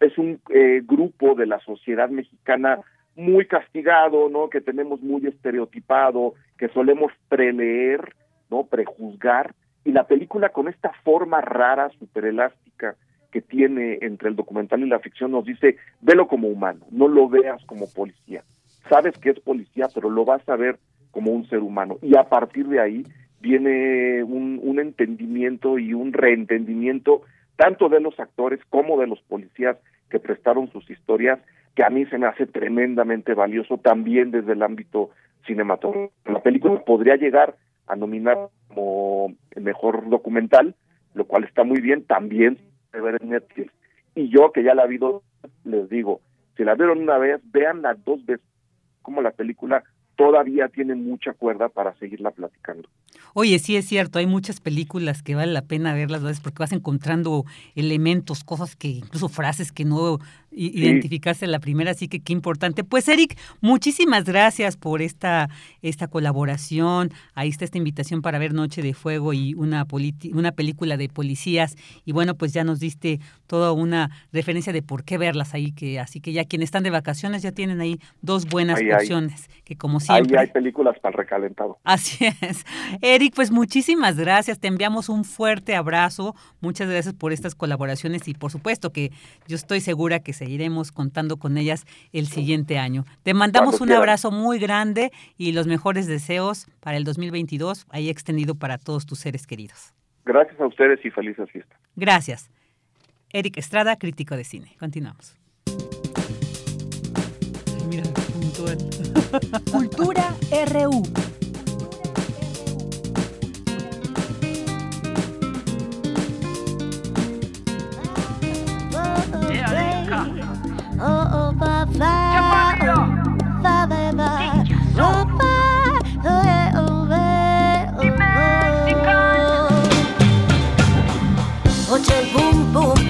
Speaker 33: es un eh, grupo de la sociedad mexicana muy castigado, ¿no? Que tenemos muy estereotipado, que solemos preleer, ¿no? Prejuzgar. Y la película con esta forma rara, super elástica que tiene entre el documental y la ficción nos dice, velo como humano, no lo veas como policía. Sabes que es policía, pero lo vas a ver como un ser humano. Y a partir de ahí viene un, un entendimiento y un reentendimiento tanto de los actores como de los policías que prestaron sus historias que a mí se me hace tremendamente valioso también desde el ámbito cinematográfico. La película podría llegar a nominar como el mejor documental, lo cual está muy bien, también de ver en Netflix. Y yo que ya la vi dos, les digo, si la vieron una vez, veanla dos veces, como la película todavía tiene mucha cuerda para seguirla platicando.
Speaker 1: Oye, sí es cierto, hay muchas películas que vale la pena verlas porque vas encontrando elementos, cosas que, incluso frases que no identificaste en la primera, así que qué importante. Pues Eric, muchísimas gracias por esta, esta colaboración. Ahí está esta invitación para ver Noche de Fuego y una, una película de policías. Y bueno, pues ya nos diste toda una referencia de por qué verlas ahí, que así que ya quienes están de vacaciones ya tienen ahí dos buenas opciones, que como siempre.
Speaker 33: Ahí hay películas para el recalentado.
Speaker 1: Así es. Eric, pues muchísimas gracias. Te enviamos un fuerte abrazo. Muchas gracias por estas colaboraciones y por supuesto que yo estoy segura que seguiremos contando con ellas el siguiente año. Te mandamos un abrazo muy grande y los mejores deseos para el 2022 ahí extendido para todos tus seres queridos.
Speaker 33: Gracias a ustedes y felices fiestas.
Speaker 1: Gracias. Eric Estrada, crítico de cine. Continuamos.
Speaker 3: Cultura RU.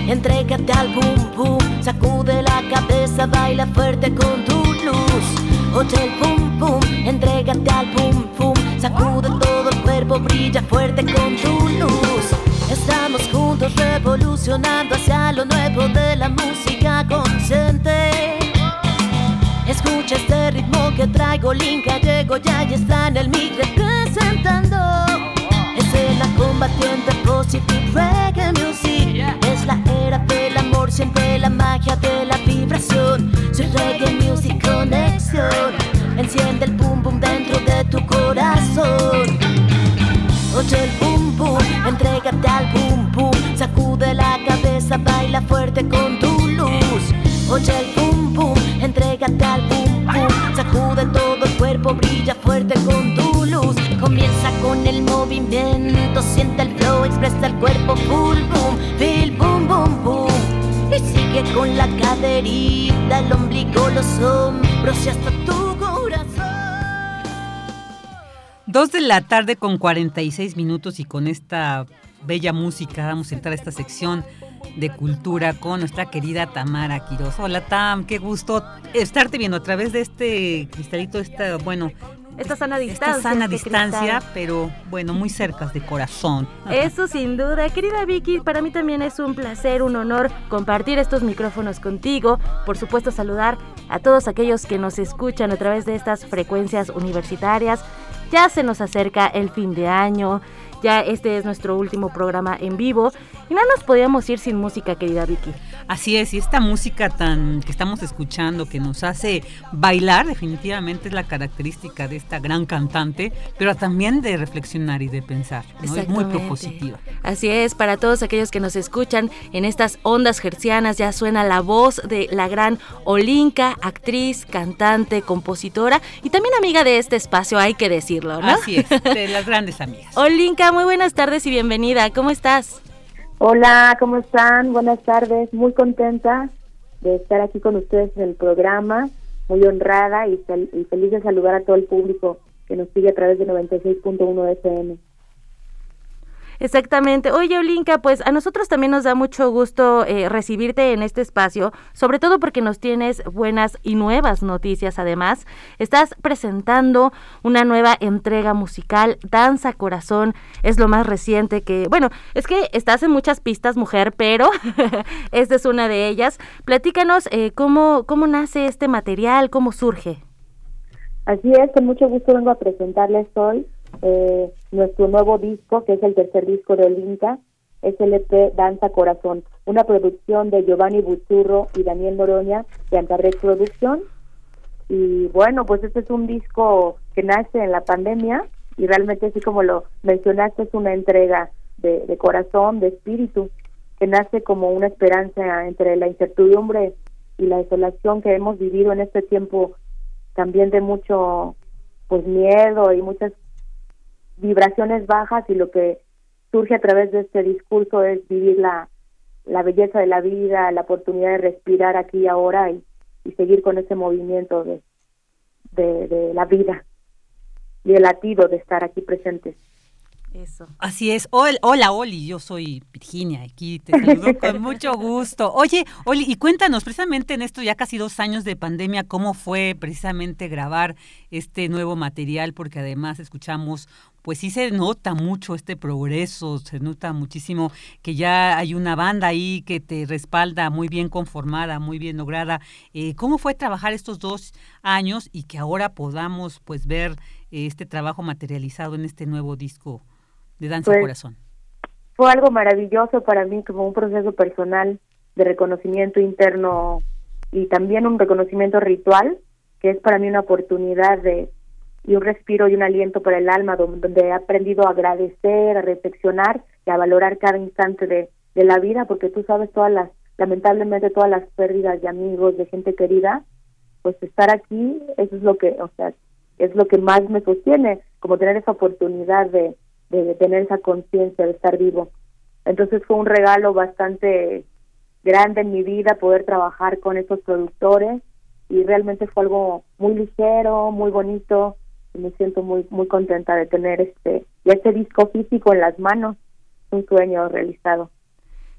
Speaker 34: Entrégate al boom boom, sacude la cabeza, baila fuerte con tu luz. Oye el boom boom, entrégate al boom boom, sacude todo el cuerpo, brilla fuerte con tu luz. Estamos juntos revolucionando hacia lo nuevo de la música consciente. Escucha este ritmo que traigo, Link Gallego ya y está en el mic representando. Es la combatiente positive reggae music. Es la era del amor, siempre la magia de la vibración. Soy reggae music conexión. Enciende el boom boom dentro de tu corazón. Oye el boom boom, entrégate al boom boom. Sacude la cabeza, baila fuerte con tu luz. Oye el boom El movimiento, siente el flow, expresa el cuerpo full boom, feel boom boom boom. Y sigue con la caderita, el ombligo, los hombros y hasta tu corazón.
Speaker 1: Dos de la tarde con 46 minutos y con esta bella música vamos a entrar a esta sección de cultura con nuestra querida Tamara Quiroz. Hola Tam, qué gusto estarte viendo a través de este cristalito, esta, bueno,
Speaker 35: esta sana distancia.
Speaker 1: Esta sana
Speaker 35: este
Speaker 1: distancia, pero bueno, muy cerca de corazón.
Speaker 35: Eso sin duda. Querida Vicky, para mí también es un placer, un honor compartir estos micrófonos contigo. Por supuesto, saludar a todos aquellos que nos escuchan a través de estas frecuencias universitarias. Ya se nos acerca el fin de año. Ya este es nuestro último programa en vivo y no nos podíamos ir sin música, querida Vicky.
Speaker 1: Así es, y esta música tan que estamos escuchando que nos hace bailar definitivamente es la característica de esta gran cantante, pero también de reflexionar y de pensar, ¿no? Es muy propositiva.
Speaker 35: Así es, para todos aquellos que nos escuchan en estas ondas gercianas ya suena la voz de la gran Olinka, actriz, cantante, compositora y también amiga de este espacio, hay que decirlo, ¿no?
Speaker 1: Así es, de las grandes amigas.
Speaker 35: Olinka, muy buenas tardes y bienvenida. ¿Cómo estás?
Speaker 36: Hola, ¿cómo están? Buenas tardes. Muy contenta de estar aquí con ustedes en el programa. Muy honrada y, fel- y feliz de saludar a todo el público que nos sigue a través de 96.1 FM.
Speaker 35: Exactamente. Oye, Olinka, pues a nosotros también nos da mucho gusto eh, recibirte en este espacio, sobre todo porque nos tienes buenas y nuevas noticias. Además, estás presentando una nueva entrega musical, Danza Corazón, es lo más reciente que, bueno, es que estás en muchas pistas, mujer, pero esta es una de ellas. Platícanos eh, cómo, cómo nace este material, cómo surge.
Speaker 36: Así es, con mucho gusto vengo a presentarles hoy eh, nuestro nuevo disco, que es el tercer disco de Olinka, es el EP Danza Corazón, una producción de Giovanni Buzzurro y Daniel Noroña de Antarrec Producción. Y bueno, pues este es un disco que nace en la pandemia y realmente así como lo mencionaste es una entrega de, de corazón, de espíritu, que nace como una esperanza entre la incertidumbre y la desolación que hemos vivido en este tiempo también de mucho pues miedo y muchas vibraciones bajas y lo que surge a través de este discurso es vivir la, la belleza de la vida, la oportunidad de respirar aquí y ahora y, y seguir con ese movimiento de, de, de la vida y el latido de estar aquí presentes.
Speaker 35: Eso.
Speaker 1: Así es. Hol- Hola, Oli, yo soy Virginia, aquí te saludo con mucho gusto. Oye, Oli, y cuéntanos, precisamente en estos ya casi dos años de pandemia, ¿cómo fue precisamente grabar este nuevo material? Porque además escuchamos, pues sí se nota mucho este progreso, se nota muchísimo que ya hay una banda ahí que te respalda muy bien conformada, muy bien lograda. Eh, ¿Cómo fue trabajar estos dos años y que ahora podamos pues ver eh, este trabajo materializado en este nuevo disco? De Danza
Speaker 36: Pues,
Speaker 1: Corazón.
Speaker 36: Fue algo maravilloso para mí, como un proceso personal de reconocimiento interno y también un reconocimiento ritual, que es para mí una oportunidad de y un respiro y un aliento para el alma, don- donde he aprendido a agradecer, a reflexionar y a valorar cada instante de, de la vida, porque tú sabes todas las, lamentablemente todas las pérdidas de amigos, de gente querida, pues estar aquí, eso es lo que, o sea, es lo que más me sostiene, como tener esa oportunidad de, de, tener esa conciencia de estar vivo. Entonces fue un regalo bastante grande en mi vida poder trabajar con estos productores y realmente fue algo muy ligero, muy bonito y me siento muy muy contenta de tener este ya este disco físico en las manos, un sueño realizado.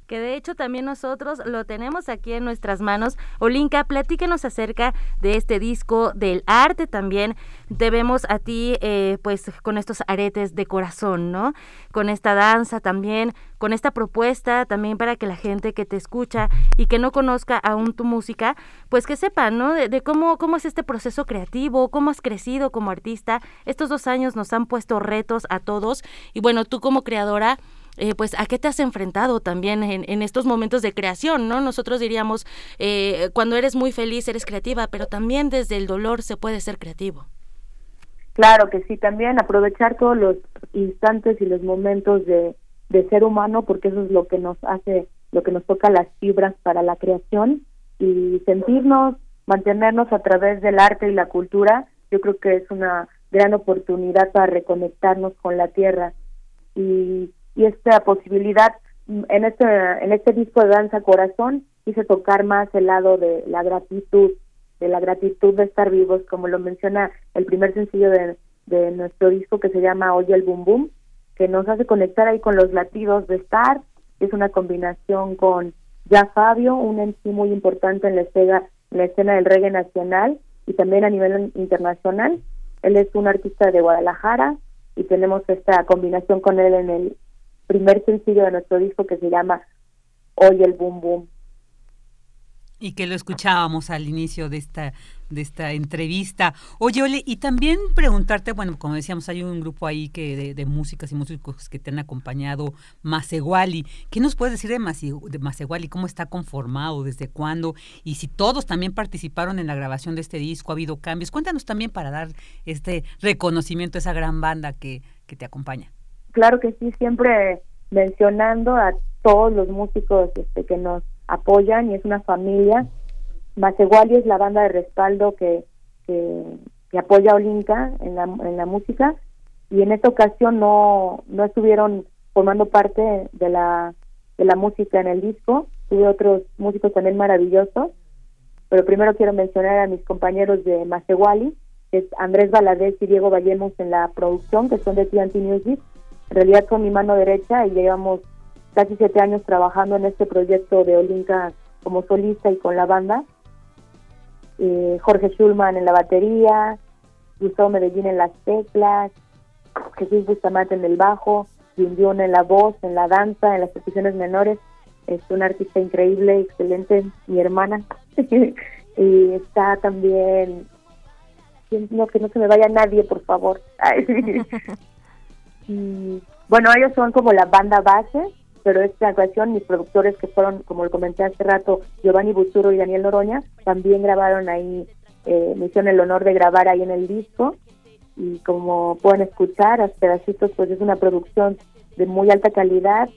Speaker 35: Que de hecho también nosotros lo tenemos aquí en nuestras manos. Olinka, platícanos acerca de este disco, del arte también. Debemos a ti, eh, pues, con estos aretes de corazón, ¿no? Con esta danza también, con esta propuesta también para que la gente que te escucha y que no conozca aún tu música, pues que sepa, ¿no? De, cómo, cómo es este proceso creativo, cómo has crecido como artista. Estos dos años nos han puesto retos a todos y bueno, tú como creadora, eh, pues a qué te has enfrentado también en, estos momentos de creación, ¿no? Nosotros diríamos, eh, cuando eres muy feliz eres creativa, pero también desde el dolor se puede ser creativo.
Speaker 36: Claro que sí, también aprovechar todos los instantes y los momentos de, de ser humano, porque eso es lo que nos hace, lo que nos toca las fibras para la creación y sentirnos, mantenernos a través del arte y la cultura, yo creo que es una gran oportunidad para reconectarnos con la tierra y, y esta posibilidad en este en este disco de danza corazón quise tocar más el lado de la gratitud de la gratitud de estar vivos como lo menciona el primer sencillo de, de nuestro disco que se llama Oye el Boom Boom que nos hace conectar ahí con los latidos de estar. Es una combinación con ya Fabio un MC muy importante en la escena en la escena del reggae nacional y también a nivel internacional. Él es un artista de Guadalajara y tenemos esta combinación con él en el primer sencillo de nuestro disco que se llama Hoy el Boom Boom.
Speaker 1: Y que lo escuchábamos al inicio de esta de esta entrevista. Oye, Ole, y también preguntarte, bueno, como decíamos, hay un grupo ahí que de, de músicas y músicos que te han acompañado, Maseguali. ¿Qué nos puedes decir de, Maseguali? ¿Cómo está conformado? ¿Desde cuándo? Y si todos también participaron en la grabación de este disco, ¿ha habido cambios? Cuéntanos también para dar este reconocimiento a esa gran banda que, que te acompaña
Speaker 36: claro que sí, siempre mencionando a todos los músicos este, que nos apoyan y es una familia. Maseguali es la banda de respaldo que, que, apoya a Olinka en la, en la música y en esta ocasión no, no estuvieron formando parte de la, de la música en el disco. Tuve otros músicos también maravillosos, pero primero quiero mencionar a mis compañeros de Maseguali, que es Andrés Valadez y Diego Vallemos en la producción, que son de TNT Music, en realidad son mi mano derecha y llevamos casi siete años trabajando en este proyecto de Olinka como solista y con la banda. Jorge Schulman en la batería, Gustavo Medellín en las teclas, Jesús Bustamante en el bajo, Yundión en la voz, en la danza, en las posiciones menores. Es un artista increíble, excelente, mi hermana. y está también, no que no se me vaya nadie, por favor. Y bueno, ellos son como la banda base, pero esta ocasión mis productores que fueron, como lo comenté hace rato, Giovanni Buturo y Daniel Noroña, también grabaron ahí, eh, me hicieron el honor de grabar ahí en el disco. Y como pueden escuchar, a pedacitos, pues es una producción de muy alta calidad,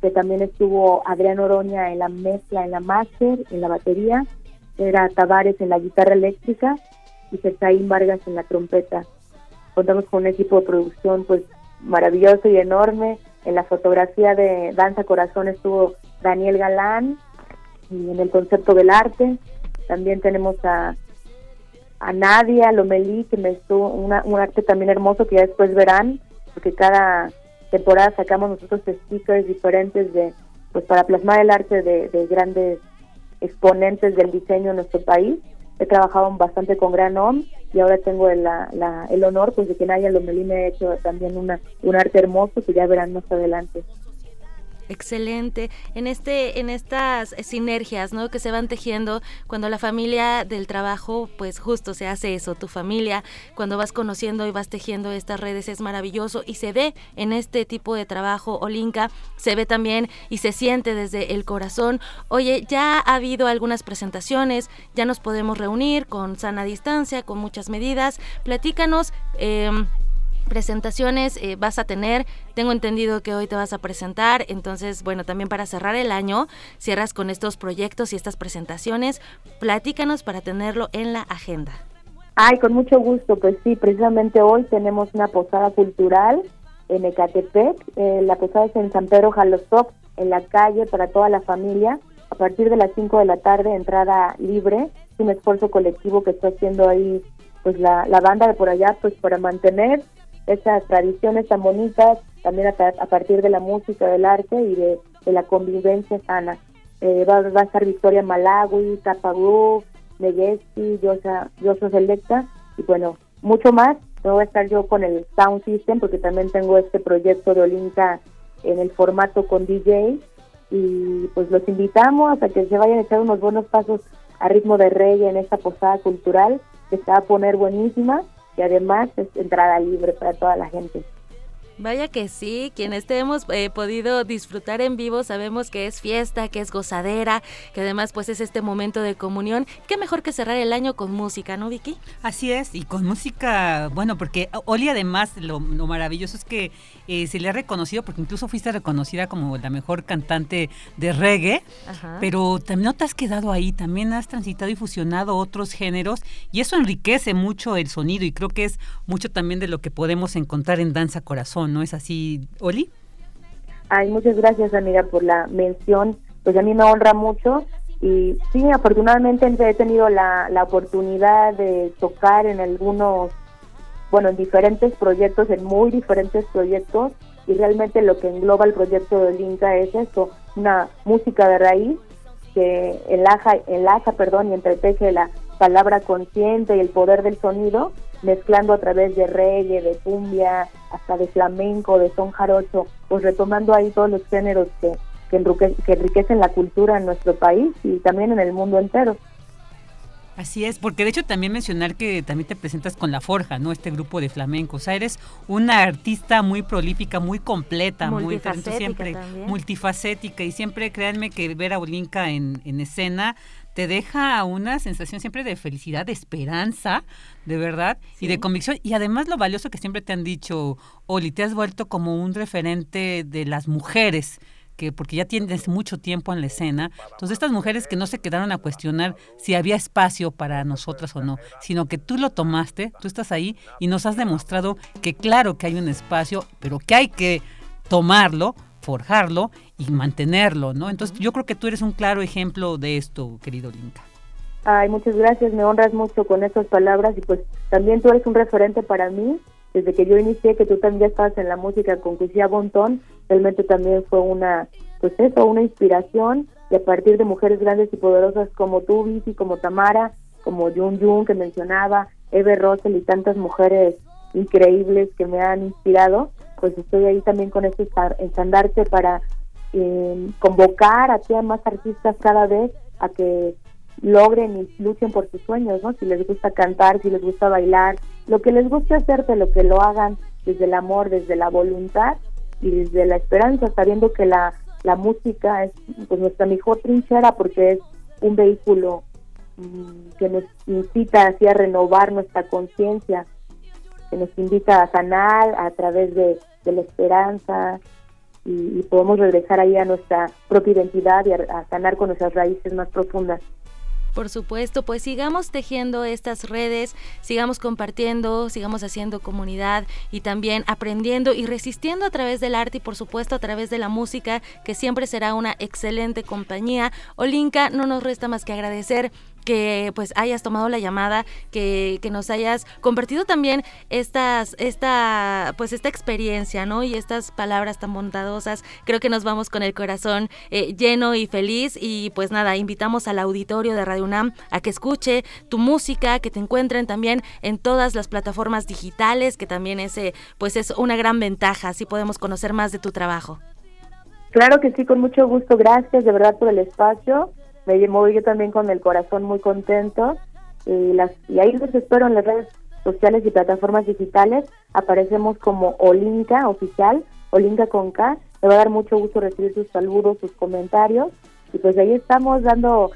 Speaker 36: que también estuvo Adrián Oroña en la mezcla, en la máster, en la batería, era Tavares en la guitarra eléctrica y Sertaín Vargas en la trompeta. Contamos con un equipo de producción pues maravilloso y enorme. En la fotografía de Danza Corazón estuvo Daniel Galán y en el concepto del arte. También tenemos a, a Nadia Lomelí, que me estuvo una, un arte también hermoso que ya después verán, porque cada temporada sacamos nosotros stickers diferentes de pues para plasmar el arte de, de grandes exponentes del diseño en nuestro país he trabajado bastante con Gran Om y ahora tengo el, la, el honor pues de que Naya Lomelí me ha hecho también una, un arte hermoso que ya verán más adelante.
Speaker 35: Excelente. En este, en estas sinergias, ¿no? Que se van tejiendo cuando la familia del trabajo, pues justo se hace eso. Tu familia, cuando vas conociendo y vas tejiendo estas redes, es maravilloso y se ve en este tipo de trabajo, Olinka, se ve también y se siente desde el corazón. Oye, ya ha habido algunas presentaciones, ya nos podemos reunir con sana distancia, con muchas medidas. Platícanos. Eh, presentaciones eh, vas a tener. Tengo entendido que hoy te vas a presentar, entonces, bueno, también para cerrar el año, cierras con estos proyectos y estas presentaciones. Platícanos para tenerlo en la agenda.
Speaker 36: Ay, con mucho gusto, pues sí, precisamente hoy tenemos una posada cultural en Ecatepec. Eh, la posada es en San Pedro Jalostop, en la calle para toda la familia. A partir de las 5 de la tarde, entrada libre. Un esfuerzo colectivo que está haciendo ahí pues la, la banda de por allá, pues para mantener esas tradiciones tan bonitas, también a, partir de la música, del arte y de de la convivencia sana. Eh, va, va, a estar Victoria Malawi, Tapagú, Megesti, Yosa, Yosa Selecta y bueno, mucho más. No voy a estar yo con el Sound System porque también tengo este proyecto de Olinka en el formato con DJ y pues los invitamos a que se vayan a echar unos buenos pasos a ritmo de reggae en esta posada cultural que se va a poner buenísima y además es entrada libre para toda la gente.
Speaker 35: Vaya que sí, quienes te hemos eh, podido disfrutar en vivo sabemos que es fiesta, que es gozadera, que además pues es este momento de comunión. Qué mejor que cerrar el año con música, ¿no, Vicky?
Speaker 1: Así es, y con música, bueno, porque Oli además lo, maravilloso es que eh, se le ha reconocido, porque incluso fuiste reconocida como la mejor cantante de reggae, pero también no te has quedado ahí, también has transitado y fusionado otros géneros y eso enriquece mucho el sonido y creo que es mucho también de lo que podemos encontrar en Danza Corazón. ¿No es así, Oli?
Speaker 36: Ay, muchas gracias, amiga, por la mención. Pues a mí me honra mucho y sí, afortunadamente he tenido la, la oportunidad de tocar en algunos, bueno, en diferentes proyectos, en muy diferentes proyectos y realmente lo que engloba el proyecto de Linka es esto, una música de raíz que enlaja, enlaza perdón, y entreteje la palabra consciente y el poder del sonido mezclando a través de reggae, de cumbia, hasta de flamenco, de son jarocho, pues retomando ahí todos los géneros que, que, enriquecen la cultura en nuestro país y también en el mundo entero.
Speaker 1: Así es, porque de hecho también mencionar que también te presentas con La Forja, ¿no? Este grupo de flamenco. O sea, eres una artista muy prolífica, muy completa, muy siempre multifacética y siempre créanme que ver a Olinka en, en escena te deja una sensación siempre de felicidad, de esperanza, de verdad, y de convicción. Y además lo valioso que siempre te han dicho, Oli, te has vuelto como un referente de las mujeres que porque ya tienes mucho tiempo en la escena, entonces estas mujeres que no se quedaron a cuestionar si había espacio para nosotras o no, sino que tú lo tomaste, tú estás ahí y nos has demostrado que claro que hay un espacio, pero que hay que tomarlo forjarlo y mantenerlo, ¿no? Entonces yo creo que tú eres un claro ejemplo de esto, querido Linka.
Speaker 36: Ay, muchas gracias, me honras mucho con esas palabras y pues también tú eres un referente para mí. Desde que yo inicié, que tú también estabas en la música con Cusia Bontón, realmente también fue una, pues eso, una inspiración y a partir de mujeres grandes y poderosas como tú, Vicky, como Tamara, como Jun Jun que mencionaba, Eve Russell y tantas mujeres increíbles que me han inspirado, pues estoy ahí también con este estandarte para eh, convocar a, a más artistas cada vez a que logren y luchen por sus sueños, ¿no? Si les gusta cantar, si les gusta bailar, lo que les guste hacer, lo que lo hagan desde el amor, desde la voluntad y desde la esperanza, sabiendo que la, la música es pues, nuestra mejor trinchera porque es un vehículo mm, que nos incita así a renovar nuestra conciencia, que nos invita a sanar a través de, la esperanza y, podemos regresar ahí a nuestra propia identidad y a sanar con nuestras raíces más profundas.
Speaker 35: Por supuesto, pues sigamos tejiendo estas redes, sigamos compartiendo, sigamos haciendo comunidad y también aprendiendo y resistiendo a través del arte y por supuesto a través de la música, que siempre será una excelente compañía. Olinka, no nos resta más que agradecer que pues hayas tomado la llamada, que, que, nos hayas compartido también estas, esta, pues esta experiencia, ¿no? Y estas palabras tan bondadosas. Creo que nos vamos con el corazón eh, lleno y feliz. Y pues nada, invitamos al auditorio de Radio UNAM a que escuche tu música, que te encuentren también en todas las plataformas digitales, que también ese, pues es una gran ventaja, así podemos conocer más de tu trabajo.
Speaker 36: Claro que sí, con mucho gusto. Gracias de verdad por el espacio me voy yo también con el corazón muy contento y, las, y ahí los espero en las redes sociales y plataformas digitales. Aparecemos como Olinka oficial, Olinka con K. Me va a dar mucho gusto recibir sus saludos, sus comentarios y pues ahí estamos dando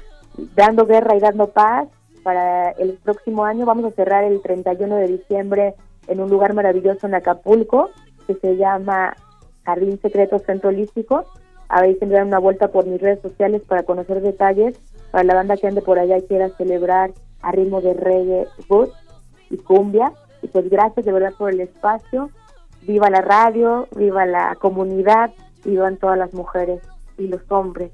Speaker 36: dando guerra y dando paz para el próximo año. Vamos a cerrar el 31 de diciembre en un lugar maravilloso en Acapulco que se llama Jardín Secreto Centro Holístico Ahí se una vuelta por mis redes sociales para conocer detalles para la banda que ande por allá y quiera celebrar a ritmo de reggae, bus y cumbia. Y pues gracias de verdad por el espacio. Viva la radio, viva la comunidad, vivan todas las mujeres y los hombres.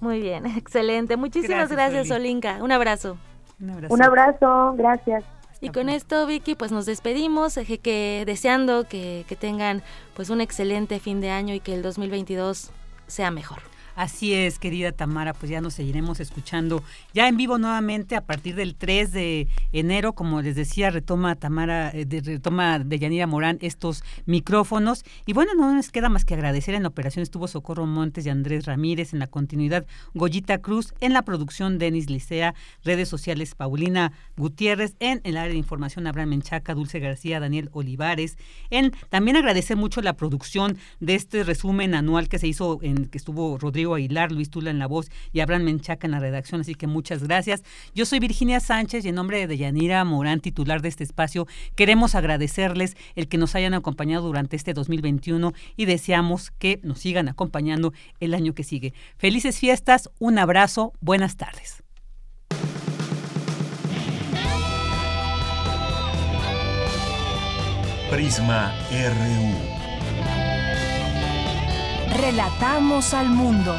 Speaker 35: Muy bien, excelente. Muchísimas gracias, Olinka. Un abrazo.
Speaker 36: Un abrazo. Un abrazo, gracias.
Speaker 35: Y con esto, Vicky, pues nos despedimos, que deseando que, que tengan pues un excelente fin de año y que el 2022 sea mejor.
Speaker 1: Así es, querida Tamara, pues ya nos seguiremos escuchando ya en vivo nuevamente a partir del 3 de enero, como les decía, retoma Tamara, eh, de, retoma de Yanira Morán estos micrófonos. Y bueno, no nos queda más que agradecer. En la operación estuvo Socorro Montes y Andrés Ramírez, en la continuidad Goyita Cruz, en la producción Denis Licea, redes sociales Paulina Gutiérrez, en el área de información Abraham Menchaca, Dulce García, Daniel Olivares. En, también agradecer mucho la producción de este resumen anual que se hizo, en que estuvo Rodrigo Luis Tula en la voz y Abraham Menchaca en la redacción, así que muchas gracias. Yo soy Virginia Sánchez y en nombre de Yanira Morán, titular de este espacio, queremos agradecerles el que nos hayan acompañado durante este 2021 y deseamos que nos sigan acompañando el año que sigue. Felices fiestas, un abrazo, buenas tardes.
Speaker 2: Prisma RU.
Speaker 3: Relatamos al mundo.